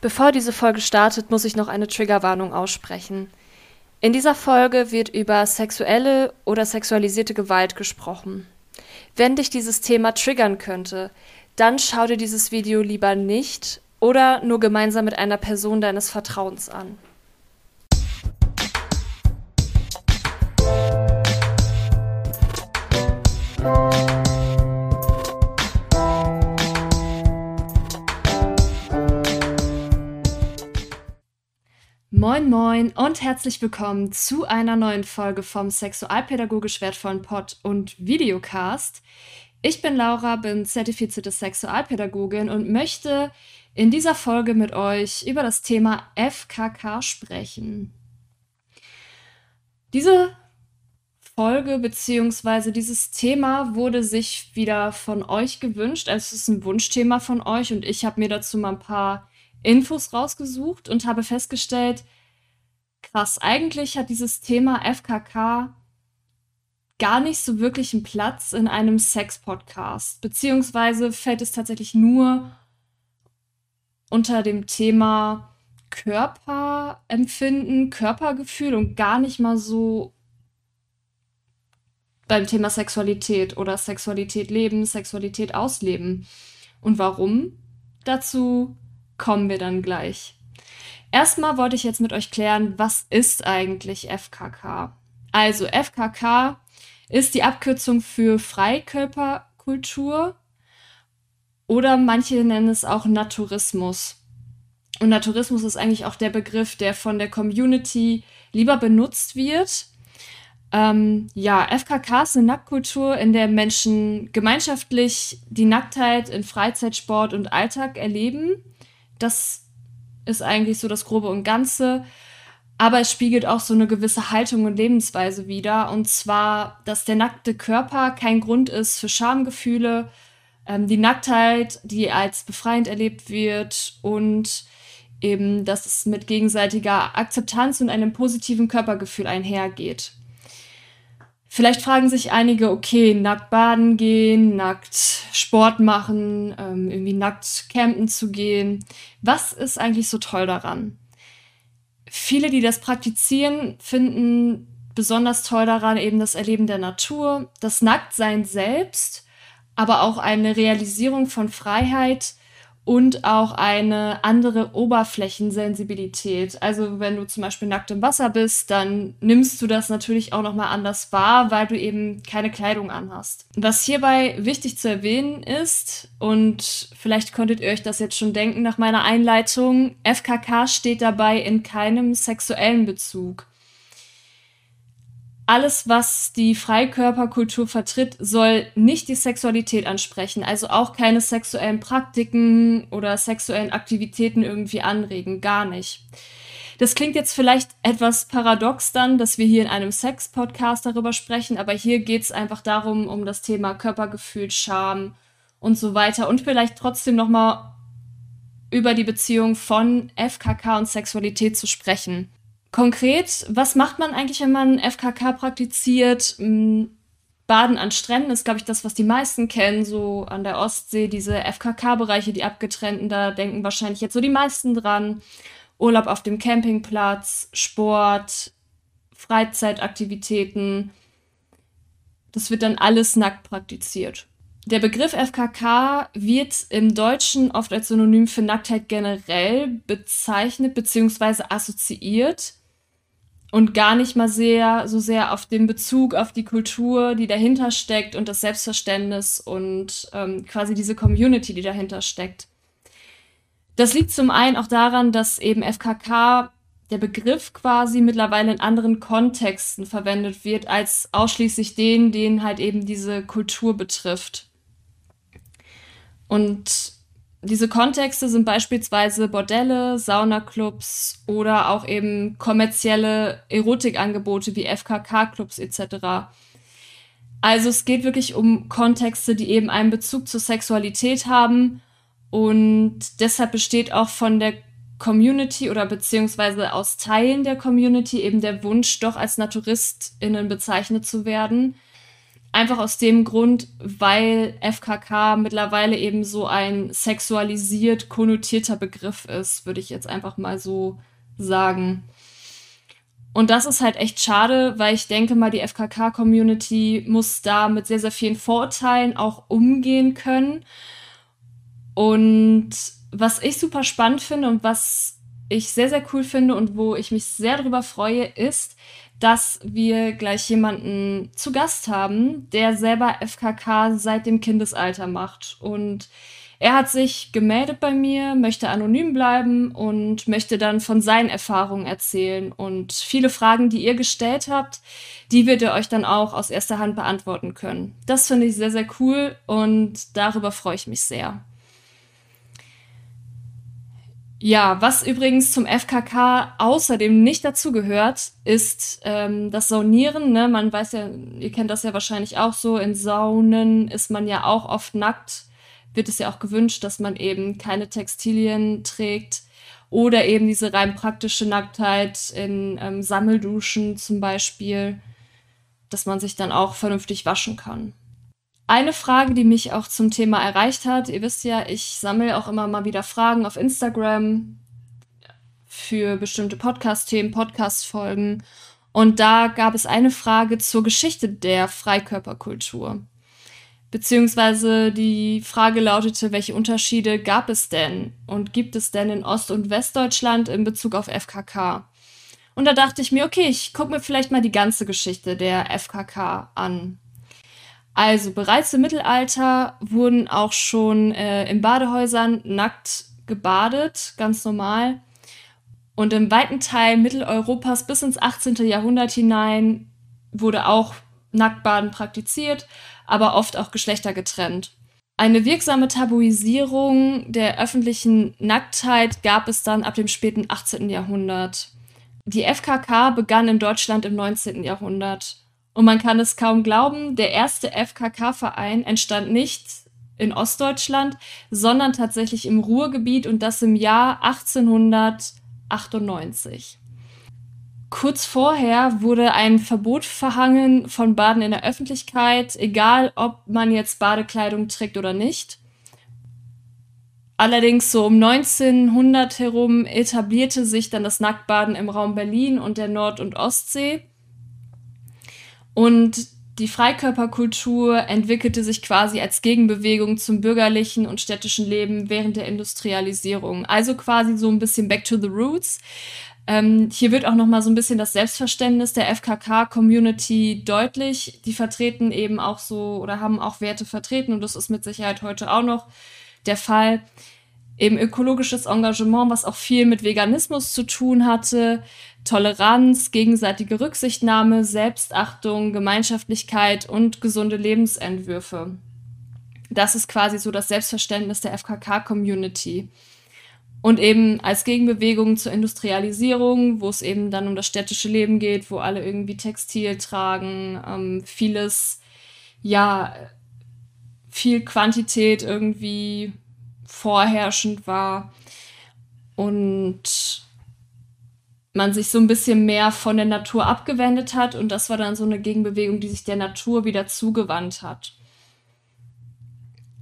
Bevor diese Folge startet, muss ich noch eine Triggerwarnung aussprechen. In dieser Folge wird über sexuelle oder sexualisierte Gewalt gesprochen. Wenn dich dieses Thema triggern könnte, dann schau dir dieses Video lieber nicht oder nur gemeinsam mit einer Person deines Vertrauens an. Moin Moin und herzlich willkommen zu einer neuen Folge vom sexualpädagogisch wertvollen Pod und Videocast. Ich bin Laura, bin zertifizierte Sexualpädagogin und möchte in dieser Folge mit euch über das Thema FKK sprechen. Diese Folge bzw. dieses Thema wurde sich wieder von euch gewünscht. Es ist ein Wunschthema von euch und ich habe mir dazu mal ein paar Infos rausgesucht und habe festgestellt, krass, eigentlich hat dieses Thema FKK gar nicht so wirklich einen Platz in einem Sex-Podcast, beziehungsweise fällt es tatsächlich nur unter dem Thema Körperempfinden, Körpergefühl und gar nicht mal so beim Thema Sexualität oder Sexualität leben, Sexualität ausleben. Und warum? Dazu kommen wir dann gleich. Erstmal wollte ich jetzt mit euch klären, was ist eigentlich FKK? Also FKK ist die Abkürzung für Freikörperkultur oder manche nennen es auch Naturismus. Und Naturismus ist eigentlich auch der Begriff, der von der Community lieber benutzt wird. Ähm, ja, FKK ist eine Nacktkultur, in der Menschen gemeinschaftlich die Nacktheit in Freizeitsport und Alltag erleben. Das ist eigentlich so das Grobe und Ganze. Aber es spiegelt auch so eine gewisse Haltung und Lebensweise wider. Und zwar, dass der nackte Körper kein Grund ist für Schamgefühle, ähm, die Nacktheit, die als befreiend erlebt wird und eben, dass es mit gegenseitiger Akzeptanz und einem positiven Körpergefühl einhergeht. Vielleicht fragen sich einige, okay, nackt baden gehen, nackt Sport machen, ähm, irgendwie nackt campen zu gehen. Was ist eigentlich so toll daran? Viele, die das praktizieren, finden besonders toll daran eben das Erleben der Natur, das Nacktsein selbst, aber auch eine Realisierung von Freiheit und auch eine andere Oberflächensensibilität. Also wenn du zum Beispiel nackt im Wasser bist, dann nimmst du das natürlich auch nochmal anders wahr, weil du eben keine Kleidung anhast. Was hierbei wichtig zu erwähnen ist, und vielleicht konntet ihr euch das jetzt schon denken nach meiner Einleitung, FKK steht dabei in keinem sexuellen Bezug alles, was die Freikörperkultur vertritt, soll nicht die Sexualität ansprechen, also auch keine sexuellen Praktiken oder sexuellen Aktivitäten irgendwie anregen, gar nicht. Das klingt jetzt vielleicht etwas paradox dann, dass wir hier in einem Sex-Podcast darüber sprechen, aber hier geht es einfach darum, um das Thema Körpergefühl, Scham und so weiter und vielleicht trotzdem nochmal über die Beziehung von FKK und Sexualität zu sprechen. Konkret, was macht man eigentlich, wenn man FKK praktiziert? Hm, Baden an Stränden ist, glaube ich, das, was die meisten kennen, so an der Ostsee, diese FKK-Bereiche, die abgetrennten, da denken wahrscheinlich jetzt so die meisten dran. Urlaub auf dem Campingplatz, Sport, Freizeitaktivitäten. Das wird dann alles nackt praktiziert. Der Begriff FKK wird im Deutschen oft als Synonym für Nacktheit generell bezeichnet bzw. assoziiert und gar nicht mal sehr so sehr auf den Bezug auf die Kultur, die dahinter steckt und das Selbstverständnis und ähm, quasi diese Community, die dahinter steckt. Das liegt zum einen auch daran, dass eben FKK der Begriff quasi mittlerweile in anderen Kontexten verwendet wird als ausschließlich den, den halt eben diese Kultur betrifft. Und diese Kontexte sind beispielsweise Bordelle, Saunaclubs oder auch eben kommerzielle Erotikangebote wie FKK-Clubs etc. Also es geht wirklich um Kontexte, die eben einen Bezug zur Sexualität haben und deshalb besteht auch von der Community oder beziehungsweise aus Teilen der Community eben der Wunsch, doch als NaturistInnen bezeichnet zu werden Einfach aus dem Grund, weil FKK mittlerweile eben so ein sexualisiert konnotierter Begriff ist, würde ich jetzt einfach mal so sagen. Und das ist halt echt schade, weil ich denke mal, die FKK-Community muss da mit sehr, sehr vielen Vorurteilen auch umgehen können. Und was ich super spannend finde und was ich sehr, sehr cool finde und wo ich mich sehr darüber freue, ist, dass wir gleich jemanden zu Gast haben, der selber FKK seit dem Kindesalter macht. Und er hat sich gemeldet bei mir, möchte anonym bleiben und möchte dann von seinen Erfahrungen erzählen. Und viele Fragen, die ihr gestellt habt, die wird er euch dann auch aus erster Hand beantworten können. Das finde ich sehr, sehr cool und darüber freue ich mich sehr. Ja, was übrigens zum FKK außerdem nicht dazugehört, ist ähm, das Saunieren. Ne? Man weiß ja, ihr kennt das ja wahrscheinlich auch so, in Saunen ist man ja auch oft nackt. Wird es ja auch gewünscht, dass man eben keine Textilien trägt oder eben diese rein praktische Nacktheit in ähm, Sammelduschen zum Beispiel, dass man sich dann auch vernünftig waschen kann. Eine Frage, die mich auch zum Thema erreicht hat, ihr wisst ja, ich sammle auch immer mal wieder Fragen auf Instagram für bestimmte Podcast-Themen, Podcast-Folgen. Und da gab es eine Frage zur Geschichte der Freikörperkultur. Beziehungsweise die Frage lautete, welche Unterschiede gab es denn und gibt es denn in Ost- und Westdeutschland in Bezug auf FKK? Und da dachte ich mir, okay, ich gucke mir vielleicht mal die ganze Geschichte der FKK an. Also bereits im Mittelalter wurden auch schon äh, in Badehäusern nackt gebadet, ganz normal. Und im weiten Teil Mitteleuropas bis ins 18. Jahrhundert hinein wurde auch Nacktbaden praktiziert, aber oft auch Geschlechter getrennt. Eine wirksame Tabuisierung der öffentlichen Nacktheit gab es dann ab dem späten 18. Jahrhundert. Die FKK begann in Deutschland im 19. Jahrhundert. Und man kann es kaum glauben, der erste FKK-Verein entstand nicht in Ostdeutschland, sondern tatsächlich im Ruhrgebiet und das im Jahr 1898. Kurz vorher wurde ein Verbot verhangen von Baden in der Öffentlichkeit, egal ob man jetzt Badekleidung trägt oder nicht. Allerdings so um 1900 herum etablierte sich dann das Nacktbaden im Raum Berlin und der Nord- und Ostsee. Und die Freikörperkultur entwickelte sich quasi als Gegenbewegung zum bürgerlichen und städtischen Leben während der Industrialisierung. Also quasi so ein bisschen back to the roots. Ähm, hier wird auch noch mal so ein bisschen das Selbstverständnis der FKK-Community deutlich. Die vertreten eben auch so oder haben auch Werte vertreten und das ist mit Sicherheit heute auch noch der Fall. Eben ökologisches Engagement, was auch viel mit Veganismus zu tun hatte, Toleranz, gegenseitige Rücksichtnahme, Selbstachtung, Gemeinschaftlichkeit und gesunde Lebensentwürfe. Das ist quasi so das Selbstverständnis der FKK-Community. Und eben als Gegenbewegung zur Industrialisierung, wo es eben dann um das städtische Leben geht, wo alle irgendwie Textil tragen, ähm, vieles, ja, viel Quantität irgendwie vorherrschend war. Und man sich so ein bisschen mehr von der Natur abgewendet hat und das war dann so eine Gegenbewegung, die sich der Natur wieder zugewandt hat.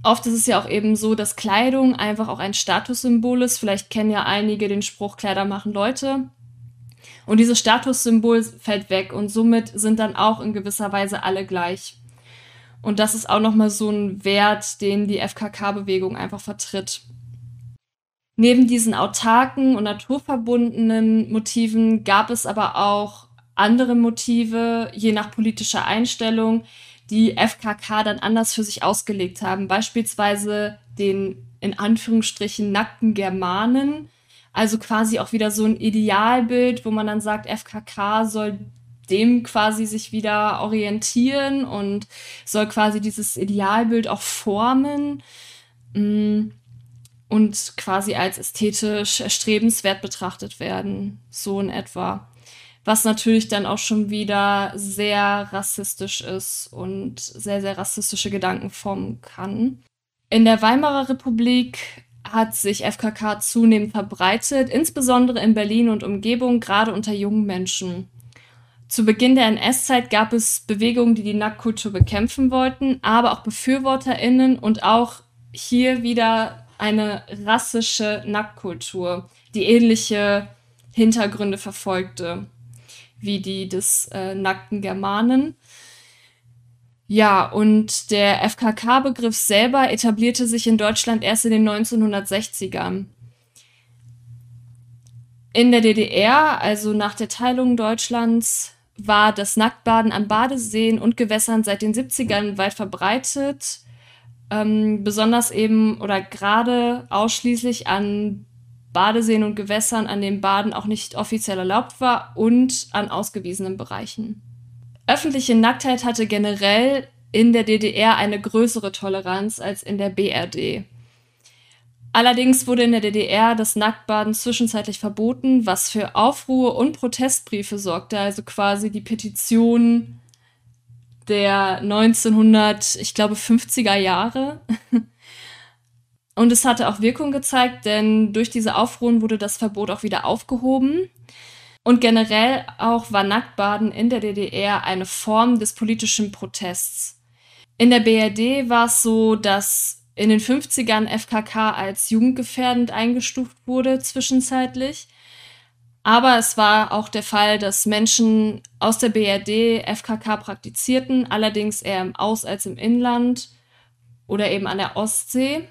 Oft ist es ja auch eben so, dass Kleidung einfach auch ein Statussymbol ist. Vielleicht kennen ja einige den Spruch, Kleider machen Leute. Und dieses Statussymbol fällt weg und somit sind dann auch in gewisser Weise alle gleich. Und das ist auch nochmal so ein Wert, den die FKK-Bewegung einfach vertritt. Neben diesen autarken und naturverbundenen Motiven gab es aber auch andere Motive, je nach politischer Einstellung, die FKK dann anders für sich ausgelegt haben. Beispielsweise den in Anführungsstrichen nackten Germanen. Also quasi auch wieder so ein Idealbild, wo man dann sagt, FKK soll dem quasi sich wieder orientieren und soll quasi dieses Idealbild auch formen. Mm und quasi als ästhetisch erstrebenswert betrachtet werden, so in etwa. Was natürlich dann auch schon wieder sehr rassistisch ist und sehr, sehr rassistische Gedanken formen kann. In der Weimarer Republik hat sich FKK zunehmend verbreitet, insbesondere in Berlin und Umgebung, gerade unter jungen Menschen. Zu Beginn der NS-Zeit gab es Bewegungen, die die Nacktkultur bekämpfen wollten, aber auch BefürworterInnen und auch hier wieder eine rassische Nacktkultur, die ähnliche Hintergründe verfolgte wie die des äh, nackten Germanen. Ja, und der FKK-Begriff selber etablierte sich in Deutschland erst in den 1960ern. In der DDR, also nach der Teilung Deutschlands, war das Nacktbaden an Badeseen und Gewässern seit den 70ern weit verbreitet. Ähm, besonders eben oder gerade ausschließlich an Badeseen und Gewässern, an denen Baden auch nicht offiziell erlaubt war und an ausgewiesenen Bereichen. Öffentliche Nacktheit hatte generell in der DDR eine größere Toleranz als in der BRD. Allerdings wurde in der DDR das Nacktbaden zwischenzeitlich verboten, was für Aufruhr und Protestbriefe sorgte, also quasi die Petition der 1900, ich glaube 50er Jahre. Und es hatte auch Wirkung gezeigt, denn durch diese Aufruhen wurde das Verbot auch wieder aufgehoben. Und generell auch war Nacktbaden in der DDR eine Form des politischen Protests. In der BRD war es so, dass in den 50ern FKK als jugendgefährdend eingestuft wurde zwischenzeitlich. Aber es war auch der Fall, dass Menschen aus der BRD FKK praktizierten, allerdings eher im Aus- als im Inland oder eben an der Ostsee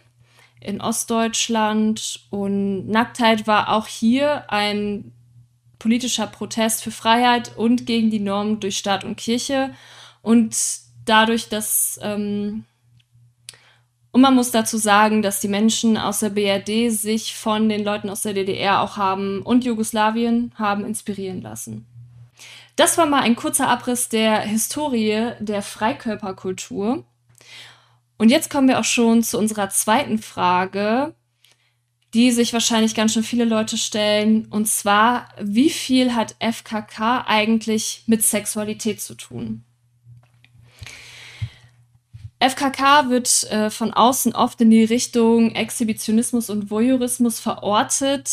in Ostdeutschland. Und Nacktheit war auch hier ein politischer Protest für Freiheit und gegen die Normen durch Staat und Kirche. Und dadurch, dass, ähm, und man muss dazu sagen, dass die Menschen aus der BRD sich von den Leuten aus der DDR auch haben und Jugoslawien haben inspirieren lassen. Das war mal ein kurzer Abriss der Historie der Freikörperkultur. Und jetzt kommen wir auch schon zu unserer zweiten Frage, die sich wahrscheinlich ganz schön viele Leute stellen. Und zwar, wie viel hat FKK eigentlich mit Sexualität zu tun? FKK wird äh, von außen oft in die Richtung Exhibitionismus und Voyeurismus verortet.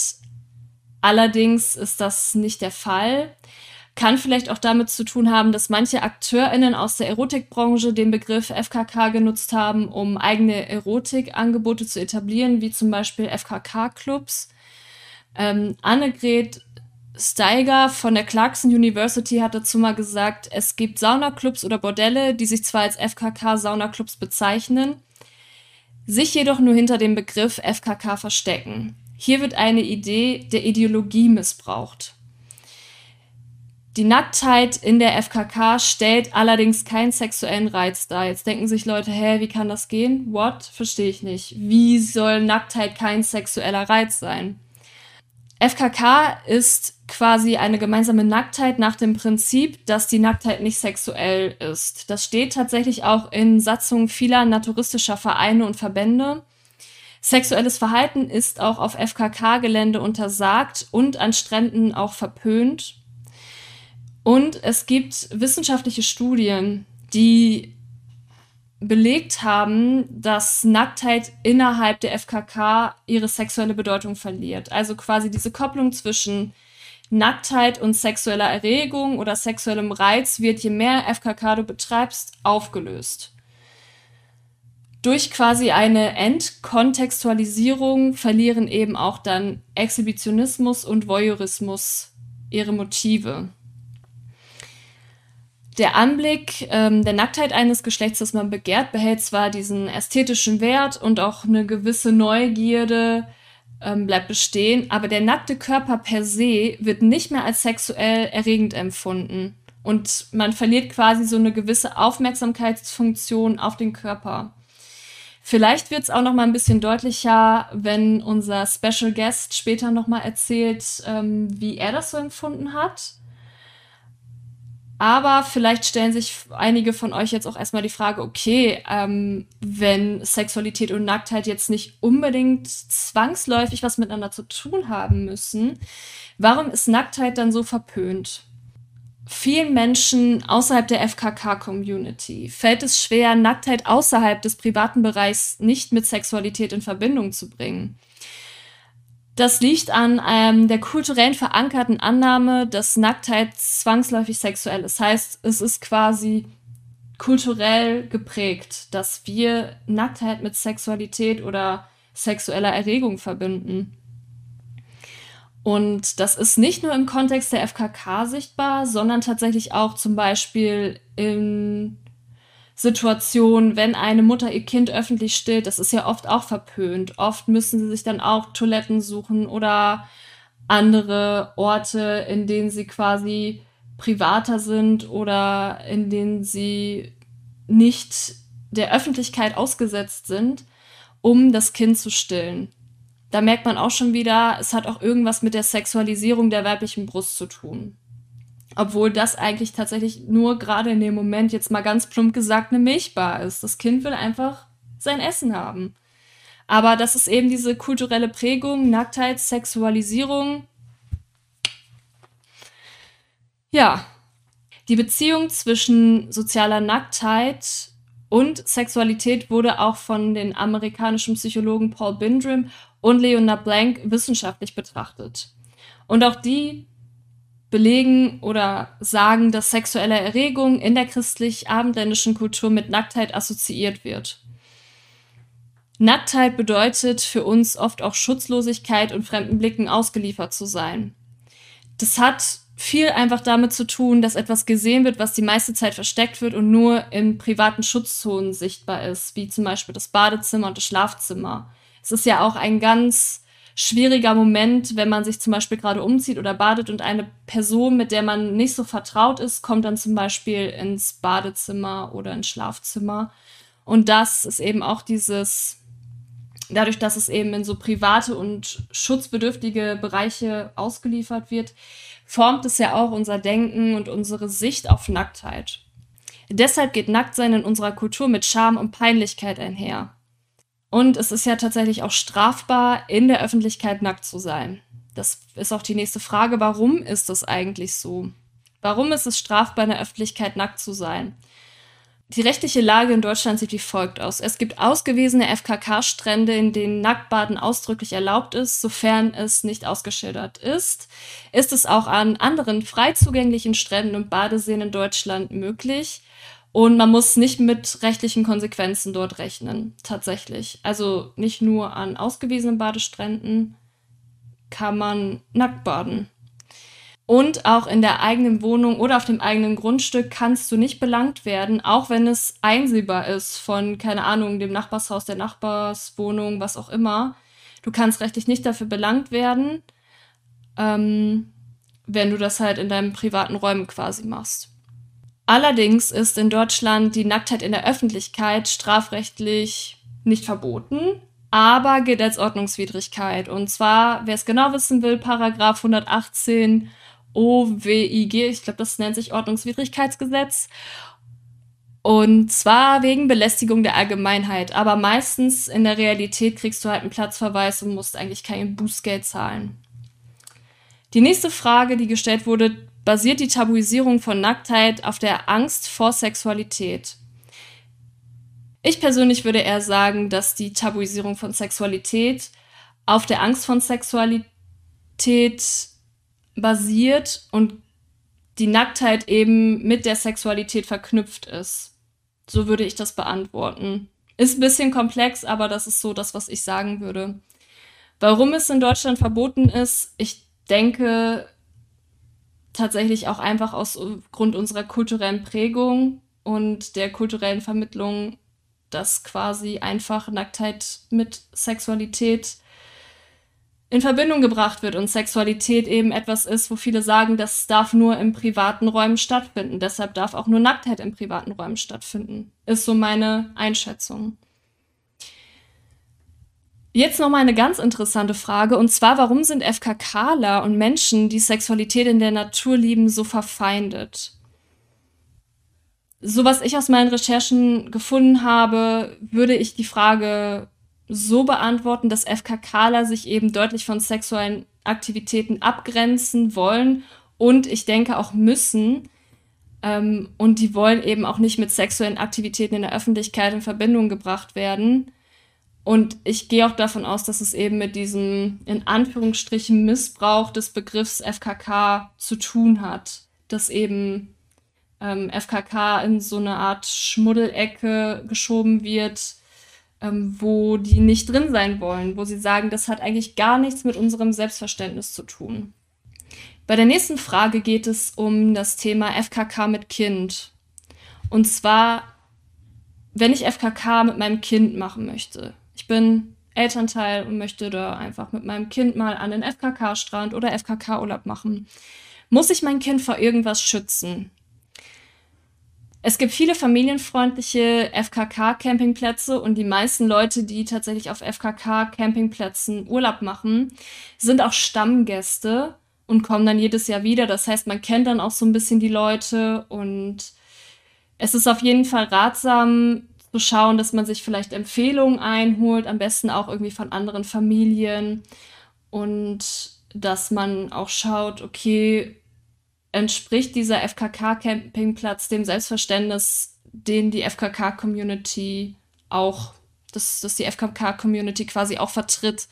Allerdings ist das nicht der Fall. Kann vielleicht auch damit zu tun haben, dass manche AkteurInnen aus der Erotikbranche den Begriff FKK genutzt haben, um eigene Erotikangebote zu etablieren, wie zum Beispiel FKK-Clubs. Ähm, Annegret Steiger von der Clarkson University hat dazu mal gesagt, es gibt Saunaclubs oder Bordelle, die sich zwar als FKK-Saunaclubs bezeichnen, sich jedoch nur hinter dem Begriff FKK verstecken. Hier wird eine Idee der Ideologie missbraucht. Die Nacktheit in der FKK stellt allerdings keinen sexuellen Reiz dar. Jetzt denken sich Leute, hä, wie kann das gehen? What? Verstehe ich nicht. Wie soll Nacktheit kein sexueller Reiz sein? FKK ist quasi eine gemeinsame Nacktheit nach dem Prinzip, dass die Nacktheit nicht sexuell ist. Das steht tatsächlich auch in Satzungen vieler naturistischer Vereine und Verbände. Sexuelles Verhalten ist auch auf FKK-Gelände untersagt und an Stränden auch verpönt. Und es gibt wissenschaftliche Studien, die belegt haben, dass Nacktheit innerhalb der FKK ihre sexuelle Bedeutung verliert. Also quasi diese Kopplung zwischen Nacktheit und sexueller Erregung oder sexuellem Reiz wird, je mehr FKK du betreibst, aufgelöst. Durch quasi eine Entkontextualisierung verlieren eben auch dann Exhibitionismus und Voyeurismus ihre Motive der Anblick ähm, der Nacktheit eines Geschlechts, das man begehrt, behält zwar diesen ästhetischen Wert und auch eine gewisse Neugierde ähm, bleibt bestehen, aber der nackte Körper per se wird nicht mehr als sexuell erregend empfunden. Und man verliert quasi so eine gewisse Aufmerksamkeitsfunktion auf den Körper. Vielleicht wird es auch noch mal ein bisschen deutlicher, wenn unser Special Guest später noch mal erzählt, ähm, wie er das so empfunden hat. Aber vielleicht stellen sich einige von euch jetzt auch erstmal die Frage, okay, ähm, wenn Sexualität und Nacktheit jetzt nicht unbedingt zwangsläufig was miteinander zu tun haben müssen, warum ist Nacktheit dann so verpönt? Vielen Menschen außerhalb der FKK-Community fällt es schwer, Nacktheit außerhalb des privaten Bereichs nicht mit Sexualität in Verbindung zu bringen. Das liegt an ähm, der kulturell verankerten Annahme, dass Nacktheit zwangsläufig sexuell ist. Das heißt, es ist quasi kulturell geprägt, dass wir Nacktheit mit Sexualität oder sexueller Erregung verbinden. Und das ist nicht nur im Kontext der FKK sichtbar, sondern tatsächlich auch zum Beispiel in Situationen, wenn eine Mutter ihr Kind öffentlich stillt, das ist ja oft auch verpönt. Oft müssen sie sich dann auch Toiletten suchen oder andere Orte, in denen sie quasi privater sind oder in denen sie nicht der Öffentlichkeit ausgesetzt sind, um das Kind zu stillen da merkt man auch schon wieder, es hat auch irgendwas mit der Sexualisierung der weiblichen Brust zu tun. Obwohl das eigentlich tatsächlich nur gerade in dem Moment jetzt mal ganz plump gesagt eine Milchbar ist. Das Kind will einfach sein Essen haben. Aber das ist eben diese kulturelle Prägung, Nacktheit, Sexualisierung. Ja, die Beziehung zwischen sozialer Nacktheit und Sexualität wurde auch von den amerikanischen Psychologen Paul Bindrim und Leonard Blank wissenschaftlich betrachtet. Und auch die belegen oder sagen, dass sexuelle Erregung in der christlich-abendländischen Kultur mit Nacktheit assoziiert wird. Nacktheit bedeutet für uns oft auch Schutzlosigkeit und fremden Blicken ausgeliefert zu sein. Das hat viel einfach damit zu tun, dass etwas gesehen wird, was die meiste Zeit versteckt wird und nur in privaten Schutzzonen sichtbar ist, wie zum Beispiel das Badezimmer und das Schlafzimmer es ist ja auch ein ganz schwieriger Moment, wenn man sich zum Beispiel gerade umzieht oder badet und eine Person, mit der man nicht so vertraut ist, kommt dann zum Beispiel ins Badezimmer oder ins Schlafzimmer. Und das ist eben auch dieses, dadurch, dass es eben in so private und schutzbedürftige Bereiche ausgeliefert wird, formt es ja auch unser Denken und unsere Sicht auf Nacktheit. Deshalb geht Nacktsein in unserer Kultur mit Scham und Peinlichkeit einher. Und es ist ja tatsächlich auch strafbar, in der Öffentlichkeit nackt zu sein. Das ist auch die nächste Frage. Warum ist das eigentlich so? Warum ist es strafbar, in der Öffentlichkeit nackt zu sein? Die rechtliche Lage in Deutschland sieht wie folgt aus. Es gibt ausgewiesene FKK-Strände, in denen Nacktbaden ausdrücklich erlaubt ist, sofern es nicht ausgeschildert ist. Ist es auch an anderen frei zugänglichen Stränden und Badeseen in Deutschland möglich? Und man muss nicht mit rechtlichen Konsequenzen dort rechnen, tatsächlich. Also nicht nur an ausgewiesenen Badestränden kann man nackt baden. Und auch in der eigenen Wohnung oder auf dem eigenen Grundstück kannst du nicht belangt werden, auch wenn es einsehbar ist von, keine Ahnung, dem Nachbarshaus, der Nachbarswohnung, was auch immer. Du kannst rechtlich nicht dafür belangt werden, ähm, wenn du das halt in deinen privaten Räumen quasi machst. Allerdings ist in Deutschland die Nacktheit in der Öffentlichkeit strafrechtlich nicht verboten, aber gilt als Ordnungswidrigkeit. Und zwar, wer es genau wissen will, Paragraph 118 OWIG, ich glaube, das nennt sich Ordnungswidrigkeitsgesetz. Und zwar wegen Belästigung der Allgemeinheit. Aber meistens in der Realität kriegst du halt einen Platzverweis und musst eigentlich kein Bußgeld zahlen. Die nächste Frage, die gestellt wurde, basiert die Tabuisierung von Nacktheit auf der Angst vor Sexualität. Ich persönlich würde eher sagen, dass die Tabuisierung von Sexualität auf der Angst von Sexualität basiert und die Nacktheit eben mit der Sexualität verknüpft ist. So würde ich das beantworten. Ist ein bisschen komplex, aber das ist so das, was ich sagen würde. Warum es in Deutschland verboten ist, ich denke, tatsächlich auch einfach aus Grund unserer kulturellen Prägung und der kulturellen Vermittlung, dass quasi einfach Nacktheit mit Sexualität in Verbindung gebracht wird und Sexualität eben etwas ist, wo viele sagen, das darf nur in privaten Räumen stattfinden. Deshalb darf auch nur Nacktheit in privaten Räumen stattfinden. Ist so meine Einschätzung. Jetzt noch mal eine ganz interessante Frage und zwar, warum sind FKKler und Menschen, die Sexualität in der Natur lieben, so verfeindet? So was ich aus meinen Recherchen gefunden habe, würde ich die Frage so beantworten, dass FKKler sich eben deutlich von sexuellen Aktivitäten abgrenzen wollen und ich denke auch müssen. Ähm, und die wollen eben auch nicht mit sexuellen Aktivitäten in der Öffentlichkeit in Verbindung gebracht werden Und ich gehe auch davon aus, dass es eben mit diesem in Anführungsstrichen Missbrauch des Begriffs FKK zu tun hat. Dass eben ähm, FKK in so eine Art Schmuddelecke geschoben wird, ähm, wo die nicht drin sein wollen, wo sie sagen, das hat eigentlich gar nichts mit unserem Selbstverständnis zu tun. Bei der nächsten Frage geht es um das Thema FKK mit Kind. Und zwar, wenn ich FKK mit meinem Kind machen möchte. Ich bin Elternteil und möchte da einfach mit meinem Kind mal an den FKK-Strand oder FKK-Urlaub machen. Muss ich mein Kind vor irgendwas schützen? Es gibt viele familienfreundliche FKK-Campingplätze und die meisten Leute, die tatsächlich auf FKK-Campingplätzen Urlaub machen, sind auch Stammgäste und kommen dann jedes Jahr wieder. Das heißt, man kennt dann auch so ein bisschen die Leute und es ist auf jeden Fall ratsam zu schauen, dass man sich vielleicht Empfehlungen einholt, am besten auch irgendwie von anderen Familien und dass man auch schaut, okay, entspricht dieser FKK-Campingplatz dem Selbstverständnis, den die FKK-Community auch, dass, dass die FKK-Community quasi auch vertritt.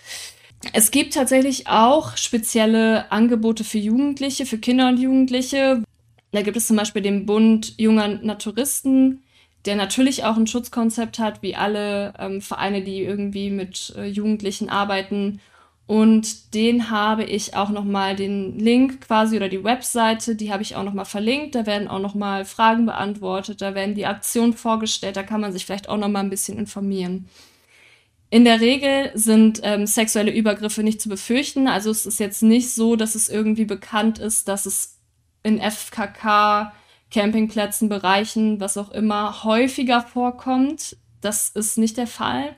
Es gibt tatsächlich auch spezielle Angebote für Jugendliche, für Kinder und Jugendliche. Da gibt es zum Beispiel den Bund junger Naturisten, der natürlich auch ein Schutzkonzept hat, wie alle ähm, Vereine, die irgendwie mit äh, Jugendlichen arbeiten und den habe ich auch nochmal den Link quasi oder die Webseite, die habe ich auch nochmal verlinkt. Da werden auch nochmal Fragen beantwortet, da werden die Aktionen vorgestellt, da kann man sich vielleicht auch nochmal ein bisschen informieren. In der Regel sind ähm, sexuelle Übergriffe nicht zu befürchten. Also es ist jetzt nicht so, dass es irgendwie bekannt ist, dass es in FKK, Campingplätzen, Bereichen, was auch immer, häufiger vorkommt. Das ist nicht der Fall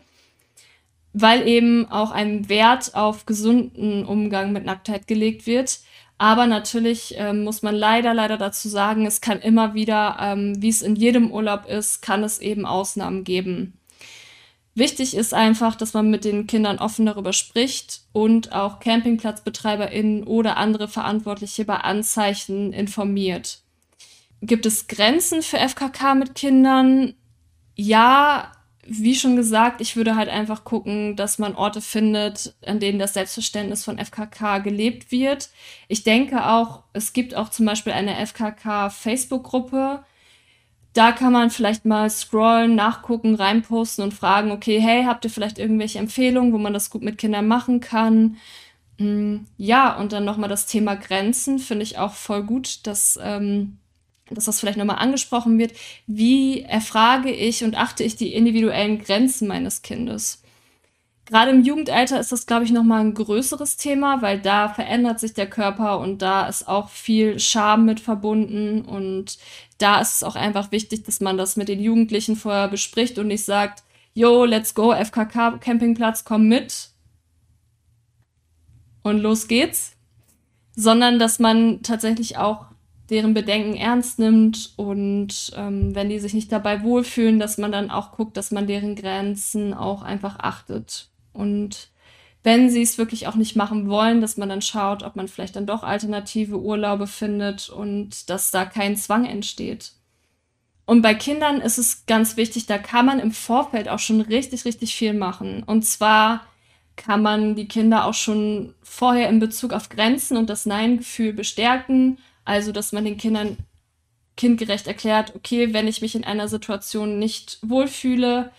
weil eben auch ein Wert auf gesunden Umgang mit Nacktheit gelegt wird. Aber natürlich ähm, muss man leider, leider dazu sagen, es kann immer wieder, ähm, wie es in jedem Urlaub ist, kann es eben Ausnahmen geben. Wichtig ist einfach, dass man mit den Kindern offen darüber spricht und auch CampingplatzbetreiberInnen oder andere Verantwortliche bei Anzeichen informiert. Gibt es Grenzen für FKK mit Kindern? Ja, wie schon gesagt, ich würde halt einfach gucken, dass man Orte findet, an denen das Selbstverständnis von FKK gelebt wird. Ich denke auch, es gibt auch zum Beispiel eine FKK-Facebook-Gruppe. Da kann man vielleicht mal scrollen, nachgucken, reinposten und fragen, okay, hey, habt ihr vielleicht irgendwelche Empfehlungen, wo man das gut mit Kindern machen kann? Hm, ja, und dann nochmal das Thema Grenzen finde ich auch voll gut, dass ähm, dass das vielleicht nochmal angesprochen wird, wie erfrage ich und achte ich die individuellen Grenzen meines Kindes. Gerade im Jugendalter ist das, glaube ich, nochmal ein größeres Thema, weil da verändert sich der Körper und da ist auch viel Scham mit verbunden und da ist es auch einfach wichtig, dass man das mit den Jugendlichen vorher bespricht und nicht sagt, yo, let's go, FKK Campingplatz, komm mit und los geht's, sondern dass man tatsächlich auch deren Bedenken ernst nimmt und ähm, wenn die sich nicht dabei wohlfühlen, dass man dann auch guckt, dass man deren Grenzen auch einfach achtet. Und wenn sie es wirklich auch nicht machen wollen, dass man dann schaut, ob man vielleicht dann doch alternative Urlaube findet und dass da kein Zwang entsteht. Und bei Kindern ist es ganz wichtig, da kann man im Vorfeld auch schon richtig, richtig viel machen. Und zwar kann man die Kinder auch schon vorher in Bezug auf Grenzen und das Nein-Gefühl bestärken also, dass man den Kindern kindgerecht erklärt, okay, wenn ich mich in einer Situation nicht wohlfühle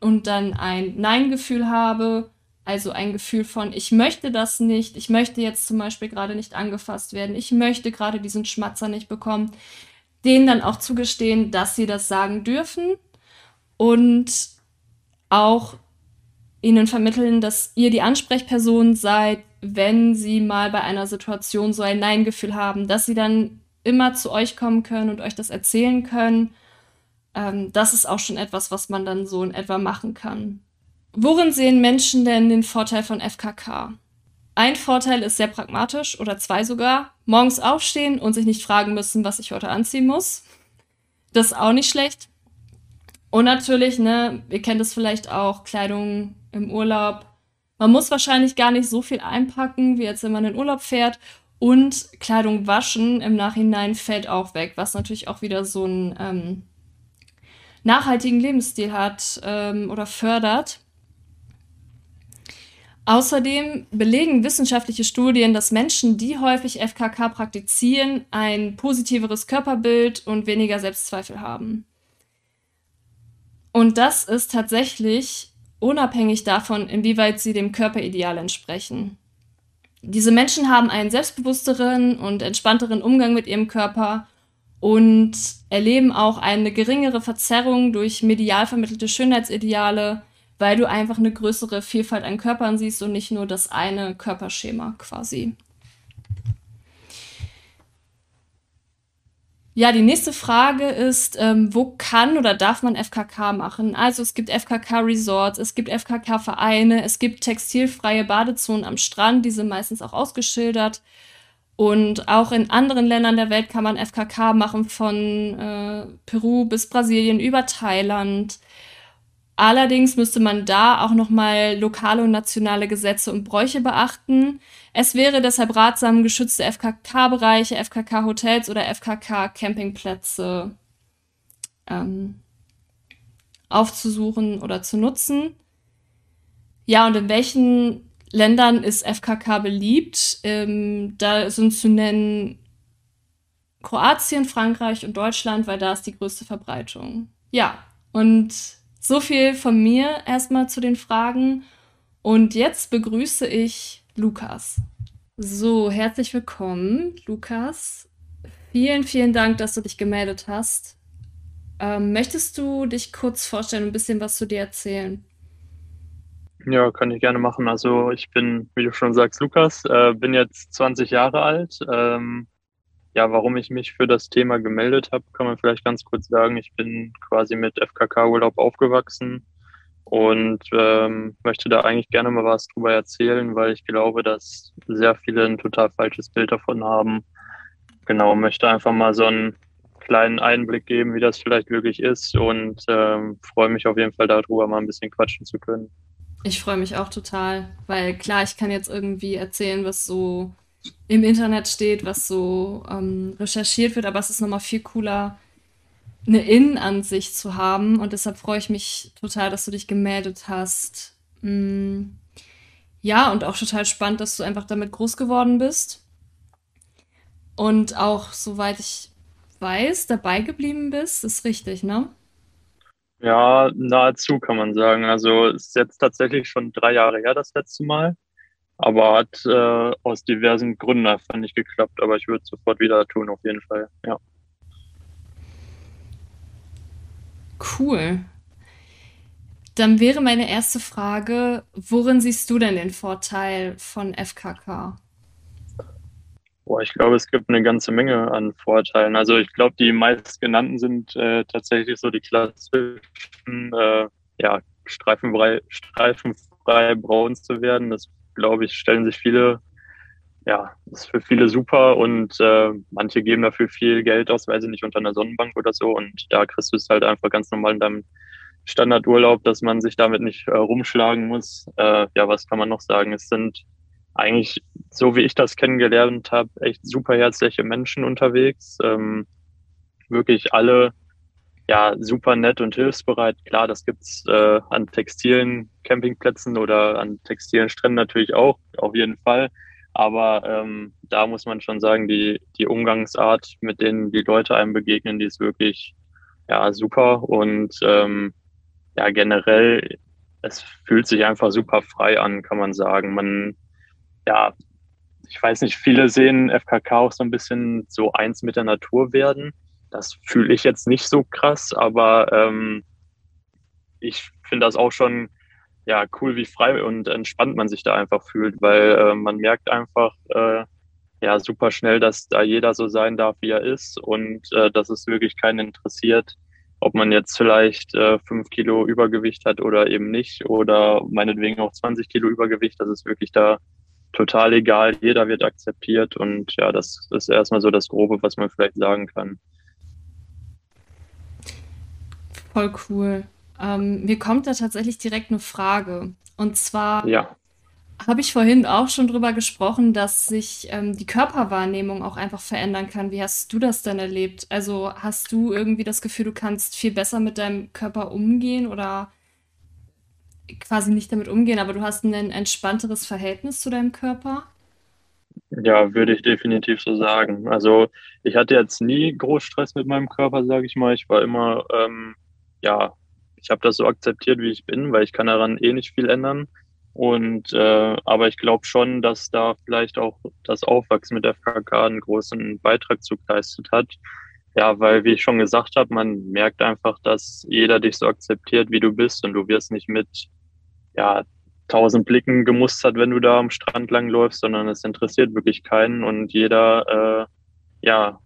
und dann ein Nein-Gefühl habe, also ein Gefühl von, ich möchte das nicht, ich möchte jetzt zum Beispiel gerade nicht angefasst werden, ich möchte gerade diesen Schmatzer nicht bekommen, denen dann auch zugestehen, dass sie das sagen dürfen und auch ihnen vermitteln, dass ihr die Ansprechperson seid, wenn sie mal bei einer Situation so ein Nein-Gefühl haben, dass sie dann immer zu euch kommen können und euch das erzählen können. Ähm, das ist auch schon etwas, was man dann so in etwa machen kann. Worin sehen Menschen denn den Vorteil von FKK? Ein Vorteil ist sehr pragmatisch oder zwei sogar. Morgens aufstehen und sich nicht fragen müssen, was ich heute anziehen muss. Das ist auch nicht schlecht. Und natürlich, ne, ihr kennt es vielleicht auch, Kleidung im Urlaub man muss wahrscheinlich gar nicht so viel einpacken, wie jetzt, wenn man in Urlaub fährt. Und Kleidung waschen im Nachhinein fällt auch weg, was natürlich auch wieder so einen ähm, nachhaltigen Lebensstil hat ähm, oder fördert. Außerdem belegen wissenschaftliche Studien, dass Menschen, die häufig FKK praktizieren, ein positiveres Körperbild und weniger Selbstzweifel haben. Und das ist tatsächlich unabhängig davon, inwieweit sie dem Körperideal entsprechen. Diese Menschen haben einen selbstbewussteren und entspannteren Umgang mit ihrem Körper und erleben auch eine geringere Verzerrung durch medial vermittelte Schönheitsideale, weil du einfach eine größere Vielfalt an Körpern siehst und nicht nur das eine Körperschema quasi. Ja, die nächste Frage ist, ähm, wo kann oder darf man FKK machen? Also es gibt FKK-Resorts, es gibt FKK-Vereine, es gibt textilfreie Badezonen am Strand, die sind meistens auch ausgeschildert. Und auch in anderen Ländern der Welt kann man FKK machen, von äh, Peru bis Brasilien über Thailand. Allerdings müsste man da auch nochmal lokale und nationale Gesetze und Bräuche beachten. Es wäre deshalb ratsam, geschützte FKK-Bereiche, FKK-Hotels oder FKK-Campingplätze ähm, aufzusuchen oder zu nutzen. Ja, und in welchen Ländern ist FKK beliebt? Ähm, da sind zu nennen Kroatien, Frankreich und Deutschland, weil da ist die größte Verbreitung. Ja, und so viel von mir erstmal zu den Fragen. Und jetzt begrüße ich Lukas. So, herzlich willkommen, Lukas. Vielen, vielen Dank, dass du dich gemeldet hast. Ähm, möchtest du dich kurz vorstellen und ein bisschen was zu dir erzählen? Ja, kann ich gerne machen. Also ich bin, wie du schon sagst, Lukas, äh, bin jetzt 20 Jahre alt, ähm, ja, warum ich mich für das Thema gemeldet habe, kann man vielleicht ganz kurz sagen. Ich bin quasi mit FKK-Urlaub aufgewachsen und ähm, möchte da eigentlich gerne mal was drüber erzählen, weil ich glaube, dass sehr viele ein total falsches Bild davon haben. Genau, möchte einfach mal so einen kleinen Einblick geben, wie das vielleicht wirklich ist und ähm, freue mich auf jeden Fall darüber, mal ein bisschen quatschen zu können. Ich freue mich auch total, weil klar, ich kann jetzt irgendwie erzählen, was so im Internet steht, was so ähm, recherchiert wird, aber es ist nochmal viel cooler, eine Innenansicht zu haben. Und deshalb freue ich mich total, dass du dich gemeldet hast. Mm, ja, und auch total spannend, dass du einfach damit groß geworden bist. Und auch, soweit ich weiß, dabei geblieben bist. Ist richtig, ne? Ja, nahezu kann man sagen. Also es ist jetzt tatsächlich schon drei Jahre her, das letzte Mal. Aber hat äh, aus diversen Gründen einfach nicht geklappt. Aber ich würde es sofort wieder tun, auf jeden Fall. Ja. Cool. Dann wäre meine erste Frage, worin siehst du denn den Vorteil von FKK? Boah, ich glaube, es gibt eine ganze Menge an Vorteilen. Also ich glaube, die meistgenannten sind äh, tatsächlich so die klassischen, äh, ja, streifenfrei, streifenfrei braun zu werden. Das glaube ich, stellen sich viele, ja, ist für viele super und äh, manche geben dafür viel Geld aus, weil sie nicht unter einer Sonnenbank oder so und da kriegst du es halt einfach ganz normal in deinem Standardurlaub, dass man sich damit nicht äh, rumschlagen muss. Äh, ja, was kann man noch sagen? Es sind eigentlich, so wie ich das kennengelernt habe, echt super herzliche Menschen unterwegs. Ähm, wirklich alle ja, super nett und hilfsbereit. Klar, das gibt's äh, an textilen Campingplätzen oder an textilen Stränden natürlich auch, auf jeden Fall. Aber ähm, da muss man schon sagen, die, die Umgangsart, mit denen die Leute einem begegnen, die ist wirklich ja super und ähm, ja generell, es fühlt sich einfach super frei an, kann man sagen. Man ja, ich weiß nicht, viele sehen FKK auch so ein bisschen so eins mit der Natur werden. Das fühle ich jetzt nicht so krass, aber ähm, ich finde das auch schon ja cool, wie frei und entspannt man sich da einfach fühlt, weil äh, man merkt einfach äh, ja super schnell, dass da jeder so sein darf, wie er ist und äh, dass es wirklich keinen interessiert, ob man jetzt vielleicht äh, fünf Kilo Übergewicht hat oder eben nicht oder meinetwegen auch 20 Kilo Übergewicht. Das ist wirklich da total egal. Jeder wird akzeptiert und ja, das ist erstmal so das Grobe, was man vielleicht sagen kann. Voll cool. Ähm, mir kommt da tatsächlich direkt eine Frage. Und zwar Ja, habe ich vorhin auch schon drüber gesprochen, dass sich ähm, die Körperwahrnehmung auch einfach verändern kann. Wie hast du das denn erlebt? Also hast du irgendwie das Gefühl, du kannst viel besser mit deinem Körper umgehen oder quasi nicht damit umgehen, aber du hast ein entspannteres Verhältnis zu deinem Körper? Ja, würde ich definitiv so sagen. Also ich hatte jetzt nie groß Stress mit meinem Körper, sage ich mal. Ich war immer, ähm, ja, ich habe das so akzeptiert, wie ich bin, weil ich kann daran eh nicht viel ändern. Und äh, aber ich glaube schon, dass da vielleicht auch das Aufwachsen mit der FKK einen großen Beitrag zu geleistet hat. Ja, weil wie ich schon gesagt habe, man merkt einfach, dass jeder dich so akzeptiert, wie du bist und du wirst nicht mit ja tausend Blicken gemustert, wenn du da am Strand langläufst, sondern es interessiert wirklich keinen und jeder, äh, ja,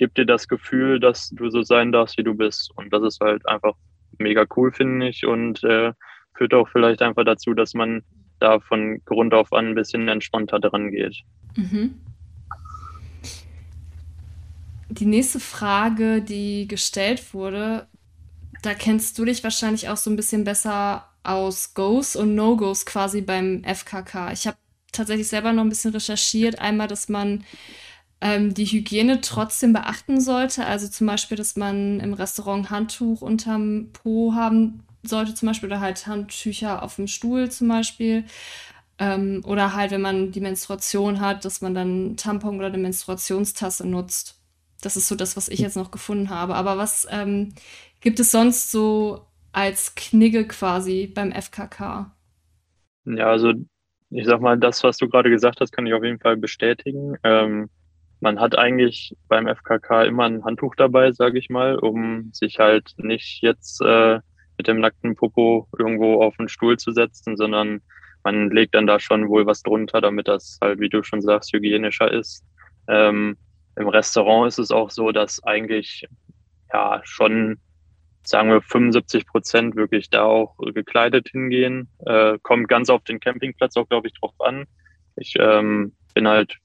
gibt dir das Gefühl, dass du so sein darfst, wie du bist. Und das ist halt einfach mega cool, finde ich, und äh, führt auch vielleicht einfach dazu, dass man da von Grund auf an ein bisschen entspannter dran geht. Mhm. Die nächste Frage, die gestellt wurde, da kennst du dich wahrscheinlich auch so ein bisschen besser aus Goes und No-Goes quasi beim FKK. Ich habe tatsächlich selber noch ein bisschen recherchiert. Einmal, dass man ähm, die Hygiene trotzdem beachten sollte. Also zum Beispiel, dass man im Restaurant Handtuch unterm Po haben sollte, zum Beispiel, oder halt Handtücher auf dem Stuhl zum Beispiel. Ähm, oder halt, wenn man die Menstruation hat, dass man dann Tampon oder eine Menstruationstasse nutzt. Das ist so das, was ich jetzt noch gefunden habe. Aber was ähm, gibt es sonst so als Knigge quasi beim FKK? Ja, also ich sag mal, das, was du gerade gesagt hast, kann ich auf jeden Fall bestätigen. Ähm, man hat eigentlich beim FKK immer ein Handtuch dabei, sage ich mal, um sich halt nicht jetzt äh, mit dem nackten Popo irgendwo auf den Stuhl zu setzen, sondern man legt dann da schon wohl was drunter, damit das halt, wie du schon sagst, hygienischer ist. Ähm, Im Restaurant ist es auch so, dass eigentlich ja schon sagen wir 75 Prozent wirklich da auch gekleidet hingehen. Äh, kommt ganz auf den Campingplatz auch, glaube ich, drauf an. Ich ähm, bin halt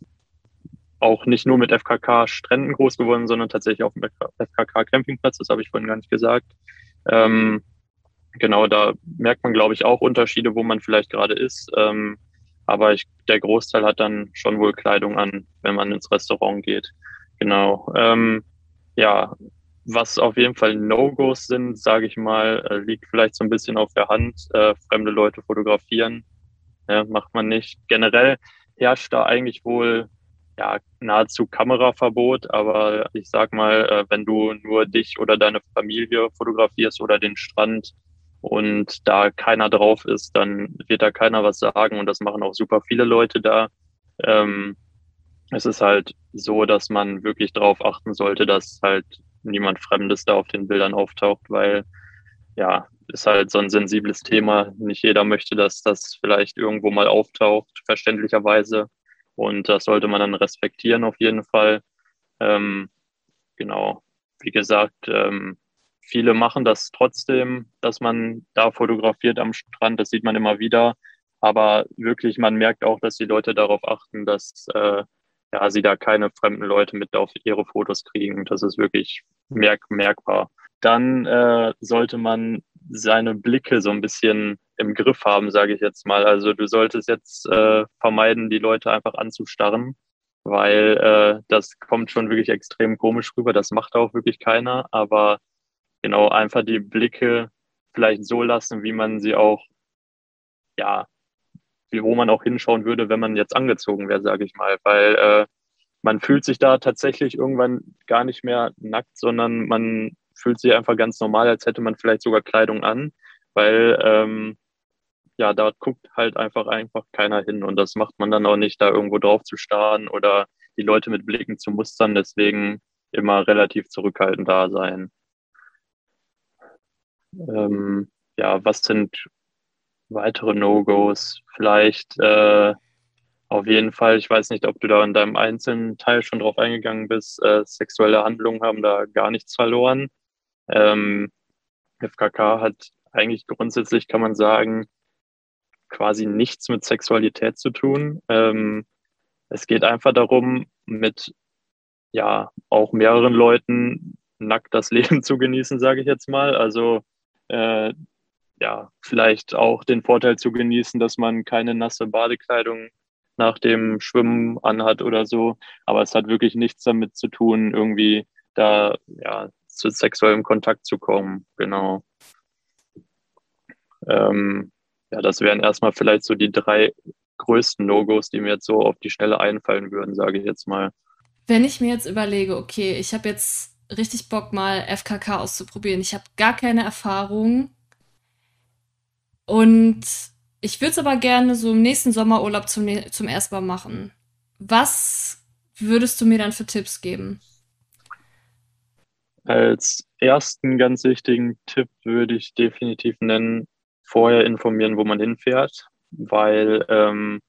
auch nicht nur mit FKK-Stränden groß geworden, sondern tatsächlich auf dem FKK-Campingplatz. Das habe ich vorhin gar nicht gesagt. Ähm, genau, da merkt man, glaube ich, auch Unterschiede, wo man vielleicht gerade ist. Ähm, aber ich, der Großteil hat dann schon wohl Kleidung an, wenn man ins Restaurant geht. Genau. Ähm, ja, was auf jeden Fall No-Gos sind, sage ich mal, äh, liegt vielleicht so ein bisschen auf der Hand. Äh, fremde Leute fotografieren, ja, macht man nicht. Generell herrscht da eigentlich wohl ja nahezu Kameraverbot, aber ich sag mal, äh, wenn du nur dich oder deine Familie fotografierst oder den Strand und da keiner drauf ist, dann wird da keiner was sagen und das machen auch super viele Leute da. Ähm, es ist halt so, dass man wirklich darauf achten sollte, dass halt niemand Fremdes da auf den Bildern auftaucht, weil ja, ist halt so ein sensibles Thema. Nicht jeder möchte, dass das vielleicht irgendwo mal auftaucht, verständlicherweise. Und das sollte man dann respektieren auf jeden Fall. Ähm, genau, wie gesagt, ähm, viele machen das trotzdem, dass man da fotografiert am Strand. Das sieht man immer wieder. Aber wirklich, man merkt auch, dass die Leute darauf achten, dass äh, ja, sie da keine fremden Leute mit auf ihre Fotos kriegen. Das ist wirklich merk merkbar. Dann äh, sollte man seine Blicke so ein bisschen im Griff haben, sage ich jetzt mal. Also du solltest jetzt äh, vermeiden, die Leute einfach anzustarren, weil äh, das kommt schon wirklich extrem komisch rüber. Das macht auch wirklich keiner. Aber genau einfach die Blicke vielleicht so lassen, wie man sie auch ja wo man auch hinschauen würde, wenn man jetzt angezogen wäre, sage ich mal. Weil äh, man fühlt sich da tatsächlich irgendwann gar nicht mehr nackt, sondern man fühlt sich einfach ganz normal, als hätte man vielleicht sogar Kleidung an, weil ähm, ja, da guckt halt einfach einfach keiner hin und das macht man dann auch nicht, da irgendwo drauf zu starren oder die Leute mit Blicken zu mustern. Deswegen immer relativ zurückhaltend da sein. Ähm, ja, was sind weitere No-Gos. Vielleicht äh, auf jeden Fall, ich weiß nicht, ob du da in deinem einzelnen Teil schon drauf eingegangen bist, äh, sexuelle Handlungen haben da gar nichts verloren. Ähm, FKK hat eigentlich grundsätzlich, kann man sagen, quasi nichts mit Sexualität zu tun. Ähm, es geht einfach darum, mit ja auch mehreren Leuten nackt das Leben zu genießen, sage ich jetzt mal. Also äh, ja, vielleicht auch den Vorteil zu genießen, dass man keine nasse Badekleidung nach dem Schwimmen anhat oder so. Aber es hat wirklich nichts damit zu tun, irgendwie da ja, zu sexuellem Kontakt zu kommen. Genau. Ähm, ja, das wären erstmal vielleicht so die drei größten No-Gos, die mir jetzt so auf die Schnelle einfallen würden, sage ich jetzt mal. Wenn ich mir jetzt überlege, okay, ich habe jetzt richtig Bock, mal FKK auszuprobieren. Ich habe gar keine Erfahrung. Und ich würde es aber gerne so im nächsten Sommerurlaub zum, zum ersten Mal machen. Was würdest du mir dann für Tipps geben? Als ersten ganz wichtigen Tipp würde ich definitiv nennen, vorher informieren, wo man hinfährt, weil ähm,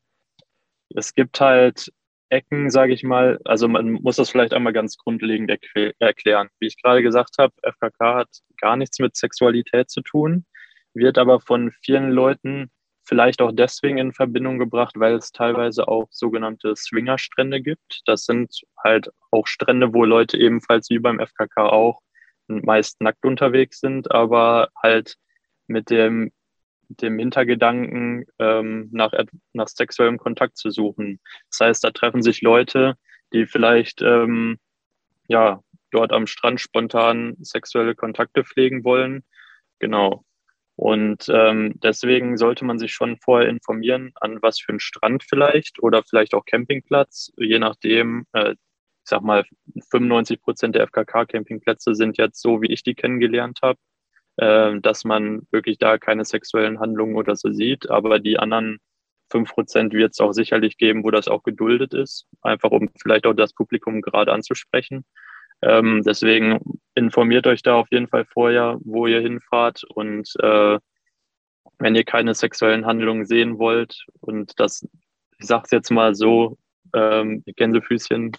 es gibt halt Ecken, sage ich mal. Also man muss das vielleicht einmal ganz grundlegend erklären. Wie ich gerade gesagt habe, FKK hat gar nichts mit Sexualität zu tun, wird aber von vielen Leuten vielleicht auch deswegen in Verbindung gebracht, weil es teilweise auch sogenannte Swingerstrände gibt. Das sind halt auch Strände, wo Leute ebenfalls wie beim FKK auch meist nackt unterwegs sind, aber halt mit dem dem Hintergedanken, ähm, nach, nach sexuellem Kontakt zu suchen. Das heißt, da treffen sich Leute, die vielleicht ähm, ja, dort am Strand spontan sexuelle Kontakte pflegen wollen. Genau. Und ähm, deswegen sollte man sich schon vorher informieren, an was für einen Strand vielleicht oder vielleicht auch Campingplatz, je nachdem. Äh, ich sag mal, 95 Prozent der FKK-Campingplätze sind jetzt so, wie ich die kennengelernt habe äh, dass man wirklich da keine sexuellen Handlungen oder so sieht. Aber die anderen fünf Prozent wird es auch sicherlich geben, wo das auch geduldet ist, einfach um vielleicht auch das Publikum gerade anzusprechen. Ähm, deswegen informiert euch da auf jeden Fall vorher, wo ihr hinfahrt und äh, wenn ihr keine sexuellen Handlungen sehen wollt und das, ich sag's jetzt mal so, ähm, Gänsefüßchen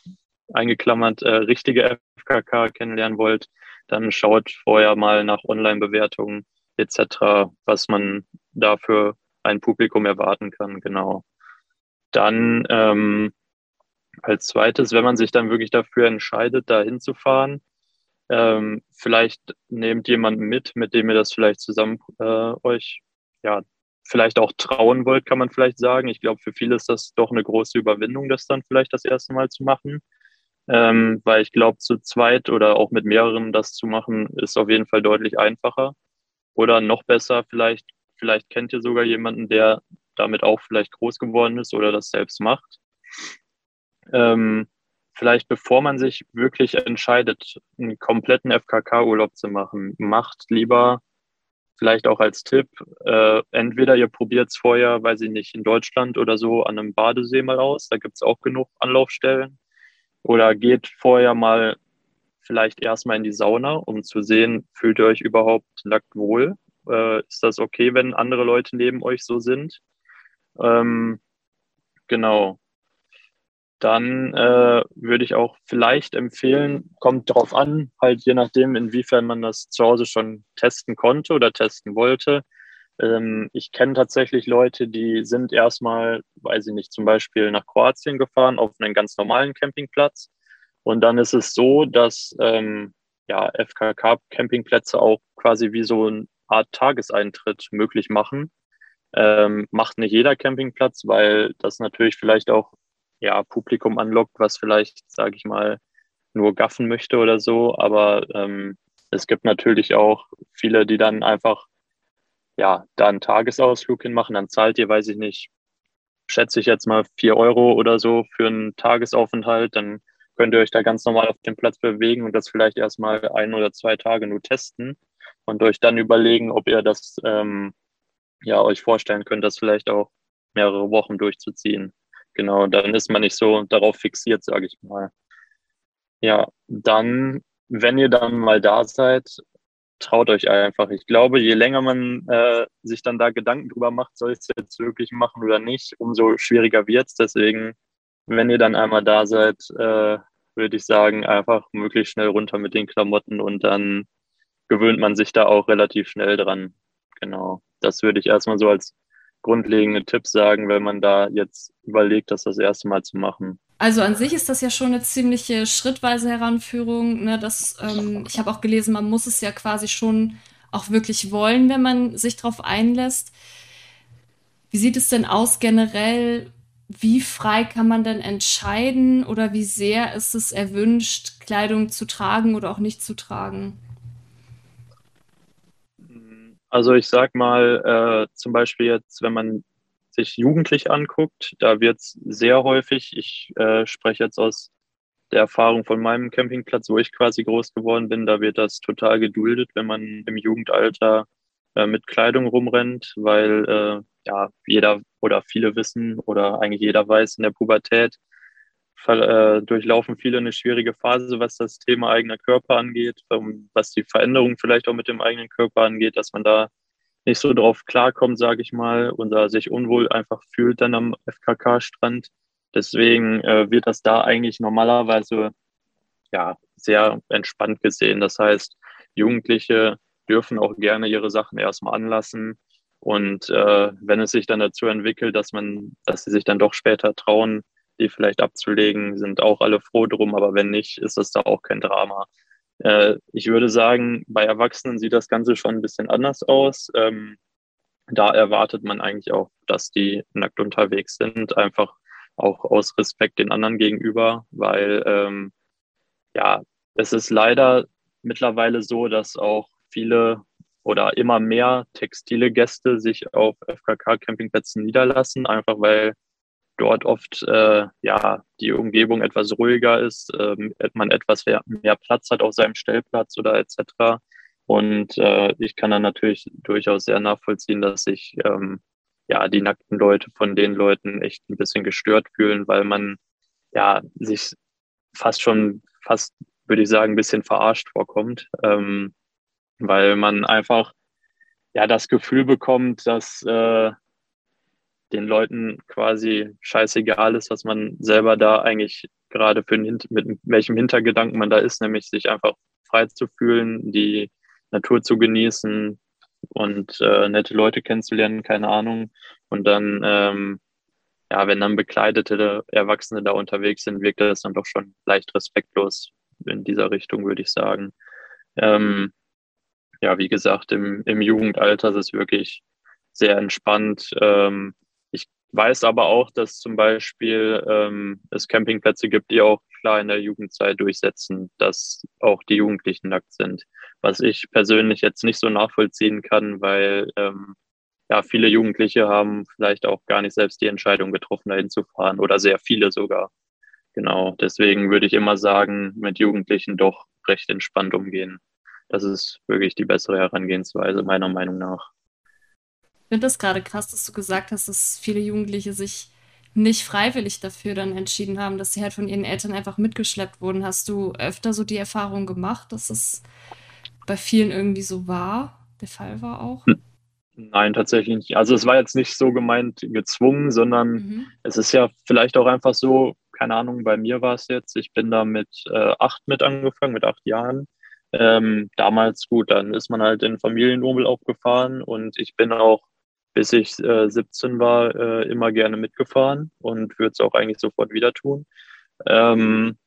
eingeklammert, äh, richtige FKK kennenlernen wollt, dann schaut vorher mal nach Online-Bewertungen etc., was man da für ein Publikum erwarten kann, genau. Dann ähm, als zweites, wenn man sich dann wirklich dafür entscheidet, da hinzufahren, ähm, vielleicht nehmt jemanden mit, mit dem ihr das vielleicht zusammen äh, euch ja vielleicht auch trauen wollt, kann man vielleicht sagen. Ich glaube, für viele ist das doch eine große Überwindung, das dann vielleicht das erste Mal zu machen ähm, weil ich glaube, zu zweit oder auch mit mehreren das zu machen, ist auf jeden Fall deutlich einfacher. Oder noch besser, vielleicht, vielleicht kennt ihr sogar jemanden, der damit auch vielleicht groß geworden ist oder das selbst macht. Ähm, vielleicht bevor man sich wirklich entscheidet, einen kompletten FKK-Urlaub zu machen, macht lieber vielleicht auch als Tipp, äh, entweder ihr probiert es vorher, weiß ich nicht, in Deutschland oder so an einem Badesee mal aus, da gibt es auch genug Anlaufstellen. Oder geht vorher mal vielleicht erstmal in die Sauna, um zu sehen, fühlt ihr euch überhaupt nackt wohl? Äh, ist das okay, wenn andere Leute neben euch so sind? Ähm, genau. Dann äh, würde ich auch vielleicht empfehlen, kommt darauf an, halt je nachdem, inwiefern man das zu Hause schon testen konnte oder testen wollte. Ähm, ich kenne tatsächlich Leute, die sind erstmal, weiß ich nicht, zum Beispiel nach Kroatien gefahren auf einen ganz normalen Campingplatz. Und dann ist es so, dass ähm, ja, FKK-Campingplätze auch quasi wie so eine Art Tageseintritt möglich machen. Ähm, macht nicht jeder Campingplatz, weil das natürlich vielleicht auch ja, Publikum anlockt, was vielleicht, sage ich mal, nur gaffen möchte oder so. Aber ähm, es gibt natürlich auch viele, die dann einfach ja, da einen Tagesausflug hinmachen, dann zahlt ihr, weiß ich nicht, schätze ich jetzt mal vier Euro oder so für einen Tagesaufenthalt, dann könnt ihr euch da ganz normal auf dem Platz bewegen und das vielleicht erstmal ein oder zwei Tage nur testen und euch dann überlegen, ob ihr das ähm, ja euch vorstellen könnt, das vielleicht auch mehrere Wochen durchzuziehen. Genau, dann ist man nicht so darauf fixiert, sage ich mal. Ja, dann, wenn ihr dann mal da seid, traut euch einfach. Ich glaube, je länger man äh, sich dann da Gedanken drüber macht, soll ich es jetzt wirklich machen oder nicht, umso schwieriger wird es. Deswegen, wenn ihr dann einmal da seid, äh, würde ich sagen, einfach möglichst schnell runter mit den Klamotten und dann gewöhnt man sich da auch relativ schnell dran. Genau. Das würde ich erstmal so als grundlegende Tipps sagen, wenn man da jetzt überlegt, das das erste Mal zu machen. Also an sich ist das ja schon eine ziemliche schrittweise Heranführung. Ne? Das, ähm, ich habe auch gelesen, man muss es ja quasi schon auch wirklich wollen, wenn man sich darauf einlässt. Wie sieht es denn aus generell? Wie frei kann man denn entscheiden oder wie sehr ist es erwünscht, Kleidung zu tragen oder auch nicht zu tragen? Also ich sag mal, äh, zum Beispiel jetzt, wenn man sich jugendlich anguckt, da wird es sehr häufig, ich äh, spreche jetzt aus der Erfahrung von meinem Campingplatz, wo ich quasi groß geworden bin, da wird das total geduldet, wenn man im Jugendalter äh, mit Kleidung rumrennt, weil äh, ja jeder oder viele wissen oder eigentlich jeder weiß in der Pubertät äh, durchlaufen viele eine schwierige Phase, was das Thema eigener Körper angeht, ähm, was die Veränderung vielleicht auch mit dem eigenen Körper angeht, dass man da nicht so drauf klarkommt, sage ich mal, und da sich unwohl einfach fühlt dann am FKK-Strand. Deswegen äh, wird das da eigentlich normalerweise ja sehr entspannt gesehen. Das heißt, Jugendliche dürfen auch gerne ihre Sachen erstmal anlassen. Und äh, wenn es sich dann dazu entwickelt, dass man, dass sie sich dann doch später trauen, die vielleicht abzulegen, sind auch alle froh drum. Aber wenn nicht, ist das da auch kein Drama. Äh, ich würde sagen, bei Erwachsenen sieht das Ganze schon ein bisschen anders aus. Ähm, da erwartet man eigentlich auch, dass die nackt unterwegs sind, einfach auch aus Respekt den anderen gegenüber, weil ähm, ja, es ist leider mittlerweile so, dass auch viele oder immer mehr textile Gäste sich auf FKK-Campingplätzen niederlassen, einfach weil dort oft äh, ja die Umgebung etwas ruhiger ist, äh, man etwas mehr, Platz hat auf seinem Stellplatz oder etc. Und äh, ich kann dann natürlich durchaus sehr nachvollziehen, dass sich ähm, ja die nackten Leute von den Leuten echt ein bisschen gestört fühlen, weil man ja sich fast schon fast würde ich sagen ein bisschen verarscht vorkommt, ähm, weil man einfach ja das Gefühl bekommt, dass äh, den Leuten quasi scheißegal ist, was man selber da eigentlich gerade für einen, mit welchem Hintergedanken man da ist, nämlich sich einfach frei zu fühlen, die Natur zu genießen und äh, nette Leute kennenzulernen, keine Ahnung. Und dann, ähm, ja, wenn dann bekleidete Erwachsene da unterwegs sind, wirkt das dann doch schon leicht respektlos in dieser Richtung, würde ich sagen. Ähm, ja, wie gesagt, im, im Jugendalter ist es wirklich sehr entspannt. Ähm, weiß aber auch, dass zum Beispiel ähm, es Campingplätze gibt, die auch klar in der Jugendzeit durchsetzen, dass auch die Jugendlichen nackt sind. Was ich persönlich jetzt nicht so nachvollziehen kann, weil ähm, ja viele Jugendliche haben vielleicht auch gar nicht selbst die Entscheidung getroffen, dahin zu fahren oder sehr viele sogar. Genau, deswegen würde ich immer sagen, mit Jugendlichen doch recht entspannt umgehen. Das ist wirklich die bessere Herangehensweise meiner Meinung nach. Ich finde das gerade krass, dass du gesagt hast, dass viele Jugendliche sich nicht freiwillig dafür dann entschieden haben, dass sie halt von ihren Eltern einfach mitgeschleppt wurden. Hast du öfter so die Erfahrung gemacht, dass es bei vielen irgendwie so war, der Fall war auch? Nein, tatsächlich nicht. Also es war jetzt nicht so gemeint gezwungen, sondern mhm. es ist ja vielleicht auch einfach so, keine Ahnung, bei mir war es jetzt, ich bin da mit äh, acht mit angefangen, mit acht Jahren. Ähm, damals gut, dann ist man halt in Familienurlaub gefahren und ich bin auch bis ich äh, 17 war, äh, immer gerne mitgefahren und würde es auch eigentlich sofort wieder tun. Ähm,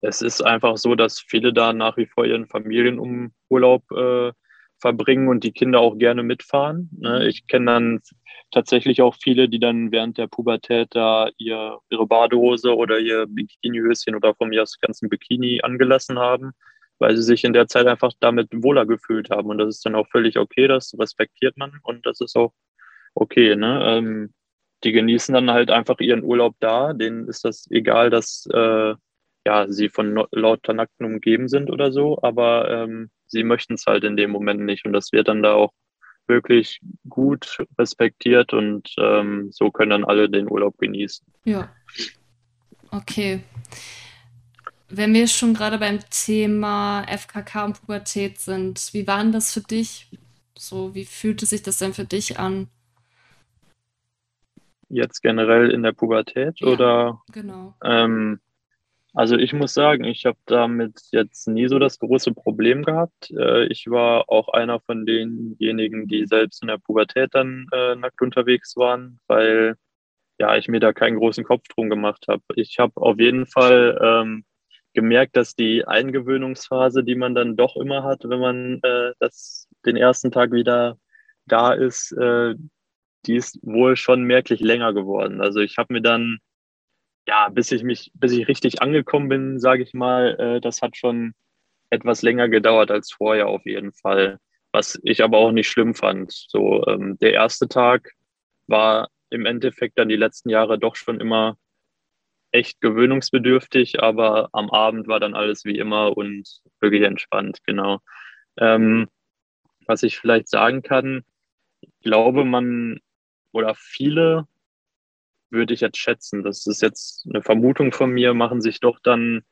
es ist einfach so, dass viele da nach wie vor ihren Familienurlaub äh, verbringen und die Kinder auch gerne mitfahren. Ne? Mhm. Ich kenne dann tatsächlich auch viele, die dann während der Pubertät da ihr, ihre Badehose oder ihr Bikinihöschen oder von mir aus ganzen Bikini angelassen haben weil sie sich in der Zeit einfach damit wohler gefühlt haben. Und das ist dann auch völlig okay, das respektiert man und das ist auch okay. Ne? Ähm, die genießen dann halt einfach ihren Urlaub da, denen ist das egal, dass äh, ja, sie von lauter Nackten umgeben sind oder so, aber ähm, sie möchten es halt in dem Moment nicht und das wird dann da auch wirklich gut respektiert und ähm, so können dann alle den Urlaub genießen. Ja. Okay. Wenn wir schon gerade beim Thema FKK und Pubertät sind, wie war denn das für dich? So, wie fühlte sich das denn für dich an? Jetzt generell in der Pubertät ja, oder? Genau. Ähm, also ich muss sagen, ich habe damit jetzt nie so das große Problem gehabt. Äh, ich war auch einer von denjenigen, die selbst in der Pubertät dann äh, nackt unterwegs waren, weil ja ich mir da keinen großen Kopf drum gemacht habe. Ich habe auf jeden Fall ähm, gemerkt, dass die Eingewöhnungsphase, die man dann doch immer hat, wenn man äh, das, den ersten Tag wieder da ist, äh, die ist wohl schon merklich länger geworden. Also ich habe mir dann, ja, bis ich mich, bis ich richtig angekommen bin, sage ich mal, äh, das hat schon etwas länger gedauert als vorher auf jeden Fall. was ich aber auch nicht schlimm fand. So, ähm, der erste Tag war im Endeffekt dann die letzten Jahre doch schon immer echt gewöhnungsbedürftig, aber am Abend war dann alles wie immer und wirklich entspannt, genau. Ähm, was ich vielleicht sagen kann, ich glaube, man oder viele würde ich jetzt schätzen, das ist jetzt eine Vermutung von mir, machen sich doch dann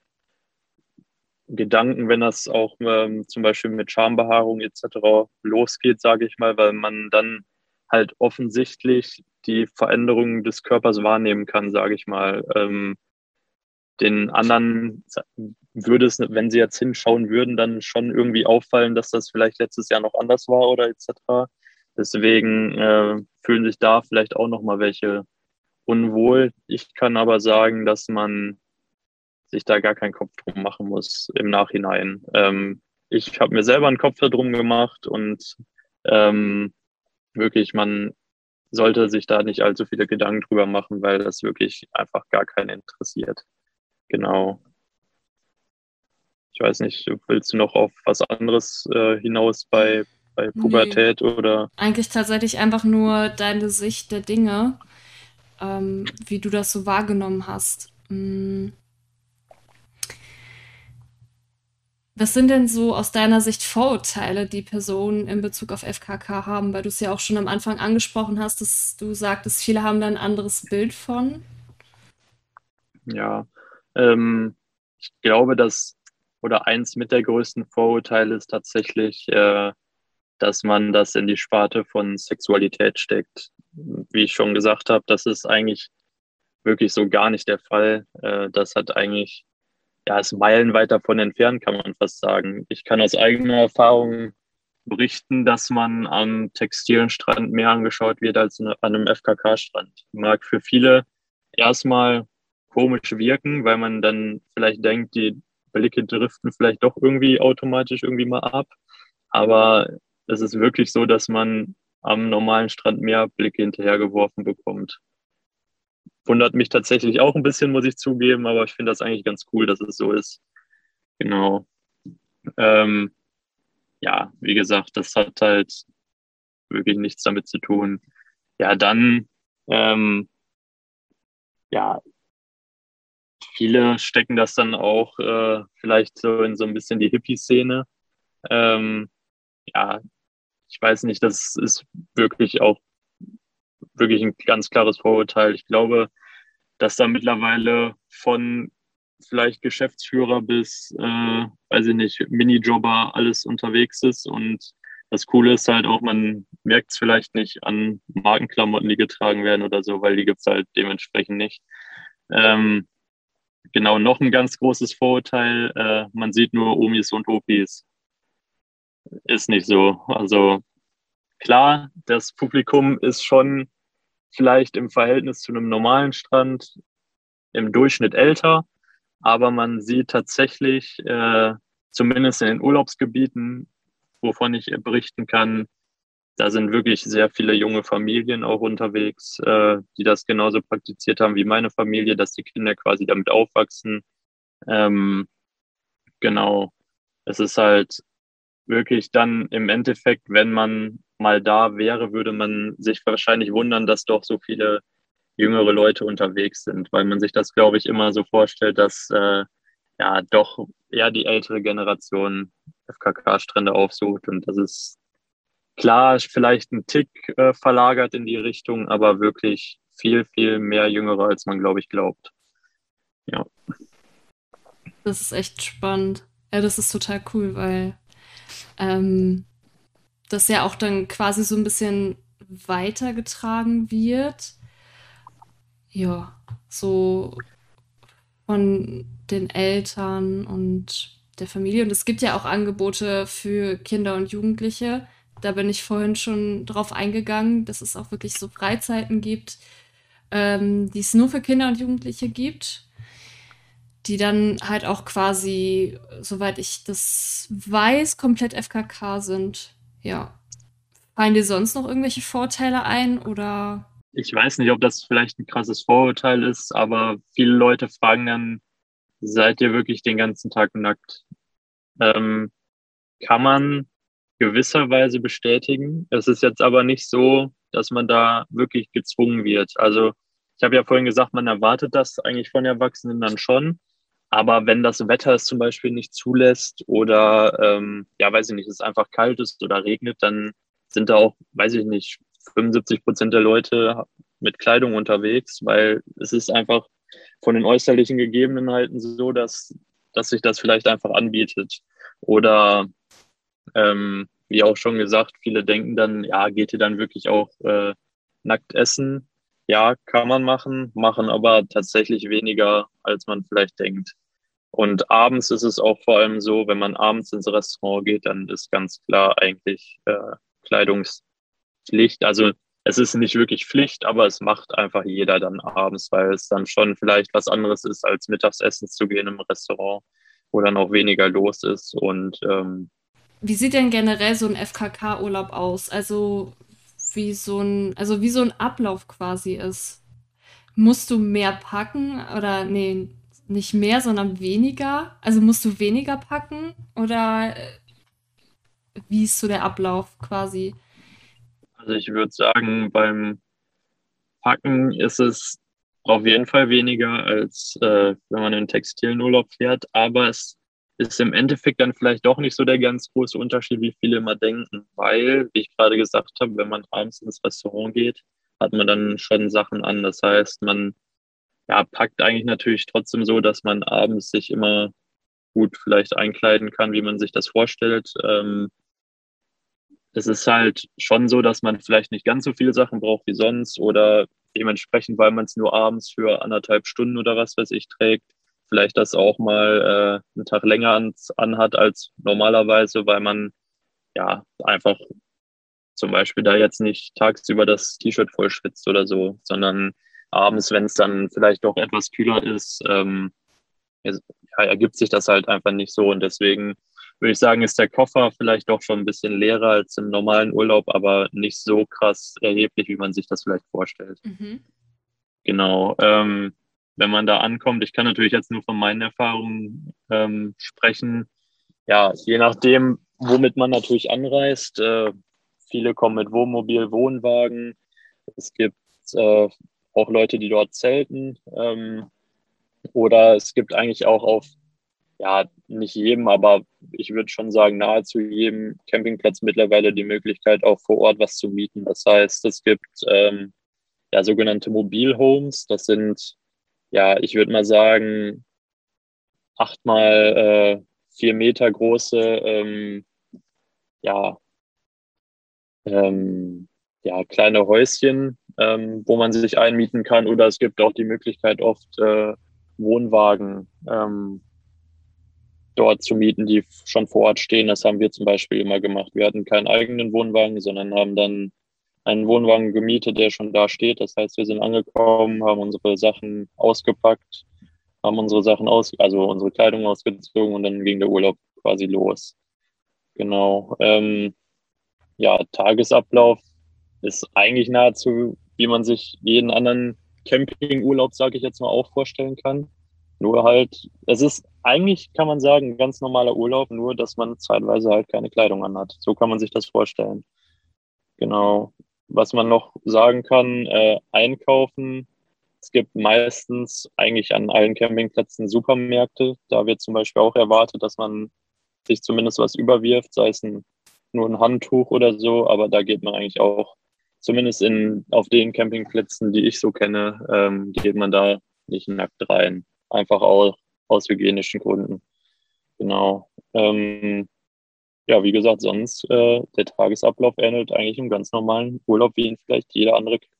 Gedanken, wenn das auch ähm, zum Beispiel mit Schambehaarung etc. losgeht, sage ich mal, weil man dann halt offensichtlich die Veränderungen des Körpers wahrnehmen kann, sage ich mal. Ähm, den anderen würde es, wenn sie jetzt hinschauen würden, dann schon irgendwie auffallen, dass das vielleicht letztes Jahr noch anders war oder etc. Deswegen äh, fühlen sich da vielleicht auch noch mal welche unwohl. Ich kann aber sagen, dass man sich da gar keinen Kopf drum machen muss im Nachhinein. Ähm, ich habe mir selber einen Kopf drum gemacht und ähm, wirklich, man sollte sich da nicht allzu viele Gedanken drüber machen, weil das wirklich einfach gar keinen interessiert. Genau. Ich weiß nicht, willst du noch auf was anderes äh, hinaus bei, bei Pubertät nee. oder? Eigentlich tatsächlich einfach nur deine Sicht der Dinge, ähm, wie du das so wahrgenommen hast. Hm. Was sind denn so aus deiner Sicht Vorurteile, die Personen in Bezug auf FKK haben? Weil du es ja auch schon am Anfang angesprochen hast, dass du sagtest, viele haben da ein anderes Bild von. Ja, ähm, ich glaube, dass oder eins mit der größten Vorurteile ist tatsächlich, äh, dass man das in die Sparte von Sexualität steckt. Wie ich schon gesagt habe, das ist eigentlich wirklich so gar nicht der Fall. Äh, das hat eigentlich ja, ist meilenweit davon entfernt, kann man fast sagen. Ich kann aus eigener Erfahrung berichten, dass man am textilen Strand mehr angeschaut wird als an einem FKK-Strand. Mag für viele erstmal komisch wirken, weil man dann vielleicht denkt, die Blicke driften vielleicht doch irgendwie automatisch irgendwie mal ab. Aber es ist wirklich so, dass man am normalen Strand mehr Blicke hinterhergeworfen bekommt wundert mich tatsächlich auch ein bisschen, muss ich zugeben, aber ich finde das eigentlich ganz cool, dass es so ist. Genau. Ähm, ja, wie gesagt, das hat halt wirklich nichts damit zu tun. Ja, dann, ähm, ja, viele stecken das dann auch äh, vielleicht so in so ein bisschen die Hippie-Szene. Ähm, ja, ich weiß nicht, das ist wirklich auch wirklich ein ganz klares Vorurteil. Ich glaube, dass da mittlerweile von vielleicht Geschäftsführer bis, äh, weiß ich nicht, Minijobber alles unterwegs ist. Und das Coole ist halt auch, man merkt es vielleicht nicht an Markenklamotten, die getragen werden oder so, weil die gibt es halt dementsprechend nicht. Ähm, genau, noch ein ganz großes Vorurteil, äh, man sieht nur Omis und Opis. Ist nicht so. Also klar, das Publikum ist schon vielleicht im Verhältnis zu einem normalen Strand im Durchschnitt älter, aber man sieht tatsächlich, äh, zumindest in den Urlaubsgebieten, wovon ich berichten kann, da sind wirklich sehr viele junge Familien auch unterwegs, äh, die das genauso praktiziert haben wie meine Familie, dass die Kinder quasi damit aufwachsen. Ähm, genau. Es ist halt wirklich dann im Endeffekt, wenn man mal da wäre, würde man sich wahrscheinlich wundern, dass doch so viele jüngere Leute unterwegs sind, weil man sich das, glaube ich, immer so vorstellt, dass äh, ja doch eher die ältere Generation FKK-Strände aufsucht und das ist klar vielleicht ein Tick äh, verlagert in die Richtung, aber wirklich viel, viel mehr Jüngere, als man, glaube ich, glaubt. Ja. Das ist echt spannend. Ja, das ist total cool, weil ähm, das ja auch dann quasi so ein bisschen weitergetragen wird. Ja, so von den Eltern und der Familie. Und es gibt ja auch Angebote für Kinder und Jugendliche. Da bin ich vorhin schon drauf eingegangen, dass es auch wirklich so Freizeiten gibt, ähm, die es nur für Kinder und Jugendliche gibt, die dann halt auch quasi, soweit ich das weiß, komplett FKK sind. Ja. Fallen dir sonst noch irgendwelche Vorteile ein oder? Ich weiß nicht, ob das vielleicht ein krasses Vorurteil ist, aber viele Leute fragen dann, seid ihr wirklich den ganzen Tag nackt? Ähm, kann man gewisserweise bestätigen. Es ist jetzt aber nicht so, dass man da wirklich gezwungen wird. Also ich habe ja vorhin gesagt, man erwartet das eigentlich von Erwachsenen dann schon. Aber wenn das Wetter es zum Beispiel nicht zulässt oder, ähm, ja, weiß ich nicht, es einfach kalt ist oder regnet, dann sind da auch, weiß ich nicht, 75 Prozent der Leute mit Kleidung unterwegs, weil es ist einfach von den äußerlichen Gegebenheiten so, dass, dass sich das vielleicht einfach anbietet. Oder ähm, wie auch schon gesagt, viele denken dann, ja, geht ihr dann wirklich auch äh, nackt essen? Ja, kann man machen, machen aber tatsächlich weniger, als man vielleicht denkt. Und abends ist es auch vor allem so, wenn man abends ins Restaurant geht, dann ist ganz klar eigentlich äh, Kleidungspflicht. Also es ist nicht wirklich Pflicht, aber es macht einfach jeder dann abends, weil es dann schon vielleicht was anderes ist, als Mittagsessen zu gehen im Restaurant, wo dann auch weniger los ist. Und ähm, wie sieht denn generell so ein FKK-Urlaub aus? Also wie so ein, also wie so ein Ablauf quasi ist. Musst du mehr packen oder nee, nicht mehr, sondern weniger? Also musst du weniger packen oder äh, wie ist so der Ablauf quasi? Also ich würde sagen, beim Packen ist es auf jeden Fall weniger, als äh, wenn man in textilen Urlaub fährt, aber es ist im Endeffekt dann vielleicht doch nicht so der ganz große Unterschied, wie viele immer denken, weil, wie ich gerade gesagt habe, wenn man abends ins Restaurant geht, hat man dann schon Sachen an. Das heißt, man ja, packt eigentlich natürlich trotzdem so, dass man abends sich immer gut vielleicht einkleiden kann, wie man sich das vorstellt. Ähm, es ist halt schon so, dass man vielleicht nicht ganz so viele Sachen braucht wie sonst oder dementsprechend, weil man es nur abends für anderthalb Stunden oder was weiß ich trägt, vielleicht das auch mal äh, einen Tag länger an, anhat als normalerweise, weil man ja einfach zum Beispiel da jetzt nicht tagsüber das T-Shirt voll schwitzt oder so, sondern abends, wenn es dann vielleicht doch etwas kühler ist, ähm, ja, ergibt sich das halt einfach nicht so. Und deswegen würde ich sagen, ist der Koffer vielleicht doch schon ein bisschen leerer als im normalen Urlaub, aber nicht so krass erheblich, wie man sich das vielleicht vorstellt. Mhm. Genau. Ähm, wenn man da ankommt. Ich kann natürlich jetzt nur von meinen Erfahrungen ähm, sprechen. Ja, je nachdem, womit man natürlich anreist. Äh, viele kommen mit Wohnmobil, Wohnwagen. Es gibt äh, auch Leute, die dort zelten. Ähm, oder es gibt eigentlich auch auf, ja, nicht jedem, aber ich würde schon sagen, nahezu jedem Campingplatz mittlerweile die Möglichkeit, auch vor Ort was zu mieten. Das heißt, es gibt ähm, ja sogenannte Mobilhomes. Das sind ja, ich würde mal sagen, achtmal äh, vier Meter große, ähm, ja, ähm, ja, kleine Häuschen, ähm, wo man sich einmieten kann. Oder es gibt auch die Möglichkeit, oft äh, Wohnwagen ähm, dort zu mieten, die schon vor Ort stehen. Das haben wir zum Beispiel immer gemacht. Wir hatten keinen eigenen Wohnwagen, sondern haben dann einen Wohnwagen gemietet, der schon da steht. Das heißt, wir sind angekommen, haben unsere Sachen ausgepackt, haben unsere Sachen aus, also unsere Kleidung ausgezogen und dann ging der Urlaub quasi los. Genau. Ähm, ja, Tagesablauf ist eigentlich nahezu, wie man sich jeden anderen Campingurlaub, sage ich jetzt mal, auch vorstellen kann. Nur halt, es ist eigentlich, kann man sagen, ganz normaler Urlaub, nur dass man zeitweise halt keine Kleidung anhat. So kann man sich das vorstellen. Genau was man noch sagen kann, äh, einkaufen. Es gibt meistens eigentlich an allen Campingplätzen Supermärkte. Da wird zum Beispiel auch erwartet, dass man sich zumindest was überwirft, sei es ein, nur ein Handtuch oder so. Aber da geht man eigentlich auch, zumindest in, auf den Campingplätzen, die ich so kenne, ähm, geht man da nicht nackt rein. Einfach auch aus hygienischen Gründen. Genau. Ähm, ja, wie gesagt, sonst äh, der Tagesablauf ähnelt eigentlich einem ganz normalen Urlaub, wie ihn vielleicht jeder andere kennt.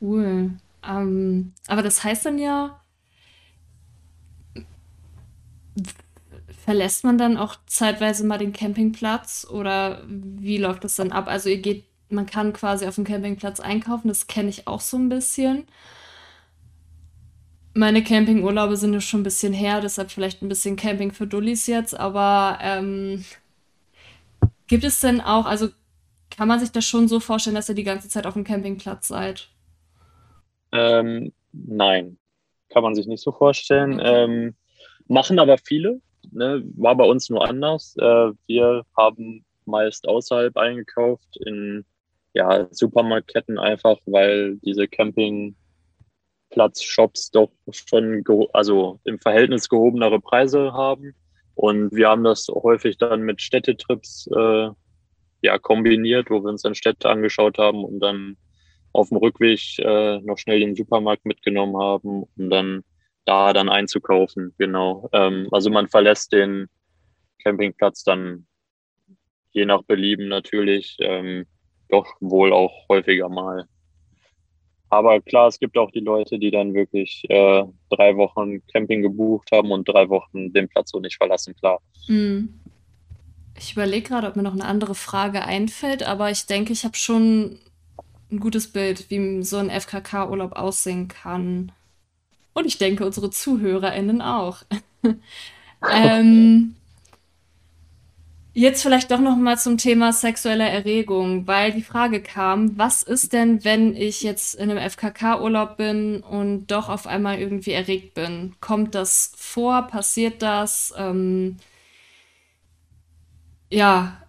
Cool. Ähm, aber das heißt dann ja, verlässt man dann auch zeitweise mal den Campingplatz oder wie läuft das dann ab? Also ihr geht, man kann quasi auf dem Campingplatz einkaufen, das kenne ich auch so ein bisschen. Meine Campingurlaube sind ja schon ein bisschen her, deshalb vielleicht ein bisschen Camping für Dullis jetzt, aber ähm, gibt es denn auch, also kann man sich das schon so vorstellen, dass ihr die ganze Zeit auf dem Campingplatz seid? Ähm, nein, kann man sich nicht so vorstellen. Ähm, machen aber viele. ne, war bei uns nur anders. Äh, wir haben meist außerhalb eingekauft, in ja, Supermarktketten einfach, weil diese Campingplatz-Shops doch schon also im Verhältnis gehobenere Preise haben. Und wir haben das häufig dann mit Städtetrips äh, ja, kombiniert, wo wir uns dann Städte angeschaut haben und dann auf dem Rückweg äh, noch schnell den Supermarkt mitgenommen haben, um dann da dann einzukaufen. Genau. Ähm, also man verlässt den Campingplatz dann je nach Belieben natürlich ähm, doch wohl auch häufiger mal. Aber klar, es gibt auch die Leute, die dann wirklich äh, drei Wochen Camping gebucht haben und drei Wochen den Platz so nicht verlassen, klar. Mhm. Ich überlege gerade, ob mir noch eine andere Frage einfällt, aber ich denke, ich habe schon ein gutes Bild, wie so ein FKK-Urlaub aussehen kann. Und ich denke, unsere ZuhörerInnen auch. ähm, Jetzt vielleicht doch noch mal zum Thema sexuelle Erregung, weil die Frage kam, was ist denn, wenn ich jetzt in einem FKK-Urlaub bin und doch auf einmal irgendwie erregt bin? Kommt das vor? Passiert das? Ähm, ja,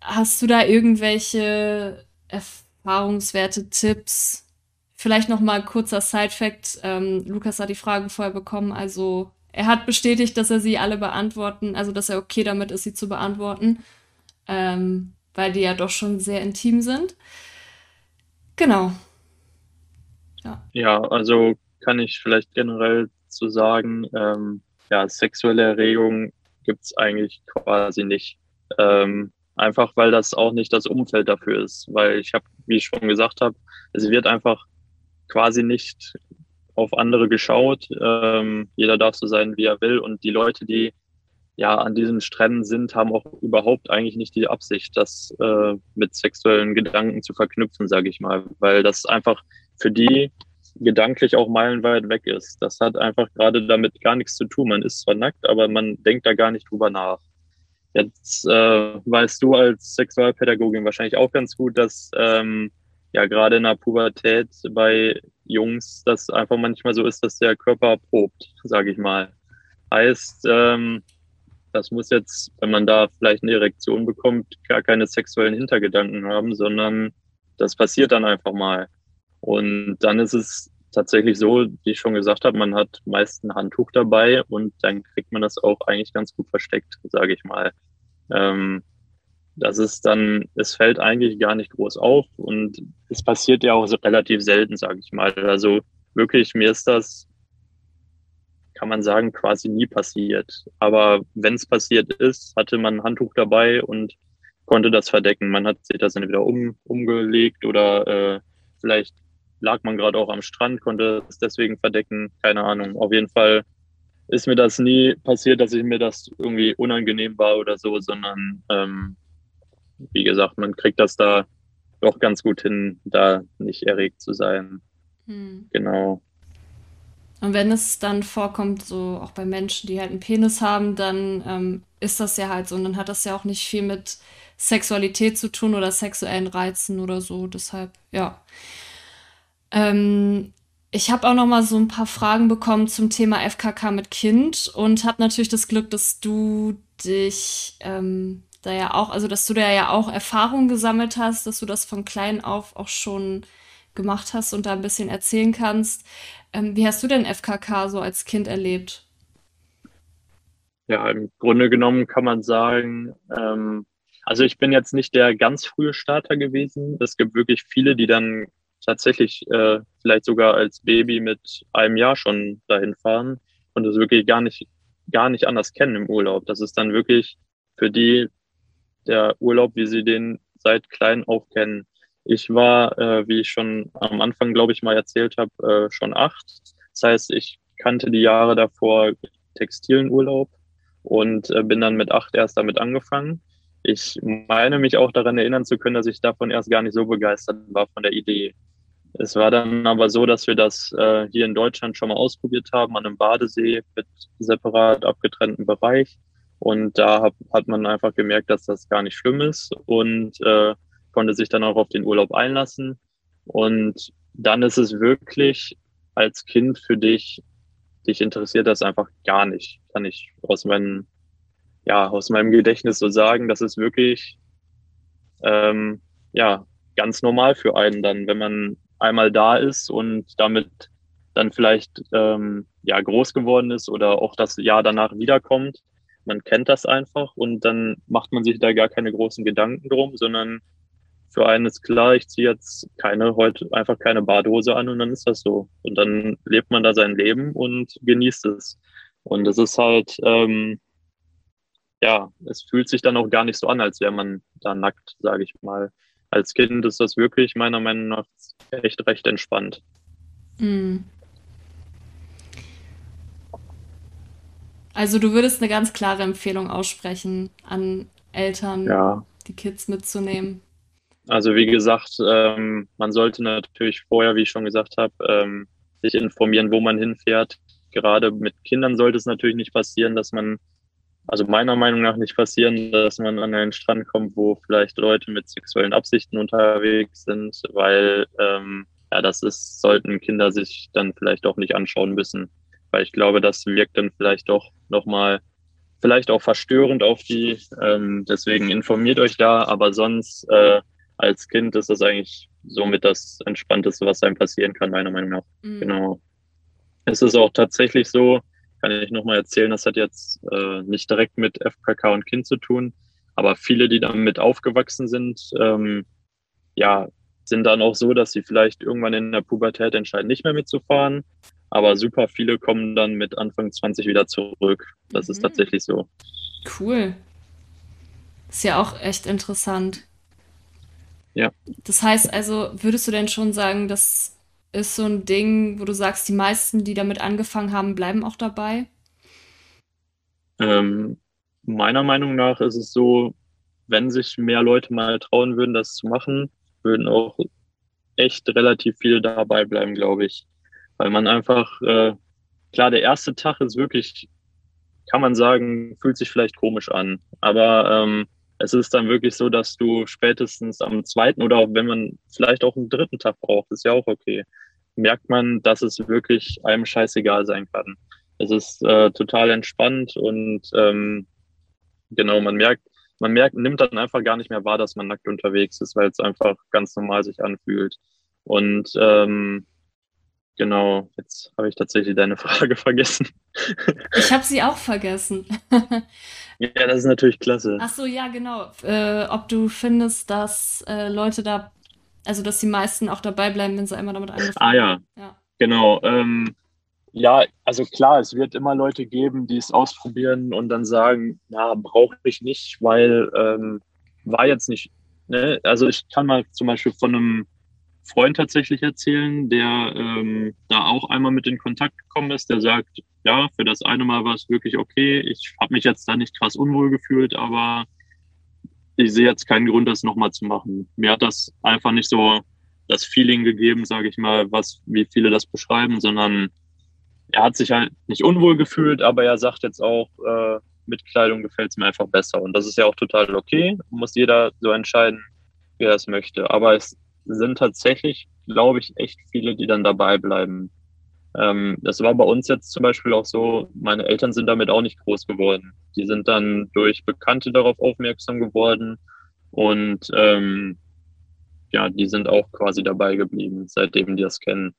hast du da irgendwelche Erfahrungswerte, Tipps? Vielleicht noch mal kurzer Side-Fact. Ähm, Lukas hat die Fragen vorher bekommen, also er hat bestätigt, dass er sie alle beantworten, also dass er okay damit ist, sie zu beantworten, ähm, weil die ja doch schon sehr intim sind. Genau. Ja, ja also kann ich vielleicht generell zu sagen, ähm, ja, sexuelle Erregung gibt es eigentlich quasi nicht. Ähm, einfach weil das auch nicht das Umfeld dafür ist. Weil ich habe, wie ich schon gesagt habe, es wird einfach quasi nicht auf andere geschaut. Ähm, jeder darf so sein, wie er will. Und die Leute, die ja an diesen Stränden sind, haben auch überhaupt eigentlich nicht die Absicht, das äh, mit sexuellen Gedanken zu verknüpfen, sage ich mal, weil das einfach für die gedanklich auch meilenweit weg ist. Das hat einfach gerade damit gar nichts zu tun. Man ist zwar nackt, aber man denkt da gar nicht drüber nach. Jetzt äh, weißt du als Sexualpädagogin wahrscheinlich auch ganz gut, dass ähm, ja gerade in der Pubertät bei Jungs das einfach manchmal so ist, dass der Körper probt, sage ich mal. Heißt, ähm, das muss jetzt, wenn man da vielleicht eine Erektion bekommt, gar keine sexuellen Hintergedanken haben, sondern das passiert dann einfach mal. Und dann ist es tatsächlich so, wie ich schon gesagt habe, man hat meist ein Handtuch dabei und dann kriegt man das auch eigentlich ganz gut versteckt, sage ich mal. Ähm, das ist dann, es fällt eigentlich gar nicht groß auf und es passiert ja auch so relativ selten, sage ich mal. Also wirklich, mir ist das, kann man sagen, quasi nie passiert. Aber wenn es passiert ist, hatte man ein Handtuch dabei und konnte das verdecken. Man hat sich das dann wieder um, umgelegt oder äh, vielleicht lag man gerade auch am Strand, konnte es deswegen verdecken. Keine Ahnung. Auf jeden Fall ist mir das nie passiert, dass ich mir das irgendwie unangenehm war oder so, sondern ähm, wie gesagt, man kriegt das da doch ganz gut hin, da nicht erregt zu sein. Hm. Genau. Und wenn es dann vorkommt, so auch bei Menschen, die halt einen Penis haben, dann ähm, ist das ja halt so. Und dann hat das ja auch nicht viel mit Sexualität zu tun oder sexuellen Reizen oder so. Deshalb, ja. Ähm, ich habe auch noch mal so ein paar Fragen bekommen zum Thema FKK mit Kind und habe natürlich das Glück, dass du dich ähm, da ja auch, also dass du da ja auch Erfahrung gesammelt hast, dass du das von klein auf auch schon gemacht hast und da ein bisschen erzählen kannst. Ähm, wie hast du denn FKK so als Kind erlebt? Ja, im Grunde genommen kann man sagen, ähm, also ich bin jetzt nicht der ganz frühe Starter gewesen. Es gibt wirklich viele, die dann tatsächlich äh, vielleicht sogar als Baby mit einem Jahr schon dahin fahren und das wirklich gar nicht, gar nicht anders kennen im Urlaub. Das ist dann wirklich für die der Urlaub, wie sie den seit klein auf kennen. Ich war, äh, wie ich schon am Anfang, glaube ich, mal erzählt habe, äh, schon acht. Das heißt, ich kannte die Jahre davor textilen Urlaub und äh, bin dann mit acht erst damit angefangen. Ich meine mich auch daran erinnern zu können, dass ich davon erst gar nicht so begeistert war von der Idee. Es war dann aber so, dass wir das äh, hier in Deutschland schon mal ausprobiert haben, an einem Badesee mit separat abgetrennten Bereich. Und da hat, hat man einfach gemerkt, dass das gar nicht schlimm ist und äh, konnte sich dann auch auf den Urlaub einlassen. Und dann ist es wirklich als Kind für dich dich interessiert das einfach gar nicht. Kann ich aus meinem, ja, aus meinem Gedächtnis so sagen. Das ist wirklich, ähm, ja, ganz normal für einen dann, wenn man einmal da ist und damit dann vielleicht ähm, ja groß geworden ist oder auch das Jahr danach wiederkommt. Man kennt das einfach und dann macht man sich da gar keine großen Gedanken drum, sondern für einen ist klar, ich ziehe jetzt keine heute einfach keine Badhose an und dann ist das so. Und dann lebt man da sein Leben und genießt es. Und es ist halt, ähm, ja, es fühlt sich dann auch gar nicht so an, als wäre man da nackt, sage ich mal. Als Kind ist das wirklich meiner Meinung nach echt recht entspannt. Mm. Also du würdest eine ganz klare Empfehlung aussprechen an Eltern, Ja, die Kids mitzunehmen. also wie gesagt, ähm, man sollte natürlich vorher, wie ich schon gesagt habe, ähm, sich informieren, wo man hinfährt. Gerade mit Kindern sollte es natürlich nicht passieren, dass man, also meiner Meinung nach nicht passieren, dass man an einen Strand kommt, wo vielleicht Leute mit sexuellen Absichten unterwegs sind, weil ähm, ja, das ist, sollten Kinder sich dann vielleicht auch nicht anschauen müssen. Weil ich glaube, das wirkt dann vielleicht doch nochmal, vielleicht auch verstörend auf die. Ähm, deswegen informiert euch da, aber sonst äh, als Kind ist das eigentlich somit das Entspannteste, was einem passieren kann, meiner Meinung nach. Mm. Genau. Es ist auch tatsächlich so, kann ich nochmal erzählen, das hat jetzt äh, nicht direkt mit FKK und Kind zu tun, aber viele, die damit aufgewachsen sind, ähm, ja, sind dann auch so, dass sie vielleicht irgendwann in der Pubertät entscheiden, nicht mehr mitzufahren. Aber super viele kommen dann mit Anfang 20 wieder zurück. Das ist Mhm. tatsächlich so. Cool. Ist ja auch echt interessant. Ja. Das heißt also, würdest du denn schon sagen, das ist so ein Ding, wo du sagst, die meisten, die damit angefangen haben, bleiben auch dabei? Ähm, meiner Meinung nach ist es so, wenn sich mehr Leute mal trauen würden, das zu machen, würden auch echt relativ viele dabei bleiben, glaube ich. Weil man einfach, äh, klar, der erste Tag ist wirklich, kann man sagen, fühlt sich vielleicht komisch an. Aber ähm, es ist dann wirklich so, dass du spätestens am zweiten oder auch wenn man vielleicht auch einen dritten Tag braucht, ist ja auch okay, merkt man, dass es wirklich einem scheißegal sein kann. Es ist äh, total entspannt und ähm, genau, man merkt, man merkt, nimmt dann einfach gar nicht mehr wahr, dass man nackt unterwegs ist, weil es einfach ganz normal sich anfühlt. Und ähm, genau, jetzt habe ich tatsächlich deine Frage vergessen. Ich habe sie auch vergessen. Ja, das ist natürlich klasse. Ach so, ja, genau. Äh, ob du findest, dass äh, Leute da, also dass die meisten auch dabei bleiben, wenn sie einmal damit angefangen Ah ja, haben. Ja. genau. Ähm, ja, also klar, es wird immer Leute geben, die es ausprobieren und dann sagen, na, brauche ich nicht, weil ähm, war jetzt nicht, ne? Also ich kann mal zum Beispiel von einem Freund tatsächlich erzählen, der ähm, da auch einmal mit in Kontakt gekommen ist, der sagt, ja, für das eine Mal war es wirklich okay. Ich habe mich jetzt da nicht krass unwohl gefühlt, aber ich sehe jetzt keinen Grund, das nochmal zu machen. Mir hat das einfach nicht so das Feeling gegeben, sage ich mal, was, wie viele das beschreiben, sondern er hat sich halt nicht unwohl gefühlt, aber er sagt jetzt auch, äh, mit Kleidung gefällt es mir einfach besser. Und das ist ja auch total okay. Muss jeder so entscheiden, wie er es möchte. Aber es sind tatsächlich, glaube ich, echt viele, die dann dabei bleiben. Ähm, das war bei uns jetzt zum Beispiel auch so, meine Eltern sind damit auch nicht groß geworden. Die sind dann durch Bekannte darauf aufmerksam geworden und ähm, ja, die sind auch quasi dabei geblieben, seitdem die das kennen.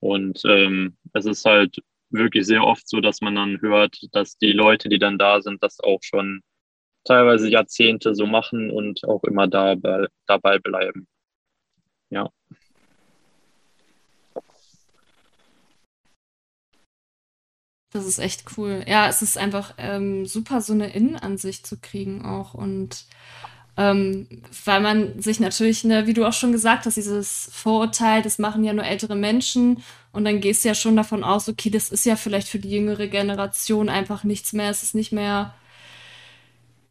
Und ähm, es ist halt wirklich sehr oft so, dass man dann hört, dass die Leute, die dann da sind, das auch schon teilweise Jahrzehnte so machen und auch immer dabei, dabei bleiben. Ja. Das ist echt cool. Ja, es ist einfach ähm, super, so eine Innenansicht zu kriegen auch. Und ähm, weil man sich natürlich, ne, wie du auch schon gesagt hast, dieses Vorurteil, das machen ja nur ältere Menschen. Und dann gehst du ja schon davon aus, okay, das ist ja vielleicht für die jüngere Generation einfach nichts mehr. Es ist nicht mehr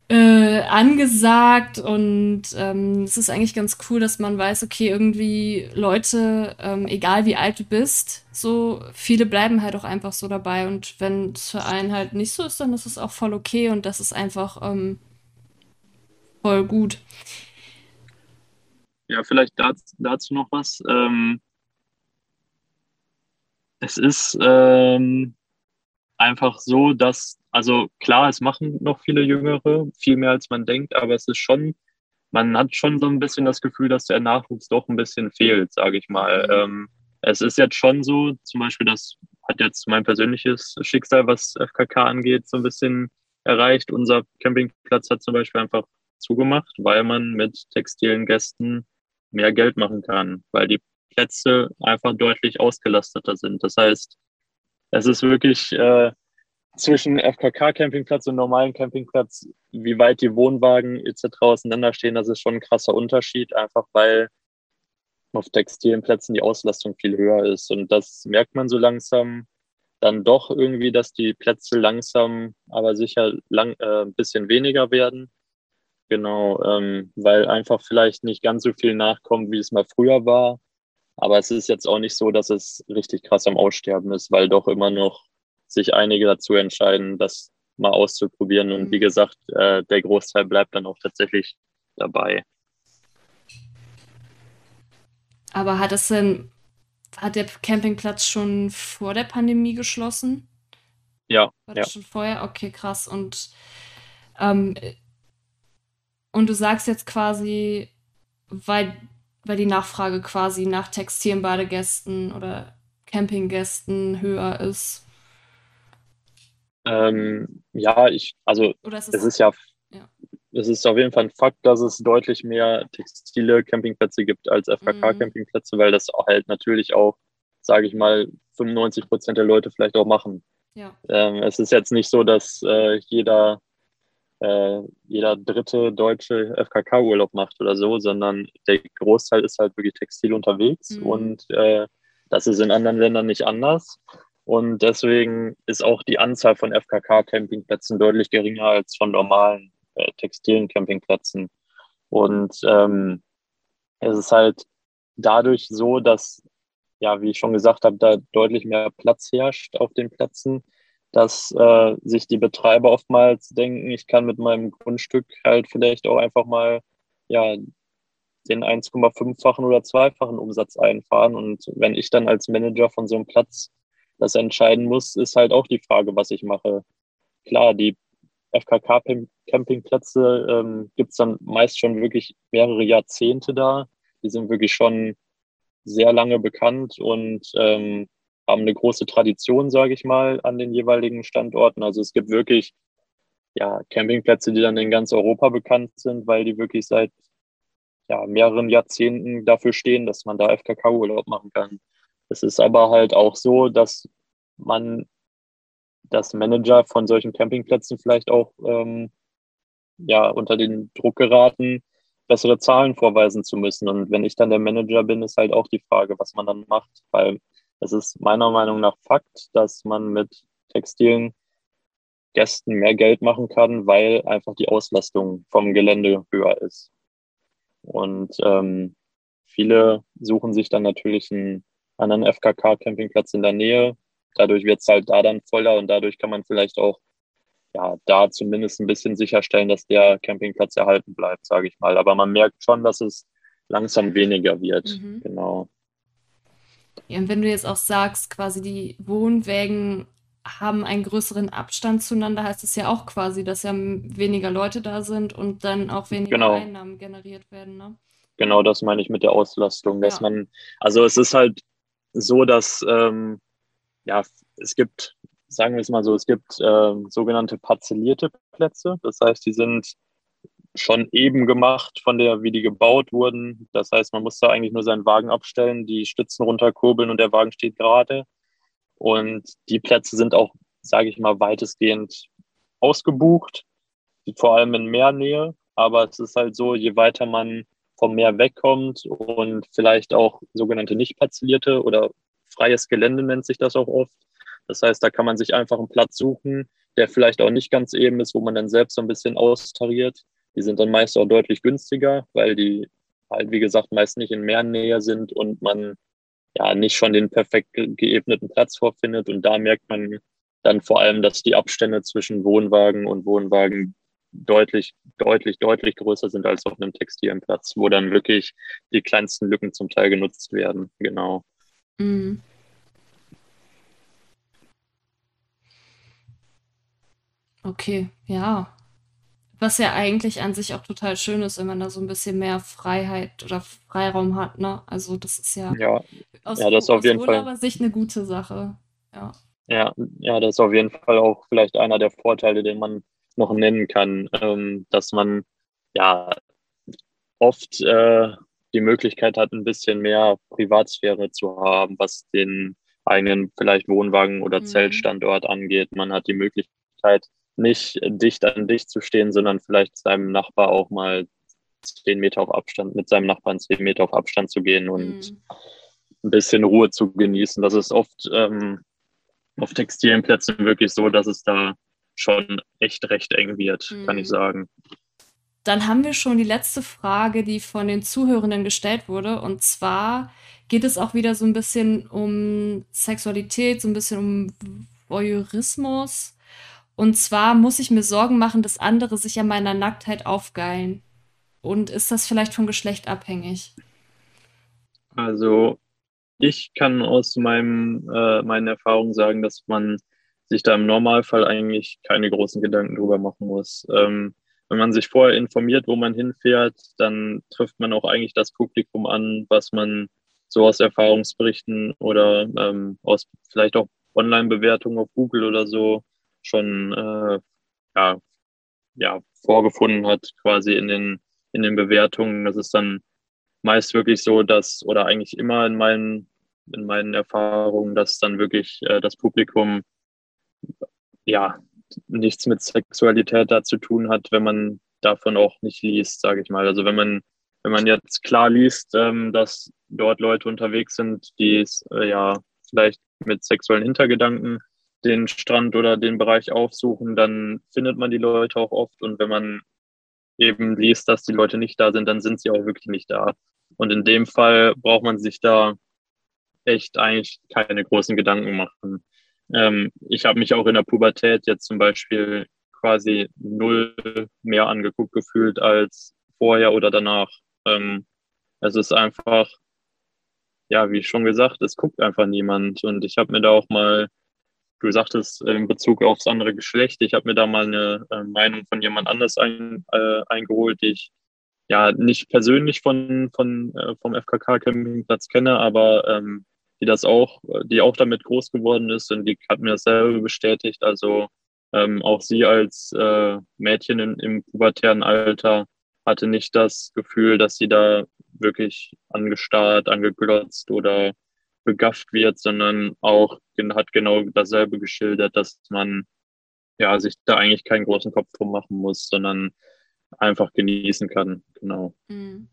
äh, angesagt und ähm, es ist eigentlich ganz cool, dass man weiß, okay, irgendwie Leute, ähm, egal wie alt du bist, so viele bleiben halt auch einfach so dabei und wenn es für einen halt nicht so ist, dann ist es auch voll okay und das ist einfach ähm, voll gut. Ja, vielleicht dazu, dazu noch was. Ähm, es ist, ähm, einfach so, dass, also klar, es machen noch viele Jüngere, viel mehr als man denkt, aber es ist schon, man hat schon so ein bisschen das Gefühl, dass der Nachwuchs doch ein bisschen fehlt, sage ich mal. Mhm. Ähm, es ist jetzt schon so, zum Beispiel, das hat jetzt mein persönliches Schicksal, was FKK angeht, so ein bisschen erreicht. Unser Campingplatz hat zum Beispiel einfach zugemacht, weil man mit textilen Gästen mehr Geld machen kann, weil die Plätze einfach deutlich ausgelasteter sind. Das heißt, es ist wirklich äh, zwischen FKK-Campingplatz und normalen Campingplatz, wie weit die Wohnwagen etc. auseinanderstehen, das ist schon ein krasser Unterschied, einfach weil auf textilen Plätzen die Auslastung viel höher ist. Und das merkt man so langsam dann doch irgendwie, dass die Plätze langsam, aber sicher lang, äh, ein bisschen weniger werden. Genau, ähm, weil einfach vielleicht nicht ganz so viel nachkommt, wie es mal früher war. Aber es ist jetzt auch nicht so, dass es richtig krass am Aussterben ist, weil doch immer noch sich einige dazu entscheiden, das mal auszuprobieren. Und wie mhm. gesagt, äh, der Großteil bleibt dann auch tatsächlich dabei. Aber hat es denn, hat der Campingplatz schon vor der Pandemie geschlossen? Ja. War das ja. schon vorher? Okay, krass. Und, ähm, und du sagst jetzt quasi, weil, weil die Nachfrage quasi nach textilen Badegästen oder Campinggästen höher ist. Ähm, ja, ich, also es ist, es ist ja, ja, es ist auf jeden Fall ein Fakt, dass es deutlich mehr textile Campingplätze gibt als FKK-Campingplätze, mhm. weil das halt natürlich auch, sage ich mal, 95 Prozent der Leute vielleicht auch machen. Ja. Ähm, es ist jetzt nicht so, dass äh, jeder, äh, jeder dritte Deutsche FKK-Urlaub macht oder so, sondern der Großteil ist halt wirklich textil unterwegs mhm. und äh, das ist in anderen Ländern nicht anders. Und deswegen ist auch die Anzahl von FKK-Campingplätzen deutlich geringer als von normalen äh, textilen Campingplätzen. Und ähm, es ist halt dadurch so, dass, ja, wie ich schon gesagt habe, da deutlich mehr Platz herrscht auf den Plätzen, dass äh, sich die Betreiber oftmals denken, ich kann mit meinem Grundstück halt vielleicht auch einfach mal ja, den 1,5-fachen oder zweifachen Umsatz einfahren. Und wenn ich dann als Manager von so einem Platz das entscheiden muss, ist halt auch die Frage, was ich mache. Klar, die FKK-Campingplätze ähm, gibt es dann meist schon wirklich mehrere Jahrzehnte da. Die sind wirklich schon sehr lange bekannt und ähm, haben eine große Tradition, sage ich mal, an den jeweiligen Standorten. Also es gibt wirklich ja, Campingplätze, die dann in ganz Europa bekannt sind, weil die wirklich seit ja, mehreren Jahrzehnten dafür stehen, dass man da FKK-Urlaub machen kann. Es ist aber halt auch so, dass man dass Manager von solchen Campingplätzen vielleicht auch ähm, ja, unter den Druck geraten, bessere Zahlen vorweisen zu müssen. Und wenn ich dann der Manager bin, ist halt auch die Frage, was man dann macht. Weil es ist meiner Meinung nach Fakt, dass man mit textilen Gästen mehr Geld machen kann, weil einfach die Auslastung vom Gelände höher ist. Und ähm, viele suchen sich dann natürlich einen anderen FKK-Campingplatz in der Nähe, dadurch wird es halt da dann voller und dadurch kann man vielleicht auch ja, da zumindest ein bisschen sicherstellen, dass der Campingplatz erhalten bleibt, sage ich mal. Aber man merkt schon, dass es langsam weniger wird. Mhm. Genau. Ja, und wenn du jetzt auch sagst, quasi die Wohnwägen haben einen größeren Abstand zueinander, heißt es ja auch quasi, dass ja weniger Leute da sind und dann auch weniger genau. Einnahmen generiert werden. Ne? Genau, das meine ich mit der Auslastung, dass ja. man, also es ist halt so, dass ähm, ja, es gibt, sagen wir es mal so, es gibt äh, sogenannte parzellierte Plätze. Das heißt, die sind schon eben gemacht von der, wie die gebaut wurden. Das heißt, man muss da eigentlich nur seinen Wagen abstellen, die Stützen runterkurbeln und der Wagen steht gerade. Und die Plätze sind auch, sage ich mal, weitestgehend ausgebucht, vor allem in Meernähe. Aber es ist halt so, je weiter man vom Meer wegkommt und vielleicht auch sogenannte nicht parzellierte oder freies Gelände nennt sich das auch oft. Das heißt, da kann man sich einfach einen Platz suchen, der vielleicht auch nicht ganz eben ist, wo man dann selbst so ein bisschen austariert. Die sind dann meist auch deutlich günstiger, weil die halt, wie gesagt, meist nicht in Meernähe sind und man ja nicht schon den perfekt geebneten Platz vorfindet. Und da merkt man dann vor allem, dass die Abstände zwischen Wohnwagen und Wohnwagen deutlich, deutlich, deutlich größer sind als auf einem textilen Platz, wo dann wirklich die kleinsten Lücken zum Teil genutzt werden. Genau. Mhm. Okay, ja. Was ja eigentlich an sich auch total schön ist, wenn man da so ein bisschen mehr Freiheit oder Freiraum hat, ne? Also das ist ja Ja, aus, ja, das ist auf jeden Fall. Urlaubersicht eine gute Sache. Ja. Ja, ja, das ist auf jeden Fall auch vielleicht einer der Vorteile, den man noch nennen kann, ähm, dass man ja oft äh, die Möglichkeit hat, ein bisschen mehr Privatsphäre zu haben, was den eigenen vielleicht Wohnwagen oder Mhm. Zeltstandort angeht. Man hat die Möglichkeit, nicht dicht an dicht zu stehen, sondern vielleicht seinem Nachbar auch mal zehn Meter auf Abstand, mit seinem Nachbarn zehn Meter auf Abstand zu gehen und Mhm. ein bisschen Ruhe zu genießen. Das ist oft ähm, auf textilen Plätzen wirklich so, dass es da schon echt recht eng wird, kann ich Mhm. sagen. Dann haben wir schon die letzte Frage, die von den Zuhörenden gestellt wurde. Und zwar geht es auch wieder so ein bisschen um Sexualität, so ein bisschen um Voyeurismus. Und zwar muss ich mir Sorgen machen, dass andere sich an meiner Nacktheit aufgeilen. Und ist das vielleicht vom Geschlecht abhängig? Also ich kann aus meinem, äh, meinen Erfahrungen sagen, dass man sich da im Normalfall eigentlich keine großen Gedanken drüber machen muss. Ähm, wenn man sich vorher informiert, wo man hinfährt, dann trifft man auch eigentlich das Publikum an, was man so aus Erfahrungsberichten oder ähm, aus vielleicht auch Online-Bewertungen auf Google oder so schon äh, ja, ja, vorgefunden hat, quasi in den, in den Bewertungen. Das ist dann meist wirklich so, dass, oder eigentlich immer in meinen, in meinen Erfahrungen, dass dann wirklich äh, das Publikum ja nichts mit Sexualität da zu tun hat, wenn man davon auch nicht liest, sage ich mal. Also wenn man, wenn man jetzt klar liest, ähm, dass dort Leute unterwegs sind, die äh, ja vielleicht mit sexuellen Hintergedanken den Strand oder den Bereich aufsuchen, dann findet man die Leute auch oft. Und wenn man eben liest, dass die Leute nicht da sind, dann sind sie auch wirklich nicht da. Und in dem Fall braucht man sich da echt eigentlich keine großen Gedanken machen. Ähm, ich habe mich auch in der Pubertät jetzt zum Beispiel quasi null mehr angeguckt gefühlt als vorher oder danach. Ähm, es ist einfach, ja, wie schon gesagt, es guckt einfach niemand. Und ich habe mir da auch mal, du sagtest in Bezug aufs andere Geschlecht, ich habe mir da mal eine äh, Meinung von jemand anders ein, äh, eingeholt, die ich ja nicht persönlich von, von äh, vom FKK Campingplatz kenne, aber ähm, die das auch, die auch damit groß geworden ist und die hat mir dasselbe bestätigt. Also ähm, auch sie als äh, Mädchen in, im pubertären Alter hatte nicht das Gefühl, dass sie da wirklich angestarrt, angeglotzt oder begafft wird, sondern auch hat genau dasselbe geschildert, dass man ja sich da eigentlich keinen großen Kopf drum machen muss, sondern einfach genießen kann. Genau. Mhm.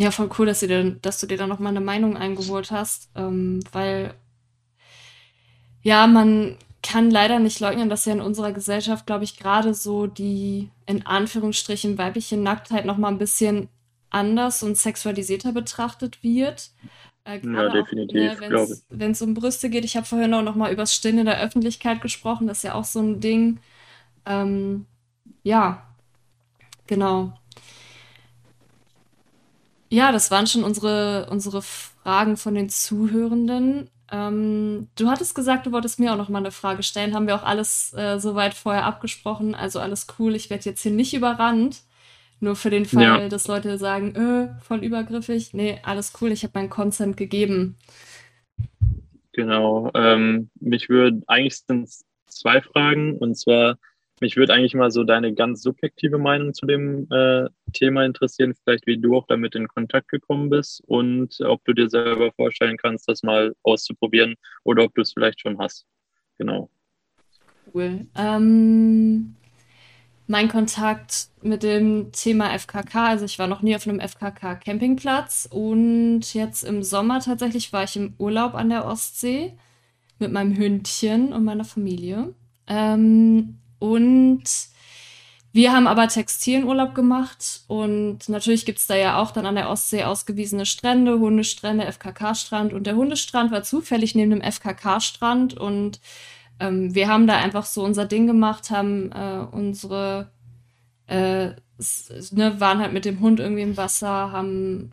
Ja, voll cool, dass, denn, dass du dir da noch mal eine Meinung eingeholt hast, ähm, weil ja, man kann leider nicht leugnen, dass ja in unserer Gesellschaft, glaube ich, gerade so die in Anführungsstrichen weibliche Nacktheit noch mal ein bisschen anders und sexualisierter betrachtet wird. Äh, Ja, ne, definitiv, wenn glaube ich. es wenn es um Brüste geht. Ich habe vorhin auch noch mal über das Stillen in der Öffentlichkeit gesprochen. Das ist ja auch so ein Ding. Ähm, ja, genau. Ja, das waren schon unsere, unsere Fragen von den Zuhörenden. Ähm, du hattest gesagt, du wolltest mir auch noch mal eine Frage stellen. Haben wir auch alles äh, soweit vorher abgesprochen? Also alles cool. Ich werde jetzt hier nicht überrannt. Nur für den Ja, Fall, dass Leute sagen, äh, voll übergriffig. Nee, alles cool. Ich habe meinen Consent gegeben. genau. Ähm, mich würde eigentlich sind zwei Fragen und zwar mich würde eigentlich mal so deine ganz subjektive Meinung zu dem äh, Thema interessieren, vielleicht wie du auch damit in Kontakt gekommen bist und ob du dir selber vorstellen kannst, das mal auszuprobieren oder ob du es vielleicht schon hast. Genau. Cool. Ähm, mein Kontakt mit dem Thema FKK, also ich war noch nie auf einem FKK-Campingplatz und jetzt im Sommer tatsächlich war ich im Urlaub an der Ostsee mit meinem Hündchen und meiner Familie. Ähm, und wir haben aber Textilurlaub gemacht und natürlich gibt es da ja auch dann an der Ostsee ausgewiesene Strände, Hundestrände, FKK-Strand und der Hundestrand war zufällig neben dem FKK-Strand und ähm, wir haben da einfach so unser Ding gemacht, haben äh, unsere, äh, ne, waren halt mit dem Hund irgendwie im Wasser, haben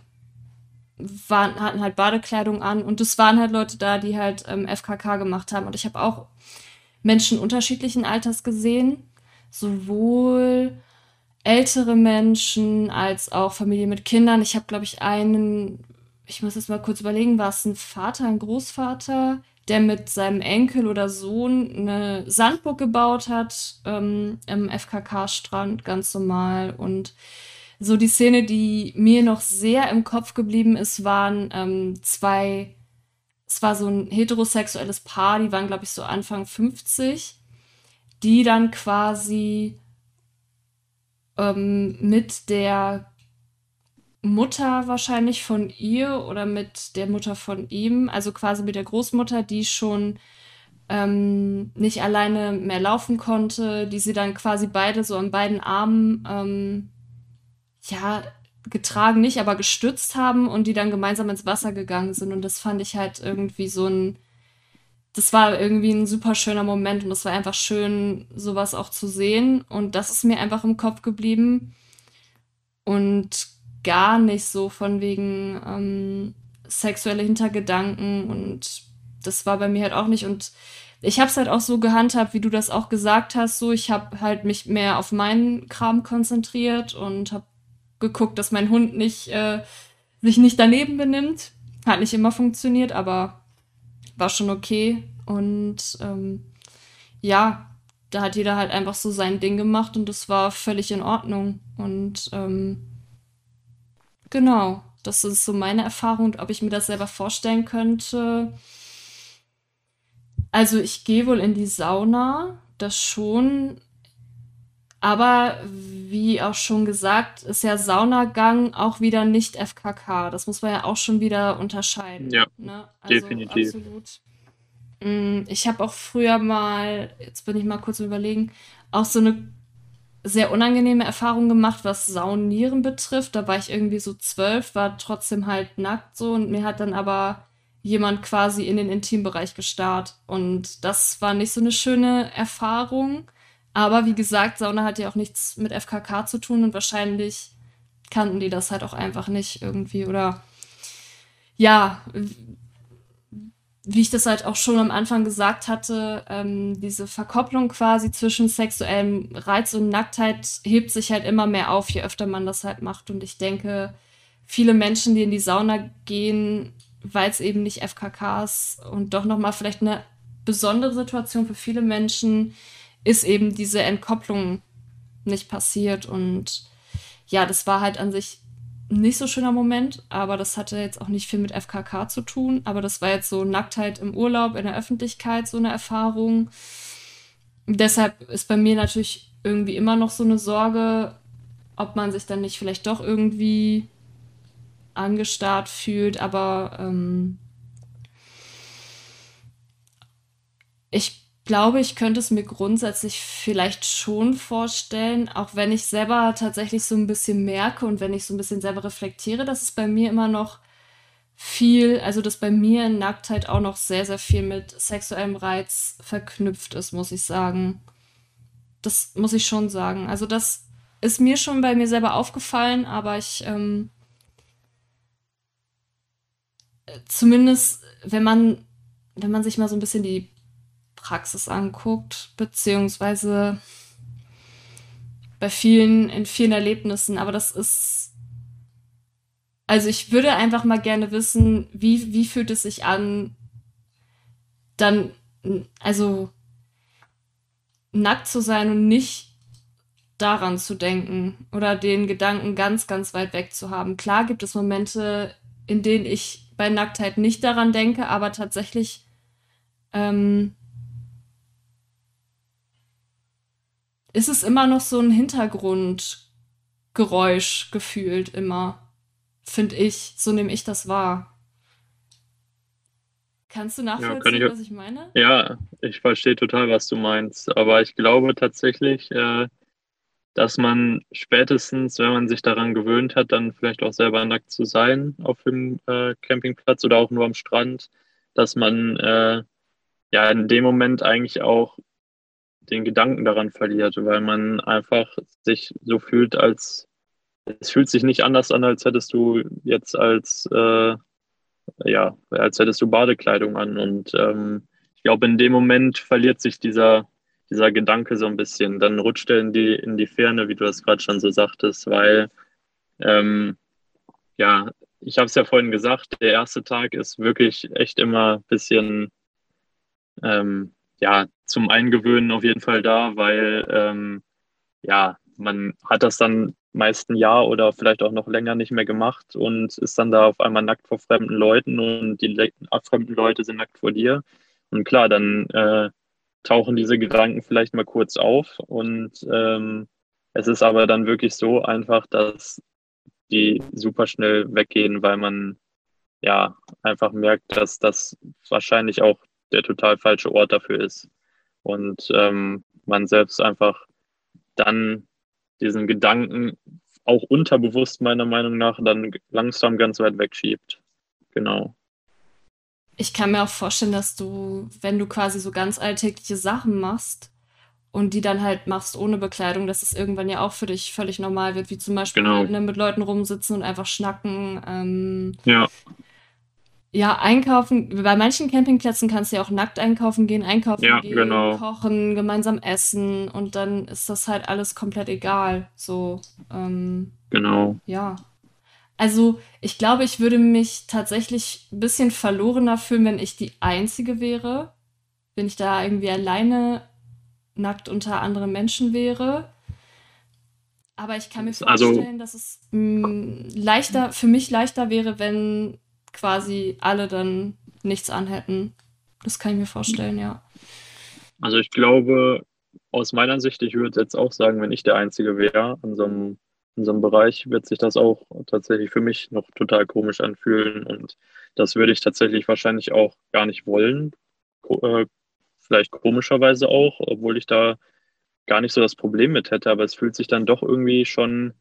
waren, hatten halt Badekleidung an und es waren halt Leute da, die halt ähm, FKK gemacht haben. Und ich habe auch Menschen unterschiedlichen Alters gesehen, sowohl ältere Menschen als auch Familie mit Kindern. Ich habe, glaube ich, einen, ich muss jetzt mal kurz überlegen, war es ein Vater, ein Großvater, der mit seinem Enkel oder Sohn eine Sandburg gebaut hat ähm, im FKK-Strand, ganz normal. Und so die Szene, die mir noch sehr im Kopf geblieben ist, waren ähm, zwei, es war so ein heterosexuelles Paar, die waren, glaube ich, so Anfang 50, die dann quasi ähm, mit der Mutter wahrscheinlich von ihr oder mit der Mutter von ihm, also quasi mit der Großmutter, die schon ähm, nicht alleine mehr laufen konnte, die sie dann quasi beide so an beiden Armen, ähm, ja, getragen nicht, aber gestützt haben und die dann gemeinsam ins Wasser gegangen sind. Und das fand ich halt irgendwie so ein, das war irgendwie ein super schöner Moment und es war einfach schön, sowas auch zu sehen. Und das ist mir einfach im Kopf geblieben. Und gar nicht so von wegen ähm, sexuelle Hintergedanken und das war bei mir halt auch nicht und ich habe es halt auch so gehandhabt, wie du das auch gesagt hast, so ich habe halt mich mehr auf meinen Kram konzentriert und habe geguckt, dass mein Hund nicht äh, sich nicht daneben benimmt. Hat nicht immer funktioniert, aber war schon okay und ähm, ja, da hat jeder halt einfach so sein Ding gemacht und das war völlig in Ordnung und ähm, Genau, das ist so meine Erfahrung ob ich mir das selber vorstellen könnte. Also ich gehe wohl in die Sauna, das schon. Aber wie auch schon gesagt, ist ja Saunagang auch wieder nicht FKK. Das muss man ja auch schon wieder unterscheiden. Ja, ne? also definitiv. Absolut. Mm, ich habe auch früher mal, jetzt bin ich mal kurz überlegen, auch so eine sehr unangenehme Erfahrungen gemacht, was Saunieren betrifft. Da war ich irgendwie so zwölf, war trotzdem halt nackt so und mir hat dann aber jemand quasi in den Intimbereich gestarrt. Und das war nicht so eine schöne Erfahrung. Aber wie gesagt, Sauna hat ja auch nichts mit FKK zu tun und wahrscheinlich kannten die das halt auch einfach nicht irgendwie oder ja, wie ich das halt auch schon am Anfang gesagt hatte, ähm, diese Verkopplung quasi zwischen sexuellem Reiz und Nacktheit hebt sich halt immer mehr auf, je öfter man das halt macht. Und ich denke, viele Menschen, die in die Sauna gehen, weil es eben nicht FKKs und doch nochmal vielleicht eine besondere Situation für viele Menschen ist eben diese Entkopplung nicht passiert. Und ja, das war halt an sich nicht so schöner Moment, aber das hatte jetzt auch nicht viel mit FKK zu tun. Aber das war jetzt so Nacktheit im Urlaub, in der Öffentlichkeit, so eine Erfahrung. Deshalb ist bei mir natürlich irgendwie immer noch so eine Sorge, ob man sich dann nicht vielleicht doch irgendwie angestarrt fühlt. Aber ähm, ich glaube, ich könnte es mir grundsätzlich vielleicht schon vorstellen, auch wenn ich selber tatsächlich so ein bisschen merke und wenn ich so ein bisschen selber reflektiere, dass es bei mir immer noch viel, also dass bei mir Nacktheit auch noch sehr, sehr viel mit sexuellem Reiz verknüpft ist, muss ich sagen. Das muss ich schon sagen. Also das ist mir schon bei mir selber aufgefallen, aber ich ähm, zumindest, wenn man, wenn man sich mal so ein bisschen die Praxis anguckt, beziehungsweise bei vielen, in vielen Erlebnissen. Aber das ist, also ich würde einfach mal gerne wissen, wie, wie fühlt es sich an, dann, also nackt zu sein und nicht daran zu denken oder den Gedanken ganz, ganz weit weg zu haben. Klar gibt es Momente, in denen ich bei Nacktheit nicht daran denke, aber tatsächlich ähm, ist es immer noch so ein Hintergrundgeräusch gefühlt immer, finde ich. So nehme ich das wahr. Kannst du nachvollziehen, ja, ich, was ich meine? Ja, ich verstehe total, was du meinst. Aber ich glaube tatsächlich, äh, dass man spätestens, wenn man sich daran gewöhnt hat, dann vielleicht auch selber nackt zu sein auf dem äh, Campingplatz oder auch nur am Strand, dass man äh, ja in dem Moment eigentlich auch den Gedanken daran verliert, weil man einfach sich so fühlt, als es fühlt sich nicht anders an, als hättest du jetzt als, äh, ja, als hättest du Badekleidung an. Und ähm, ich glaube, in dem Moment verliert sich dieser, dieser Gedanke so ein bisschen. Dann rutscht er in die, in die Ferne, wie du das gerade schon so sagtest, weil, ähm, ja, ich habe es ja vorhin gesagt, der erste Tag ist wirklich echt immer ein bisschen, ähm, ja, zum Eingewöhnen auf jeden Fall da, weil, ähm, ja, man hat das dann meist ein Jahr oder vielleicht auch noch länger nicht mehr gemacht und ist dann da auf einmal nackt vor fremden Leuten und die fremden Leute sind nackt vor dir. Und klar, dann äh, tauchen diese Gedanken vielleicht mal kurz auf und ähm, es ist aber dann wirklich so einfach, dass die super schnell weggehen, weil man ja einfach merkt, dass das wahrscheinlich auch der total falsche Ort dafür ist. Und ähm, man selbst einfach dann diesen Gedanken auch unterbewusst meiner Meinung nach dann langsam ganz weit wegschiebt. Genau. Ich kann mir auch vorstellen, dass du, wenn du quasi so ganz alltägliche Sachen machst und die dann halt machst ohne Bekleidung, dass es irgendwann ja auch für dich völlig normal wird, wie zum Beispiel genau. ne, mit Leuten rumsitzen und einfach schnacken. Ähm, ja. Ja, einkaufen. Bei manchen Campingplätzen kannst du ja auch nackt einkaufen gehen, einkaufen ja, gehen, genau. kochen, gemeinsam essen und dann ist das halt alles komplett egal. So, ähm, genau. Ja. Also, ich glaube, ich würde mich tatsächlich ein bisschen verlorener fühlen, wenn ich die Einzige wäre. Wenn ich da irgendwie alleine nackt unter anderen Menschen wäre. Aber ich kann mir also vorstellen, also, dass es mh, mm, leichter, für mich leichter wäre, wenn quasi alle dann nichts anhätten. Das kann ich mir vorstellen, ja. Also ich glaube, aus meiner Sicht, ich würde jetzt auch sagen, wenn ich der Einzige wäre in so einem, in so einem Bereich, wird sich das auch tatsächlich für mich noch total komisch anfühlen. Und das würde ich tatsächlich wahrscheinlich auch gar nicht wollen. Äh, vielleicht komischerweise auch, obwohl ich da gar nicht so das Problem mit hätte, aber es fühlt sich dann doch irgendwie schon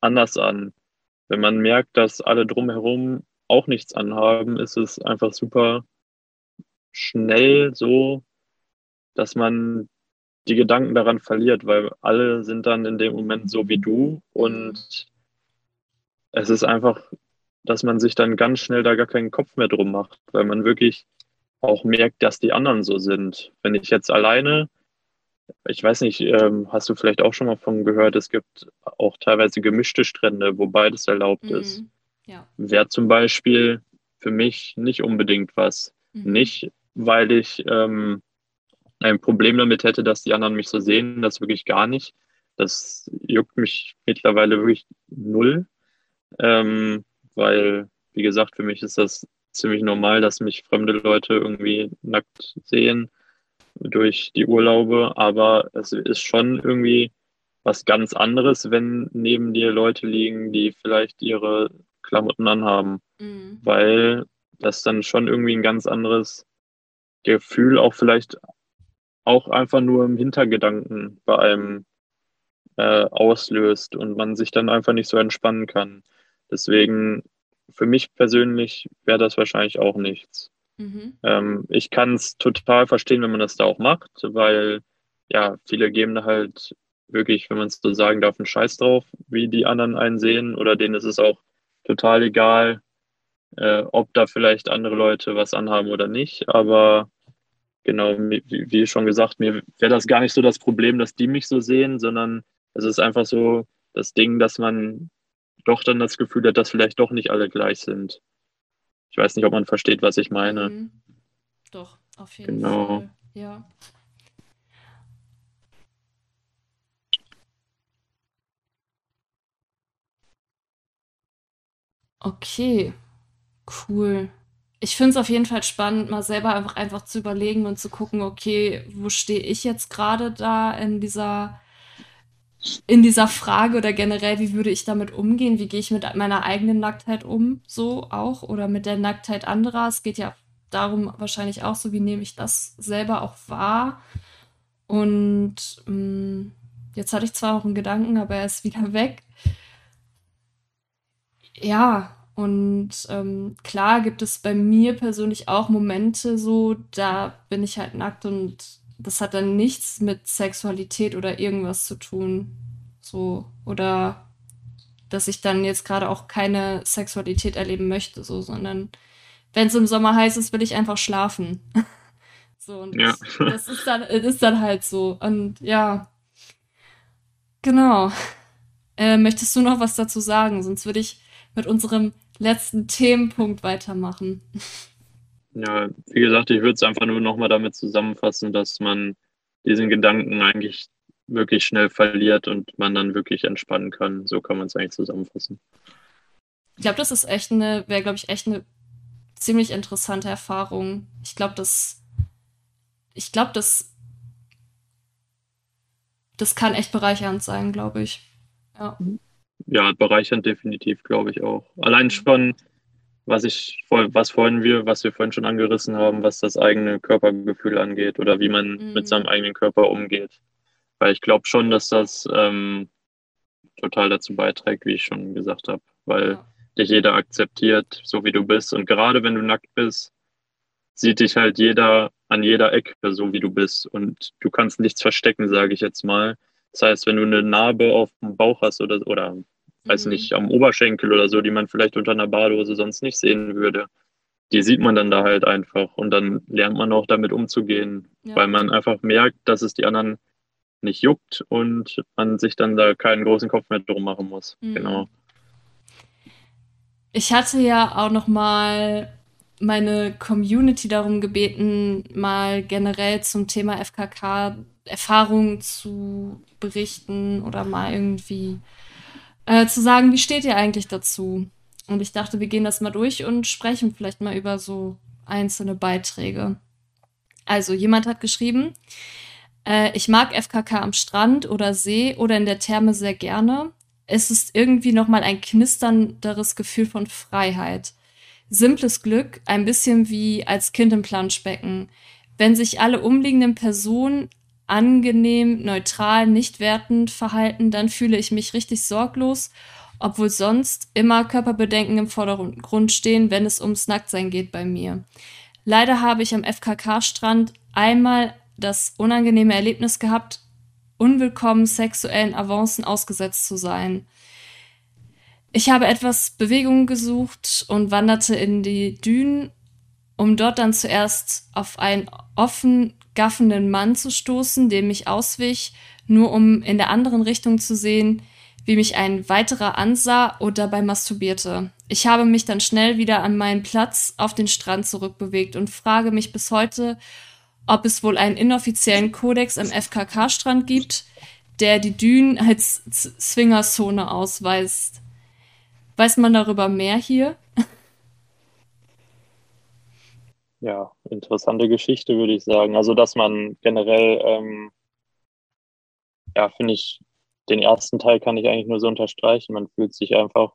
anders an. Wenn man merkt, dass alle drumherum auch nichts anhaben, ist es einfach super schnell so, dass man die Gedanken daran verliert, weil alle sind dann in dem Moment so wie du und es ist einfach, dass man sich dann ganz schnell da gar keinen Kopf mehr drum macht, weil man wirklich auch merkt, dass die anderen so sind. Wenn ich jetzt alleine, ich weiß nicht, ähm, hast du vielleicht auch schon mal von gehört, es gibt auch teilweise gemischte Strände, wo beides erlaubt mhm. ist. Ja. Wäre zum Beispiel für mich nicht unbedingt was. Mhm. Nicht, weil ich ähm, ein Problem damit hätte, dass die anderen mich so sehen, das wirklich gar nicht. Das juckt mich mittlerweile wirklich null, ähm, weil, wie gesagt, für mich ist das ziemlich normal, dass mich fremde Leute irgendwie nackt sehen durch die Urlaube, aber es ist schon irgendwie was ganz anderes, wenn neben dir Leute liegen, die vielleicht ihre Klamotten anhaben, mhm. weil das dann schon irgendwie ein ganz anderes Gefühl auch vielleicht auch einfach nur im Hintergedanken bei einem äh, auslöst und man sich dann einfach nicht so entspannen kann. Deswegen, für mich persönlich wäre das wahrscheinlich auch nichts. Mhm. Ähm, ich kann es total verstehen, wenn man das da auch macht, weil ja, viele geben da halt wirklich, wenn man es so sagen darf, einen Scheiß drauf, wie die anderen einsehen oder denen ist es auch total egal, äh, ob da vielleicht andere Leute was anhaben oder nicht. Aber genau, wie, wie schon gesagt, mir wäre das gar nicht so das Problem, dass die mich so sehen, sondern es ist einfach so das Ding, dass man doch dann das Gefühl hat, dass vielleicht doch nicht alle gleich sind. Ich weiß nicht, ob man versteht, was ich meine. Mhm. Doch, auf jeden genau. Fall. Ja. Okay, cool. Ich finde es auf jeden Fall spannend, mal selber einfach, einfach zu überlegen und zu gucken, okay, wo stehe ich jetzt gerade da in dieser, in dieser Frage oder generell, wie würde ich damit umgehen? Wie gehe ich mit meiner eigenen Nacktheit um, so auch? Oder mit der Nacktheit anderer? Es geht ja darum wahrscheinlich auch so, wie nehme ich das selber auch wahr? Und mh, mm, jetzt hatte ich zwar auch einen Gedanken, aber er ist wieder weg. Ja, und ähm, klar gibt es bei mir persönlich auch Momente so, da bin ich halt nackt und das hat dann nichts mit Sexualität oder irgendwas zu tun. So, oder dass ich dann jetzt gerade auch keine Sexualität erleben möchte, so, sondern wenn es im Sommer heiß ist, will ich einfach schlafen. so, und ja. das, das ist dann, ist dann halt so. Und ja, genau. Äh, möchtest du noch was dazu sagen? Sonst würde ich mit unserem letzten Themenpunkt weitermachen. Ja, wie gesagt, ich würde es einfach nur nochmal damit zusammenfassen, dass man diesen Gedanken eigentlich wirklich schnell verliert und man dann wirklich entspannen kann. So kann man es eigentlich zusammenfassen. Ich glaube, das ist echt eine, wäre, glaube ich, echt eine ziemlich interessante Erfahrung. Ich glaube, das, ich glaube, das, das kann echt bereichernd sein, glaube ich. Ja. Ja, bereichernd definitiv, glaube ich auch. Allein schon, was ich, was vorhin wir, was wir vorhin schon angerissen haben, was das eigene Körpergefühl angeht oder wie man mhm. mit seinem eigenen Körper umgeht. Weil ich glaube schon, dass das ähm, total dazu beiträgt, wie ich schon gesagt habe, weil ja. dich jeder akzeptiert, so wie du bist. Und gerade wenn du nackt bist, sieht dich halt jeder an jeder Ecke, so wie du bist. Und du kannst nichts verstecken, sage ich jetzt mal. Das heißt, wenn du eine Narbe auf dem Bauch hast oder, oder weiß mhm. nicht, am Oberschenkel oder so, die man vielleicht unter einer Badehose sonst nicht sehen würde, die sieht man dann da halt einfach. Und dann lernt man auch damit umzugehen, ja. weil man einfach merkt, dass es die anderen nicht juckt und man sich dann da keinen großen Kopf mehr drum machen muss. Mhm. Genau. Ich hatte ja auch noch mal meine Community darum gebeten, mal generell zum Thema FKK Erfahrungen zu berichten oder mal irgendwie äh, zu sagen, wie steht ihr eigentlich dazu? Und ich dachte, wir gehen das mal durch und sprechen vielleicht mal über so einzelne Beiträge. Also, jemand hat geschrieben, äh, ich mag FKK am Strand oder See oder in der Therme sehr gerne. Es ist irgendwie nochmal ein knisternderes Gefühl von Freiheit. Simples Glück, ein bisschen wie als Kind im Planschbecken. Wenn sich alle umliegenden Personen angenehm, neutral, nicht wertend verhalten, dann fühle ich mich richtig sorglos, obwohl sonst immer Körperbedenken im Vordergrund stehen, wenn es ums Nacktsein geht bei mir. Leider habe ich am FKK-Strand einmal das unangenehme Erlebnis gehabt, unwillkommen sexuellen Avancen ausgesetzt zu sein. Ich habe etwas Bewegung gesucht und wanderte in die Dünen, um dort dann zuerst auf einen offen gaffenden Mann zu stoßen, dem ich auswich, nur um in der anderen Richtung zu sehen, wie mich ein weiterer ansah und dabei masturbierte. Ich habe mich dann schnell wieder an meinen Platz auf den Strand zurückbewegt und frage mich bis heute, ob es wohl einen inoffiziellen Kodex am FKK-Strand gibt, der die Dünen als Swingerzone ausweist. Weiß man darüber mehr hier? Ja, interessante Geschichte, würde ich sagen. Also, dass man generell, ähm, ja, finde ich, den ersten Teil kann ich eigentlich nur so unterstreichen. Man fühlt sich einfach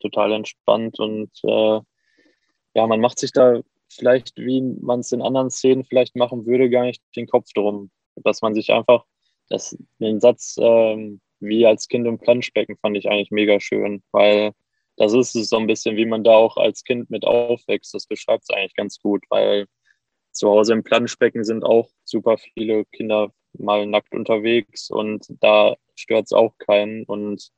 total entspannt und äh, ja, man macht sich da vielleicht, wie man es in anderen Szenen vielleicht machen würde, gar nicht den Kopf drum. Dass man sich einfach, das, den Satz ähm, wie als Kind im Planschbecken fand ich eigentlich mega schön, weil das ist es so ein bisschen, wie man da auch als Kind mit aufwächst. Das beschreibt es eigentlich ganz gut, weil zu Hause im Planschbecken sind auch super viele Kinder mal nackt unterwegs und da stört es auch keinen. Und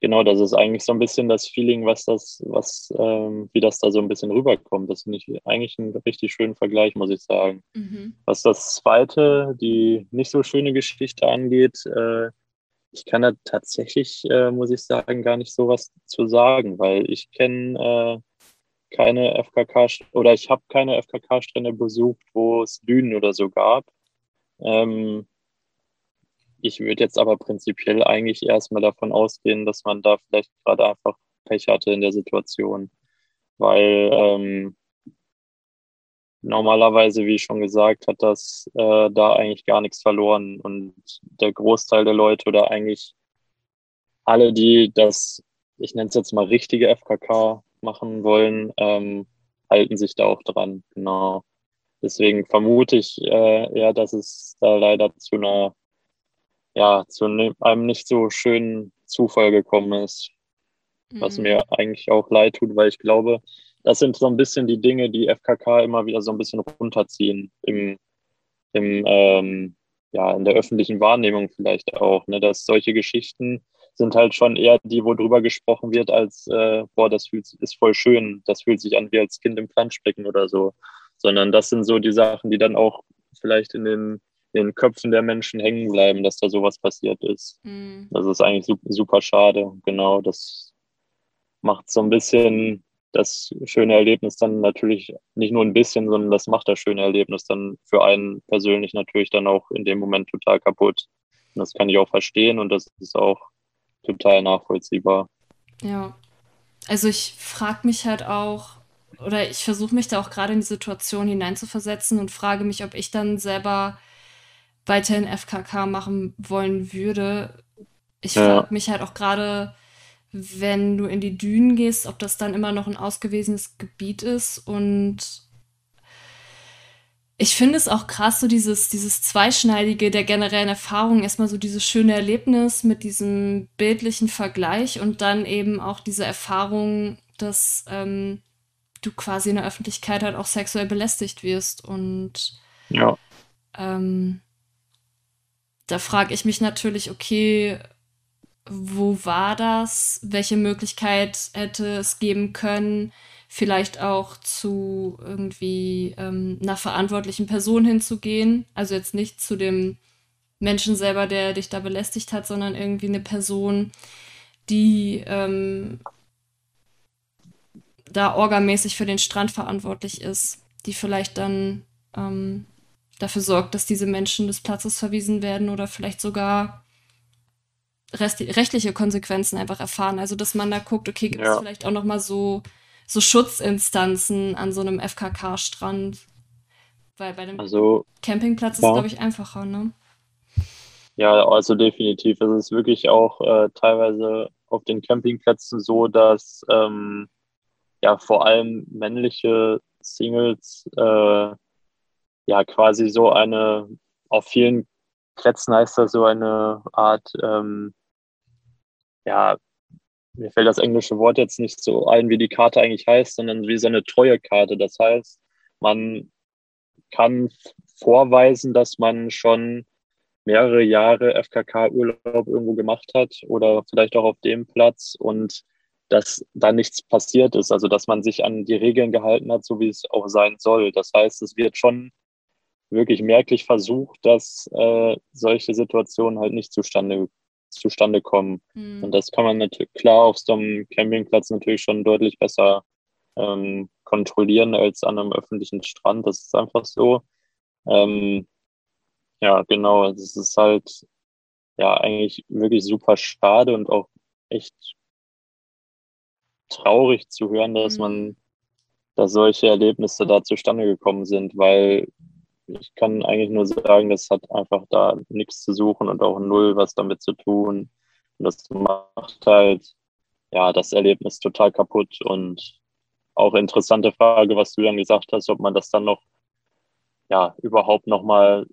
genau, das ist eigentlich so ein bisschen das Feeling, was das, was, ähm, wie das da so ein bisschen rüberkommt. Das finde ich eigentlich einen richtig schönen Vergleich, muss ich sagen. Mhm. Was das zweite, die nicht so schöne Geschichte angeht, äh, ich kann da tatsächlich, äh, muss ich sagen, gar nicht so was zu sagen, weil ich kenne äh, keine FKK oder ich habe keine FKK-Strände besucht, wo es Dünen oder so gab. Ähm, ich würde jetzt aber prinzipiell eigentlich erstmal davon ausgehen, dass man da vielleicht gerade einfach Pech hatte in der Situation, weil ähm, normalerweise, wie schon gesagt, hat das äh, da eigentlich gar nichts verloren. Und der Großteil der Leute oder eigentlich alle, die das, ich nenne es jetzt mal richtige FKK machen wollen, ähm, halten sich da auch dran. Genau. Deswegen vermute ich äh, eher, dass es da leider zu einer, ja, zu ne, einem nicht so schönen Zufall gekommen ist. Mhm. Was mir eigentlich auch leid tut, weil ich glaube, das sind so ein bisschen die Dinge, die FKK immer wieder so ein bisschen runterziehen im, im ähm, ja, in der öffentlichen Wahrnehmung vielleicht auch, ne, dass solche Geschichten sind halt schon eher die, wo drüber gesprochen wird, als, äh, boah, das fühlt, ist voll schön, das fühlt sich an wie als Kind im Planschbecken oder so. Sondern das sind so die Sachen, die dann auch vielleicht in den, in den Köpfen der Menschen hängen bleiben, dass da sowas passiert ist. Mhm. Das ist eigentlich super, super schade. Genau, das macht so ein bisschen das schöne Erlebnis dann natürlich nicht nur ein bisschen, sondern das macht das schöne Erlebnis dann für einen persönlich natürlich dann auch in dem Moment total kaputt. Und das kann ich auch verstehen und das ist auch total nachvollziehbar. Ja. Also ich frage mich halt auch, oder ich versuche mich da auch gerade in die Situation hineinzuversetzen und frage mich, ob ich dann selber weiterhin FKK machen wollen würde. Ich ja. frage mich halt auch gerade, wenn du in die Dünen gehst, ob das dann immer noch ein ausgewiesenes Gebiet ist. Und ich finde es auch krass, so dieses, dieses Zweischneidige der generellen Erfahrung. Erstmal so dieses schöne Erlebnis mit diesem bildlichen Vergleich und dann eben auch diese Erfahrung, dass ähm, du quasi in der Öffentlichkeit halt auch sexuell belästigt wirst. Und ja. ähm, da frage ich mich natürlich, okay, wo war das? Welche Möglichkeit hätte es geben können, vielleicht auch zu irgendwie ähm, einer verantwortlichen Person hinzugehen? Also jetzt nicht zu dem Menschen selber, der dich da belästigt hat, sondern irgendwie eine Person, die ähm, da orgamäßig für den Strand verantwortlich ist, die vielleicht dann ähm, dafür sorgt, dass diese Menschen des Platzes verwiesen werden oder vielleicht sogar rechtliche Konsequenzen einfach erfahren. Also, dass man da guckt, okay, gibt es ja. vielleicht auch noch mal so, so Schutzinstanzen an so einem FKK-Strand? Weil bei dem also, Campingplatz ist es, glaube ich, einfacher, ne? Ja, also definitiv. Es ist wirklich auch äh, teilweise auf den Campingplätzen so, dass ähm, ja vor allem männliche Singles äh, ja quasi so eine, auf vielen Plätzen heißt das so eine Art ähm, ja, mir fällt das englische Wort jetzt nicht so ein, wie die Karte eigentlich heißt, sondern wie so eine treue Karte. Das heißt, man kann vorweisen, dass man schon mehrere Jahre FKK-Urlaub irgendwo gemacht hat oder vielleicht auch auf dem Platz und dass da nichts passiert ist, also dass man sich an die Regeln gehalten hat, so wie es auch sein soll. Das heißt, es wird schon wirklich merklich versucht, dass äh, solche Situationen halt nicht zustande zustande kommen. Mhm. Und das kann man natürlich klar auf so einem Campingplatz natürlich schon deutlich besser ähm, kontrollieren als an einem öffentlichen Strand. Das ist einfach so. Ähm, ja, genau. Es ist halt ja eigentlich wirklich super schade und auch echt traurig zu hören, dass mhm. man, dass solche Erlebnisse da zustande gekommen sind, weil ich kann eigentlich nur sagen, das hat einfach da nichts zu suchen und auch null was damit zu tun. Und das macht halt ja das Erlebnis total kaputt. Und auch interessante Frage, was du dann gesagt hast, ob man das dann noch ja überhaupt noch mal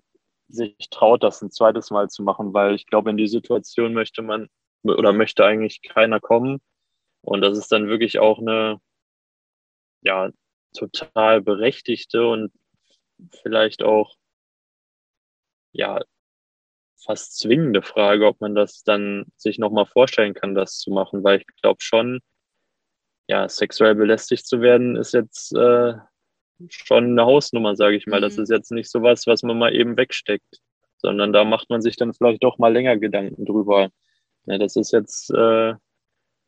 sich traut, das ein zweites Mal zu machen, weil ich glaube, in die Situation möchte man oder möchte eigentlich keiner kommen. Und das ist dann wirklich auch eine ja total berechtigte und vielleicht auch, ja, fast zwingende Frage, ob man das dann sich nochmal vorstellen kann, das zu machen, weil ich glaube schon, ja, sexuell belästigt zu werden, ist jetzt äh, schon eine Hausnummer, sage ich mal. Mhm. Das ist jetzt nicht so was, was man mal eben wegsteckt, sondern da macht man sich dann vielleicht doch mal länger Gedanken drüber. Ja, das ist jetzt äh,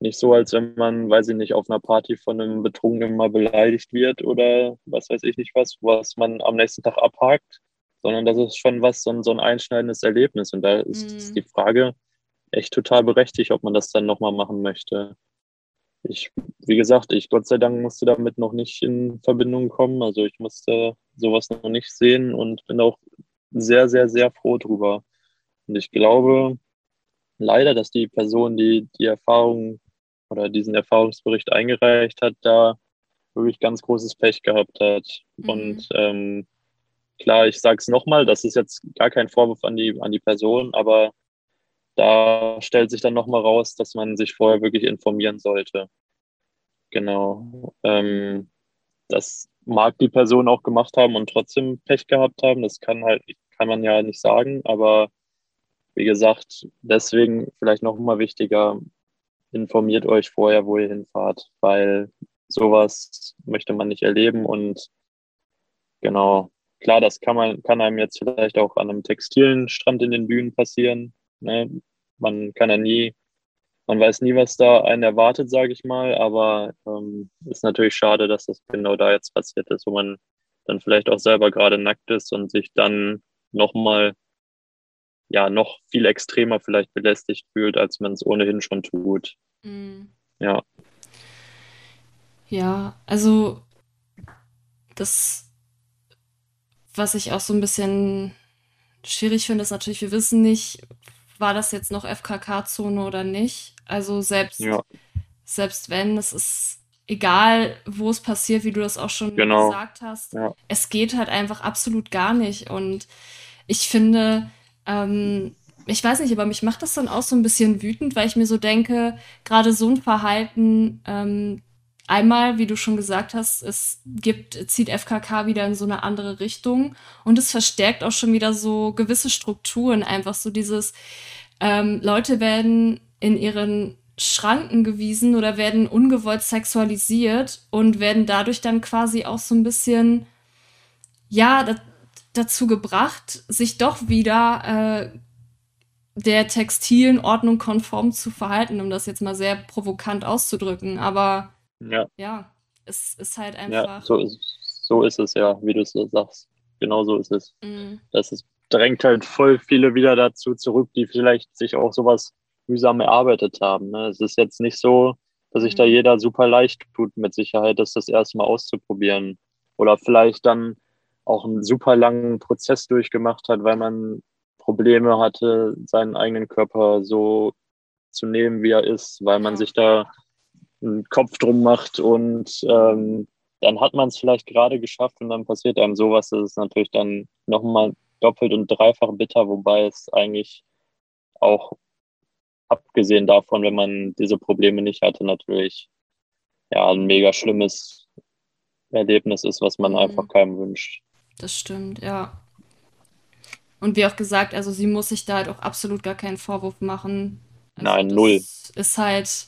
nicht so, als wenn man, weiß ich nicht, auf einer Party von einem Betrunkenen mal beleidigt wird oder was weiß ich nicht was, was man am nächsten Tag abhakt, sondern das ist schon was, so ein, so ein einschneidendes Erlebnis. Und da ist mhm. die Frage echt total berechtigt, ob man das dann nochmal machen möchte. Ich, wie gesagt, ich Gott sei Dank musste damit noch nicht in Verbindung kommen. Also ich musste sowas noch nicht sehen und bin auch sehr, sehr, sehr froh drüber. Und ich glaube leider, dass die Person, die die Erfahrung oder diesen Erfahrungsbericht eingereicht hat, da wirklich ganz großes Pech gehabt hat. Mhm. Und ähm, klar, ich sage es nochmal, das ist jetzt gar kein Vorwurf an die, an die Person, aber da stellt sich dann nochmal raus, dass man sich vorher wirklich informieren sollte. Genau. Ähm, das mag die Person auch gemacht haben und trotzdem Pech gehabt haben. Das kann halt, kann man ja nicht sagen, aber wie gesagt, deswegen vielleicht noch mal wichtiger, informiert euch vorher, wo ihr hinfahrt, weil sowas möchte man nicht erleben und genau, klar, das kann man, kann einem jetzt vielleicht auch an einem textilen Strand in den Dünen passieren. Ne? Man kann ja nie, man weiß nie, was da einen erwartet, sage ich mal, aber ähm, ist natürlich schade, dass das genau da jetzt passiert ist, wo man dann vielleicht auch selber gerade nackt ist und sich dann nochmal ja noch viel extremer vielleicht belästigt fühlt, als man es ohnehin schon tut. Mhm. Ja. Ja, also das, was ich auch so ein bisschen schwierig finde, ist natürlich, wir wissen nicht, war das jetzt noch FKK-Zone oder nicht. Also selbst, ja. selbst wenn, es ist egal, wo es passiert, wie du das auch schon genau. gesagt hast, ja. es geht halt einfach absolut gar nicht. Und ich finde, ähm, ich weiß nicht, aber mich macht das dann auch so ein bisschen wütend, weil ich mir so denke, gerade so ein Verhalten, ähm, einmal, wie du schon gesagt hast, es gibt, zieht FKK wieder in so eine andere Richtung und es verstärkt auch schon wieder so gewisse Strukturen, einfach so dieses, ähm, Leute werden in ihren Schranken gewiesen oder werden ungewollt sexualisiert und werden dadurch dann quasi auch so ein bisschen, ja, dazu gebracht, sich doch wieder äh, der textilen Ordnung konform zu verhalten, um das jetzt mal sehr provokant auszudrücken. Aber ja, ja es ist halt einfach. Ja, so ist, so ist es ja, wie du es so sagst. Genau so ist es. Mhm. Das ist, drängt halt voll viele wieder dazu zurück, die vielleicht sich auch sowas mühsam erarbeitet haben. Ne? Es ist jetzt nicht so, dass sich mhm. da jeder super leicht tut, mit Sicherheit, das das erste Mal auszuprobieren. Oder vielleicht dann auch einen super langen Prozess durchgemacht hat, weil man Probleme hatte, seinen eigenen Körper so zu nehmen, wie er ist, weil man sich da einen Kopf drum macht und ähm, dann hat man es vielleicht gerade geschafft und dann passiert einem sowas. Das ist natürlich dann nochmal doppelt und dreifach bitter, wobei es eigentlich auch abgesehen davon, wenn man diese Probleme nicht hatte, natürlich ja ein mega schlimmes Erlebnis ist, was man mhm. einfach keinem wünscht. Das stimmt, ja. Und wie auch gesagt, also sie muss sich da halt auch absolut gar keinen Vorwurf machen. Also Nein, null. Ist halt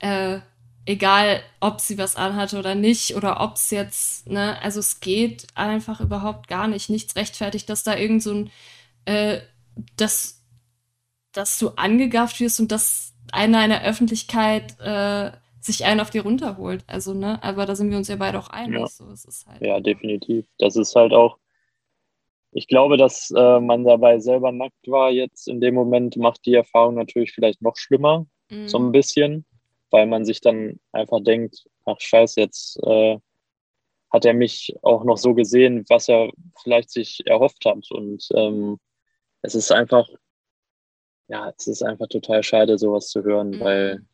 äh, egal, ob sie was anhatte oder nicht oder ob es jetzt, ne, also es geht einfach überhaupt gar nicht. Nichts rechtfertigt, dass da irgend so ein, äh, dass, dass du angegafft wirst und dass einer in der Öffentlichkeit äh, sich einen auf die runterholt. Also, ne, aber da sind wir uns ja beide auch einig. Ja, so, es ist halt, ja definitiv. Das ist halt auch, ich glaube, dass äh, man dabei selber nackt war jetzt in dem Moment, macht die Erfahrung natürlich vielleicht noch schlimmer, mhm. so ein bisschen, weil man sich dann einfach denkt, ach scheiße, jetzt äh, hat er mich auch noch so gesehen, was er vielleicht sich erhofft hat. Und ähm, es ist einfach, ja, es ist einfach total schade, sowas zu hören, mhm. weil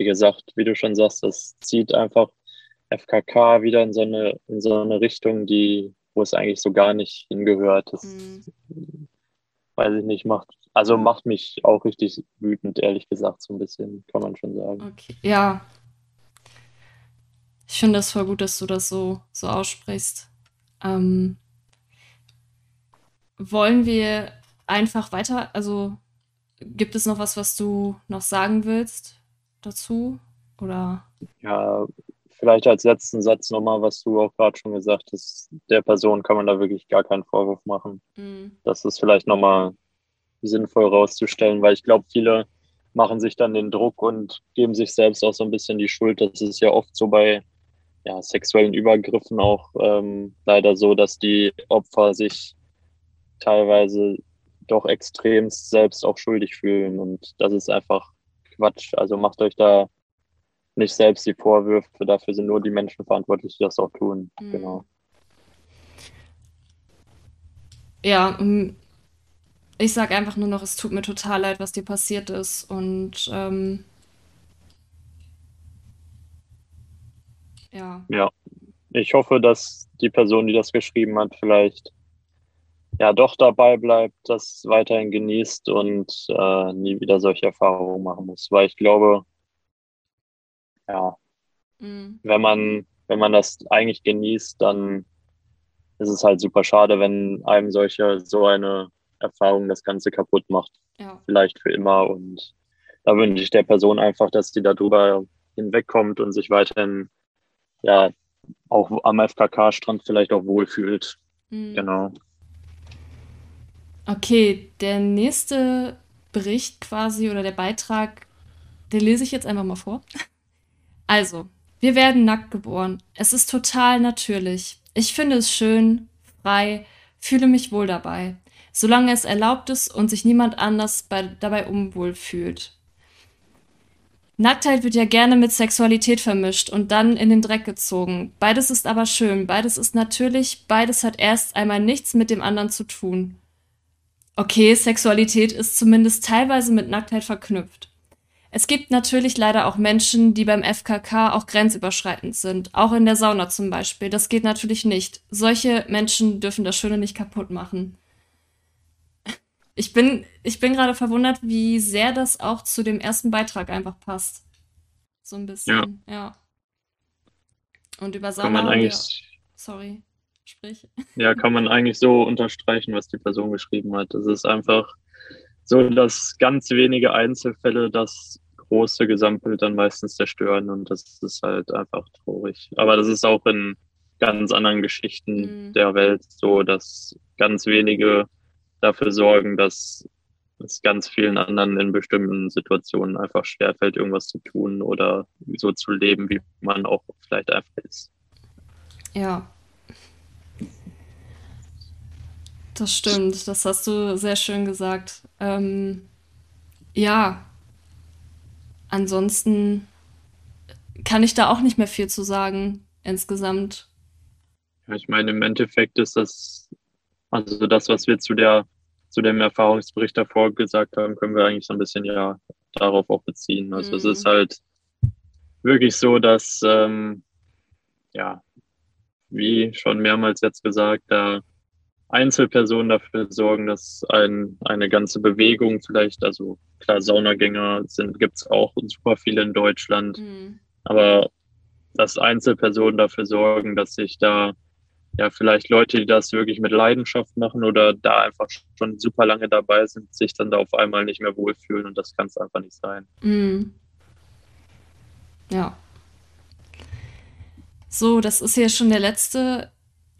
wie gesagt, wie du schon sagst, das zieht einfach FKK wieder in so eine, in so eine Richtung, die, wo es eigentlich so gar nicht hingehört. Das mhm. weiß ich nicht, macht, also macht mich auch richtig wütend, ehrlich gesagt, so ein bisschen, kann man schon sagen. Okay. Ja. Ich finde das voll gut, dass du das so, so aussprichst. Ähm, wollen wir einfach weiter, also gibt es noch was, was du noch sagen willst? Dazu? Oder? Ja, vielleicht als letzten Satz nochmal, was du auch gerade schon gesagt hast. Der Person kann man da wirklich gar keinen Vorwurf machen. Mhm. Das ist vielleicht nochmal sinnvoll rauszustellen, weil ich glaube, viele machen sich dann den Druck und geben sich selbst auch so ein bisschen die Schuld. Das ist ja oft so bei ja, sexuellen Übergriffen auch ähm, leider so, dass die Opfer sich teilweise doch extremst selbst auch schuldig fühlen. Und das ist einfach Quatsch. Also macht euch da nicht selbst die Vorwürfe. Dafür sind nur die Menschen verantwortlich, die das auch tun. Mhm. Genau. Ja, ich sage einfach nur noch, es tut mir total leid, was dir passiert ist. Und ähm, ja. Ja. Ich hoffe, dass die Person, die das geschrieben hat, vielleicht ja doch dabei bleibt, das weiterhin genießt und äh, nie wieder solche Erfahrungen machen muss. Weil ich glaube, ja, mhm. wenn man, wenn man das eigentlich genießt, dann ist es halt super schade, wenn einem solche, so eine Erfahrung das Ganze kaputt macht. Ja. Vielleicht für immer. Und da wünsche ich der Person einfach, dass sie darüber hinwegkommt und sich weiterhin ja auch am FKK-Strand vielleicht auch wohlfühlt. Mhm. Genau. Okay, der nächste Bericht quasi oder der Beitrag, den lese ich jetzt einfach mal vor. Also, wir werden nackt geboren. Es ist total natürlich. Ich finde es schön, frei, fühle mich wohl dabei, solange es erlaubt ist und sich niemand anders bei, dabei unwohl fühlt. Nacktheit wird ja gerne mit Sexualität vermischt und dann in den Dreck gezogen. Beides ist aber schön, beides ist natürlich, beides hat erst einmal nichts mit dem anderen zu tun. Okay, Sexualität ist zumindest teilweise mit Nacktheit verknüpft. Es gibt natürlich leider auch Menschen, die beim FKK auch grenzüberschreitend sind, auch in der Sauna zum Beispiel. Das geht natürlich nicht. Solche Menschen dürfen das Schöne nicht kaputt machen. Ich bin, ich bin gerade verwundert, wie sehr das auch zu dem ersten Beitrag einfach passt. So ein bisschen, ja. ja. Und über Kann man eigentlich, ja, sorry, sprich. Ja, kann man eigentlich so unterstreichen, was die Person geschrieben hat. Es ist einfach so, dass ganz wenige Einzelfälle das große Gesamtbild dann meistens zerstören und das ist halt einfach traurig. Aber das ist auch in ganz anderen Geschichten mhm. der Welt so, dass ganz wenige dafür sorgen, dass es ganz vielen anderen in bestimmten Situationen einfach schwerfällt, irgendwas zu tun oder so zu leben, wie man auch vielleicht einfach ist. Ja. Das stimmt, das hast du sehr schön gesagt. Ähm, ja, ansonsten kann ich da auch nicht mehr viel zu sagen, insgesamt. Ja, ich meine, im Endeffekt ist das also das, was wir zu der zu dem Erfahrungsbericht davor gesagt haben, können wir eigentlich so ein bisschen ja darauf auch beziehen. Also mhm. es ist halt wirklich so, dass ähm, ja, wie schon mehrmals jetzt gesagt, da Einzelpersonen dafür sorgen, dass ein, eine ganze Bewegung vielleicht, also klar, Saunagänger sind, gibt's auch super viele in Deutschland, mhm. aber dass Einzelpersonen dafür sorgen, dass sich da ja, vielleicht Leute, die das wirklich mit Leidenschaft machen oder da einfach schon super lange dabei sind, sich dann da auf einmal nicht mehr wohlfühlen und das kann es einfach nicht sein. Mm. Ja. So, das ist ja schon der letzte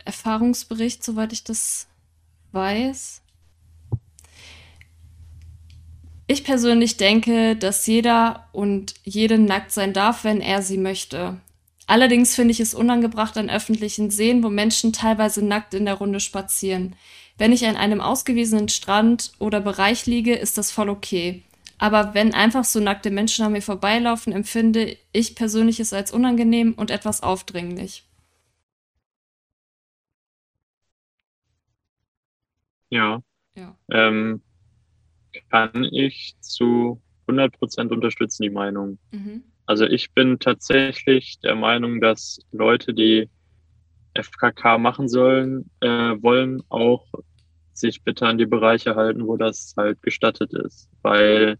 Erfahrungsbericht, soweit ich das weiß. Ich persönlich denke, dass jeder und jede nackt sein darf, wenn er sie möchte. Allerdings finde ich es unangebracht an öffentlichen Seen, wo Menschen teilweise nackt in der Runde spazieren. Wenn ich an einem ausgewiesenen Strand oder Bereich liege, ist das voll okay. Aber wenn einfach so nackte Menschen an mir vorbeilaufen, empfinde ich persönlich es als unangenehm und etwas aufdringlich. Ja. ja. Ähm, kann ich zu 100% unterstützen, die Meinung. Mhm. Also ich bin tatsächlich der Meinung, dass Leute, die FKK machen sollen, äh, wollen auch sich bitte an die Bereiche halten, wo das halt gestattet ist. Weil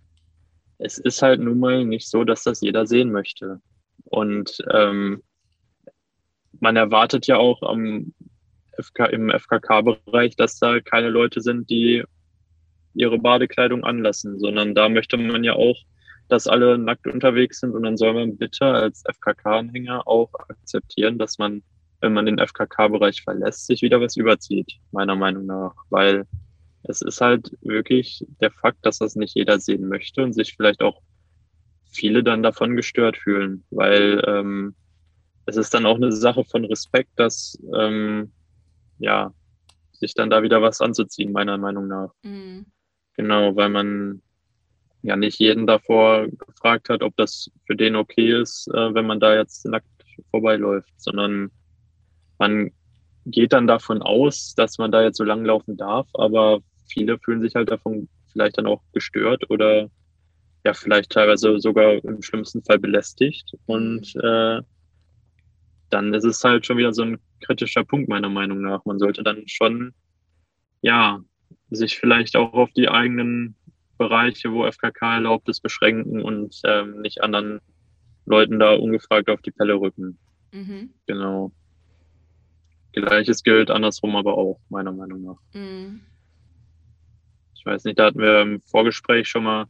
es ist halt nun mal nicht so, dass das jeder sehen möchte. Und ähm, man erwartet ja auch am FK, im FKK-Bereich, dass da keine Leute sind, die ihre Badekleidung anlassen, sondern da möchte man ja auch dass alle nackt unterwegs sind und dann soll man bitte als FKK-Anhänger auch akzeptieren, dass man, wenn man den FKK-Bereich verlässt, sich wieder was überzieht, meiner Meinung nach, weil es ist halt wirklich der Fakt, dass das nicht jeder sehen möchte und sich vielleicht auch viele dann davon gestört fühlen, weil ähm, es ist dann auch eine Sache von Respekt, dass ähm, ja sich dann da wieder was anzuziehen, meiner Meinung nach. Mhm. Genau, weil man ja nicht jeden davor gefragt hat, ob das für den okay ist, äh, wenn man da jetzt nackt vorbeiläuft, sondern man geht dann davon aus, dass man da jetzt so lang laufen darf, aber viele fühlen sich halt davon vielleicht dann auch gestört oder ja vielleicht teilweise sogar im schlimmsten Fall belästigt und äh, dann ist es halt schon wieder so ein kritischer Punkt meiner Meinung nach. Man sollte dann schon ja sich vielleicht auch auf die eigenen Bereiche, wo FKK erlaubt ist, beschränken und ähm, nicht anderen Leuten da ungefragt auf die Pelle rücken. Mhm. Genau. Gleiches gilt andersrum aber auch, meiner Meinung nach. Mhm. ich weiß nicht, da hatten wir im Vorgespräch schon mal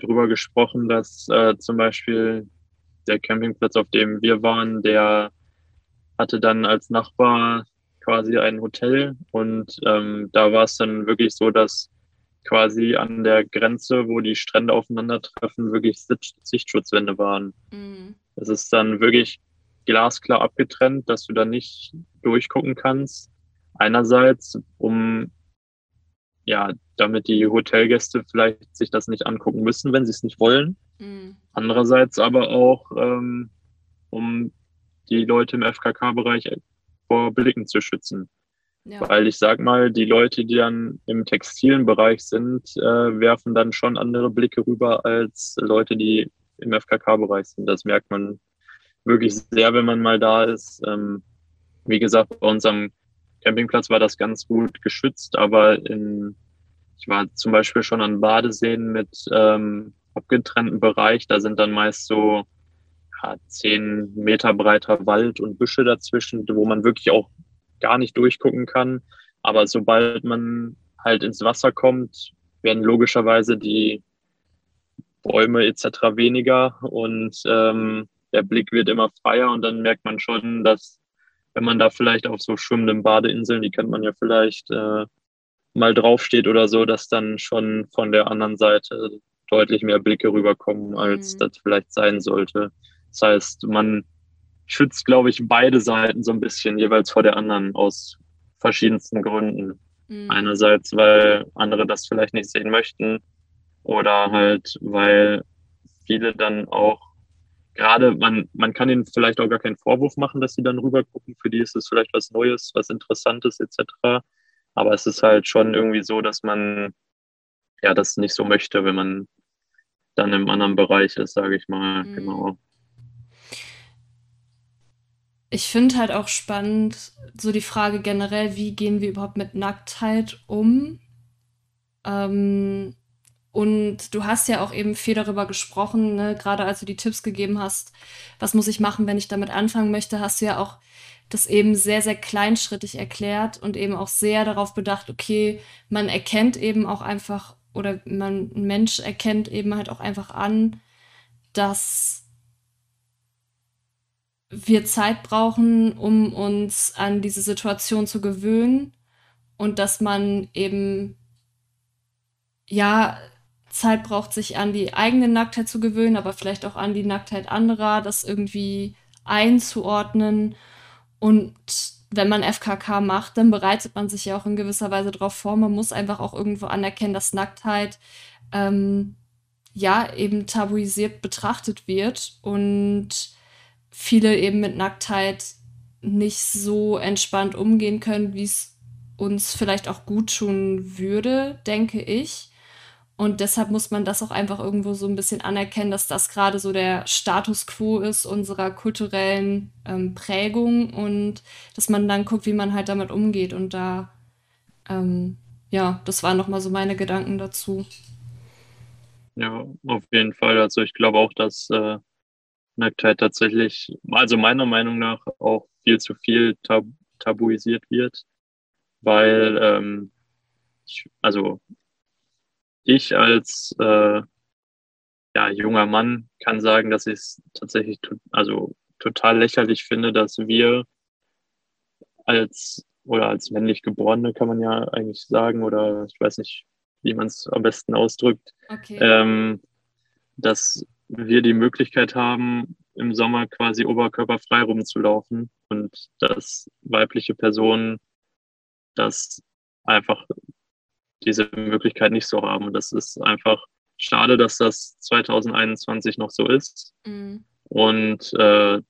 drüber gesprochen, dass äh, zum Beispiel der Campingplatz, auf dem wir waren, der hatte dann als Nachbar quasi ein Hotel und ähm, da war es dann wirklich so, dass quasi an der Grenze, wo die Strände aufeinandertreffen, wirklich Sichtschutzwände waren. Mhm. Es ist dann wirklich glasklar abgetrennt, dass du da nicht durchgucken kannst. Einerseits, um ja, damit die Hotelgäste vielleicht sich das nicht angucken müssen, wenn sie es nicht wollen. Mhm. Andererseits aber auch, ähm, um die Leute im FKK-Bereich vor Blicken zu schützen. Ja. Weil ich sag mal, die Leute, die dann im textilen Bereich sind, äh, werfen dann schon andere Blicke rüber als Leute, die im FKK-Bereich sind. Das merkt man wirklich sehr, wenn man mal da ist. Ähm, wie gesagt, bei unserem Campingplatz war das ganz gut geschützt, aber in, ich war zum Beispiel schon an Badeseen mit ähm, abgetrennten Bereich. Da sind dann meist so ja, zehn Meter breiter Wald und Büsche dazwischen, wo man wirklich auch gar nicht durchgucken kann. Aber sobald man halt ins Wasser kommt, werden logischerweise die Bäume etc. weniger und ähm, der Blick wird immer freier und dann merkt man schon, dass wenn man da vielleicht auf so schwimmenden Badeinseln, die kennt man ja vielleicht, äh, mal draufsteht oder so, dass dann schon von der anderen Seite deutlich mehr Blicke rüberkommen, als mhm. das vielleicht sein sollte. Das heißt, man schützt, glaube ich, beide Seiten so ein bisschen jeweils vor der anderen aus verschiedensten Gründen. Mhm. Einerseits, weil andere das vielleicht nicht sehen möchten oder halt, weil viele dann auch gerade, man, man kann ihnen vielleicht auch gar keinen Vorwurf machen, dass sie dann rüber gucken. Für die ist es vielleicht was Neues, was Interessantes etc. Aber es ist halt schon irgendwie so, dass man ja das nicht so möchte, wenn man dann im anderen Bereich ist, sage ich mal. Mhm. Genau ich finde halt auch spannend, so die Frage generell, wie gehen wir überhaupt mit Nacktheit um? Ähm, und du hast ja auch eben viel darüber gesprochen, ne? gerade als du die Tipps gegeben hast, was muss ich machen, wenn ich damit anfangen möchte, hast du ja auch das eben sehr, sehr kleinschrittig erklärt und eben auch sehr darauf bedacht, okay, man erkennt eben auch einfach oder man, ein Mensch erkennt eben halt auch einfach an, dass wir Zeit brauchen, um uns an diese Situation zu gewöhnen und dass man eben ja Zeit braucht, sich an die eigene Nacktheit zu gewöhnen, aber vielleicht auch an die Nacktheit anderer, das irgendwie einzuordnen. Und wenn man FKK macht, dann bereitet man sich ja auch in gewisser Weise darauf vor. Man muss einfach auch irgendwo anerkennen, dass Nacktheit ähm, ja eben tabuisiert betrachtet wird und viele eben mit Nacktheit nicht so entspannt umgehen können, wie es uns vielleicht auch gut tun würde, denke ich. Und deshalb muss man das auch einfach irgendwo so ein bisschen anerkennen, dass das gerade so der Status quo ist unserer kulturellen ähm, Prägung und dass man dann guckt, wie man halt damit umgeht. Und da, ähm, ja, das waren nochmal so meine Gedanken dazu. Ja, auf jeden Fall. Also ich glaube auch, dass äh, Nacktheit tatsächlich, also meiner Meinung nach auch viel zu viel tab tabuisiert wird, weil ähm, also ich als äh, ja, junger Mann kann sagen, dass ich es tatsächlich to also total lächerlich finde, dass wir als oder als männlich Geborene kann man ja eigentlich sagen, oder ich weiß nicht, wie man es am besten ausdrückt, okay. ähm, dass wir die Möglichkeit haben, im Sommer quasi oberkörperfrei rumzulaufen und dass weibliche Personen das einfach diese Möglichkeit nicht so haben. Und das ist einfach schade, dass das 2021 noch so ist. Mhm. Und äh,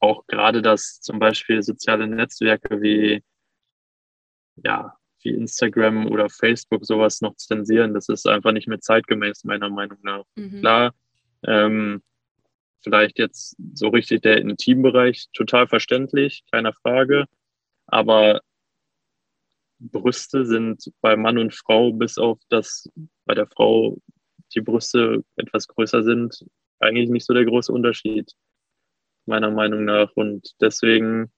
auch gerade, dass zum Beispiel soziale Netzwerke wie, ja, wie Instagram oder Facebook sowas noch zensieren, das ist einfach nicht mehr zeitgemäß, meiner Meinung nach. Mhm. Klar, ähm, vielleicht jetzt so richtig der Intimbereich, total verständlich, keine Frage. Aber Brüste sind bei Mann und Frau, bis auf das bei der Frau die Brüste etwas größer sind, eigentlich nicht so der große Unterschied, meiner Meinung nach. Und deswegen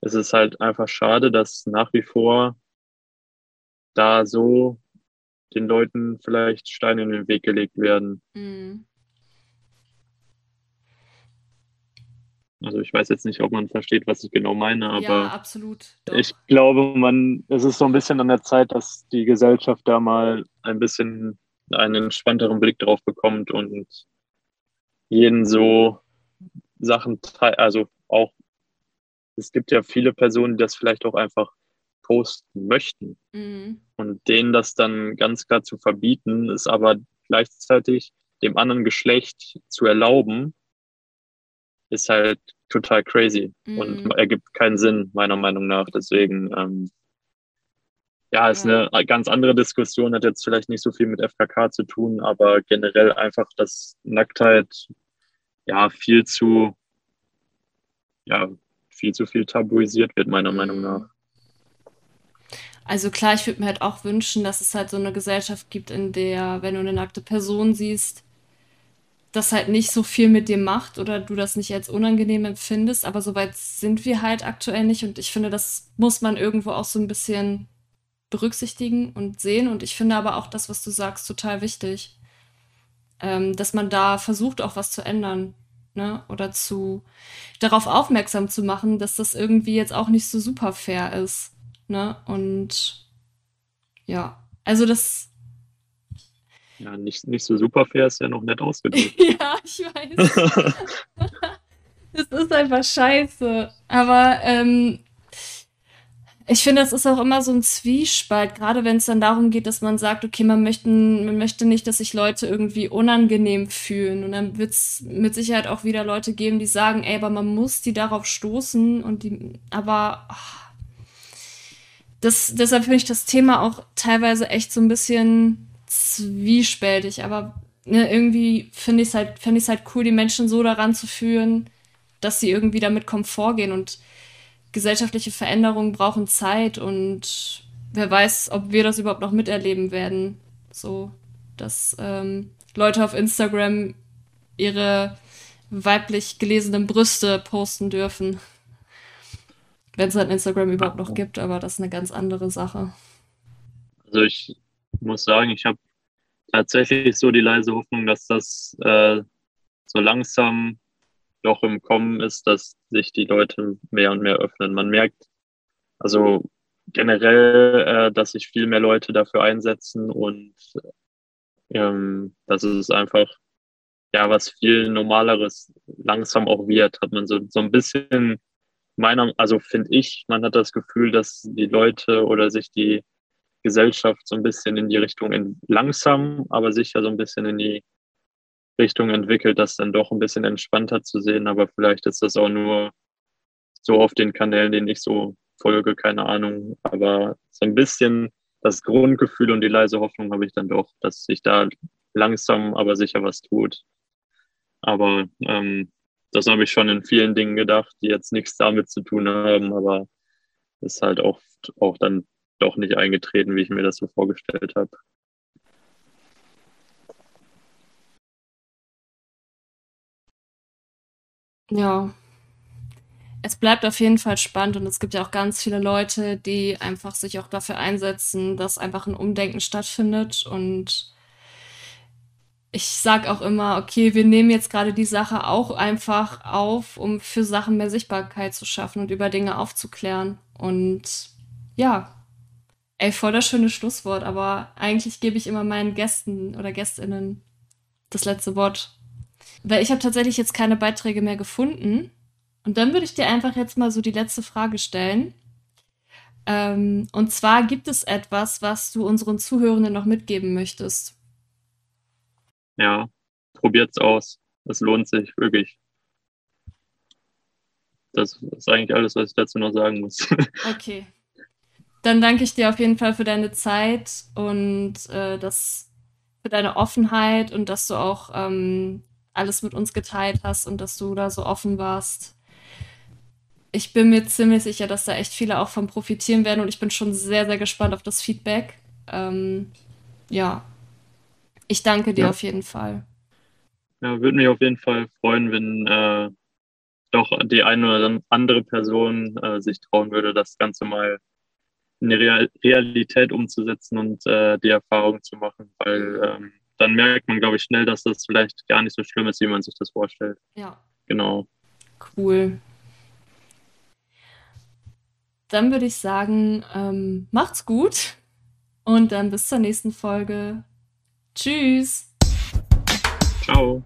ist es halt einfach schade, dass nach wie vor da so den Leuten vielleicht Steine in den Weg gelegt werden. Mhm. Also ich weiß jetzt nicht, ob man versteht, was ich genau meine, aber ja, absolut. Ich glaube, man, es ist so ein bisschen an der Zeit, dass die Gesellschaft da mal ein bisschen einen entspannteren Blick drauf bekommt und jeden so Sachen, also auch, es gibt ja viele Personen, die das vielleicht auch einfach posten möchten. Mhm. Und denen das dann ganz klar zu verbieten, ist aber gleichzeitig dem anderen Geschlecht zu erlauben, ist halt total crazy mhm. und ergibt keinen Sinn, meiner Meinung nach. Deswegen, ähm, ja, ist ja. eine ganz andere Diskussion, hat jetzt vielleicht nicht so viel mit FKK zu tun, aber generell einfach, dass Nacktheit ja viel zu, ja, viel zu viel tabuisiert wird, meiner mhm. Meinung nach. Also klar, ich würde mir halt auch wünschen, dass es halt so eine Gesellschaft gibt, in der, wenn du eine nackte Person siehst, das halt nicht so viel mit dir macht oder du das nicht als unangenehm empfindest, aber soweit sind wir halt aktuell nicht und ich finde, das muss man irgendwo auch so ein bisschen berücksichtigen und sehen und ich finde aber auch das, was du sagst, total wichtig, ähm, dass man da versucht auch was zu ändern, ne, oder zu darauf aufmerksam zu machen, dass das irgendwie jetzt auch nicht so super fair ist. Ne? Und ja, also das. Ja, nicht, nicht so super fair ist ja noch nett ausgedrückt. ja, ich weiß. das ist einfach scheiße. Aber ähm, ich finde, das ist auch immer so ein Zwiespalt, gerade wenn es dann darum geht, dass man sagt, okay, man möchte, man möchte nicht, dass sich Leute irgendwie unangenehm fühlen. Und dann wird es mit Sicherheit auch wieder Leute geben, die sagen, ey, aber man muss die darauf stoßen und die, aber. Oh, das, deshalb finde ich das Thema auch teilweise echt so ein bisschen zwiespältig, aber ne, irgendwie finde ich es halt, finde ich halt cool, die Menschen so daran zu führen, dass sie irgendwie damit Komfort gehen und gesellschaftliche Veränderungen brauchen Zeit und wer weiß, ob wir das überhaupt noch miterleben werden. So, dass ähm, Leute auf Instagram ihre weiblich gelesenen Brüste posten dürfen. Wenn es halt Instagram überhaupt noch gibt, aber das ist eine ganz andere Sache. Also ich muss sagen, ich habe tatsächlich so die leise Hoffnung, dass das äh, so langsam doch im Kommen ist, dass sich die Leute mehr und mehr öffnen. Man merkt also generell, äh, dass sich viel mehr Leute dafür einsetzen und ähm, dass es einfach ja was viel Normaleres langsam auch wird. Hat man so, so ein bisschen meiner, also finde ich, man hat das Gefühl, dass die Leute oder sich die Gesellschaft so ein bisschen in die Richtung in, langsam, aber sicher so ein bisschen in die Richtung entwickelt, das dann doch ein bisschen entspannter zu sehen. Aber vielleicht ist das auch nur so auf den Kanälen, denen ich so folge, keine Ahnung. Aber so ein bisschen das Grundgefühl und die leise Hoffnung habe ich dann doch, dass sich da langsam, aber sicher was tut. Aber ähm, das habe ich schon in vielen Dingen gedacht, die jetzt nichts damit zu tun haben, aber ist halt oft auch dann doch nicht eingetreten, wie ich mir das so vorgestellt habe. Ja, es bleibt auf jeden Fall spannend und es gibt ja auch ganz viele Leute, die einfach sich auch dafür einsetzen, dass einfach ein Umdenken stattfindet und ich sage auch immer, okay, wir nehmen jetzt gerade die Sache auch einfach auf, um für Sachen mehr Sichtbarkeit zu schaffen und über Dinge aufzuklären. Und ja, ey, voll das schöne Schlusswort, aber eigentlich gebe ich immer meinen Gästen oder Gästinnen das letzte Wort. Weil ich habe tatsächlich jetzt keine Beiträge mehr gefunden. Und dann würde ich dir einfach jetzt mal so die letzte Frage stellen. Ähm, und zwar gibt es etwas, was du unseren Zuhörenden noch mitgeben möchtest? ja, probiert's aus. Es lohnt sich wirklich. Das ist eigentlich alles, was ich dazu noch sagen muss. Okay. Dann danke ich dir auf jeden Fall für deine Zeit und äh, das, für deine Offenheit und dass du auch ähm, alles mit uns geteilt hast und dass du da so offen warst. Ich bin mir ziemlich sicher, dass da echt viele auch von profitieren werden und ich bin schon sehr, sehr gespannt auf das Feedback. Ähm, ja, ich danke dir ja. auf jeden Fall. Ja, würde mich auf jeden Fall freuen, wenn äh, doch die eine oder andere Person äh, sich trauen würde, das Ganze mal in die Realität umzusetzen und äh, die Erfahrung zu machen, weil ähm, dann merkt man, glaube ich, schnell, dass das vielleicht gar nicht so schlimm ist, wie man sich das vorstellt. Ja. Genau. Cool. Dann würde ich sagen, ähm, macht's gut und dann bis zur nächsten Folge. Tschüss. Ciao.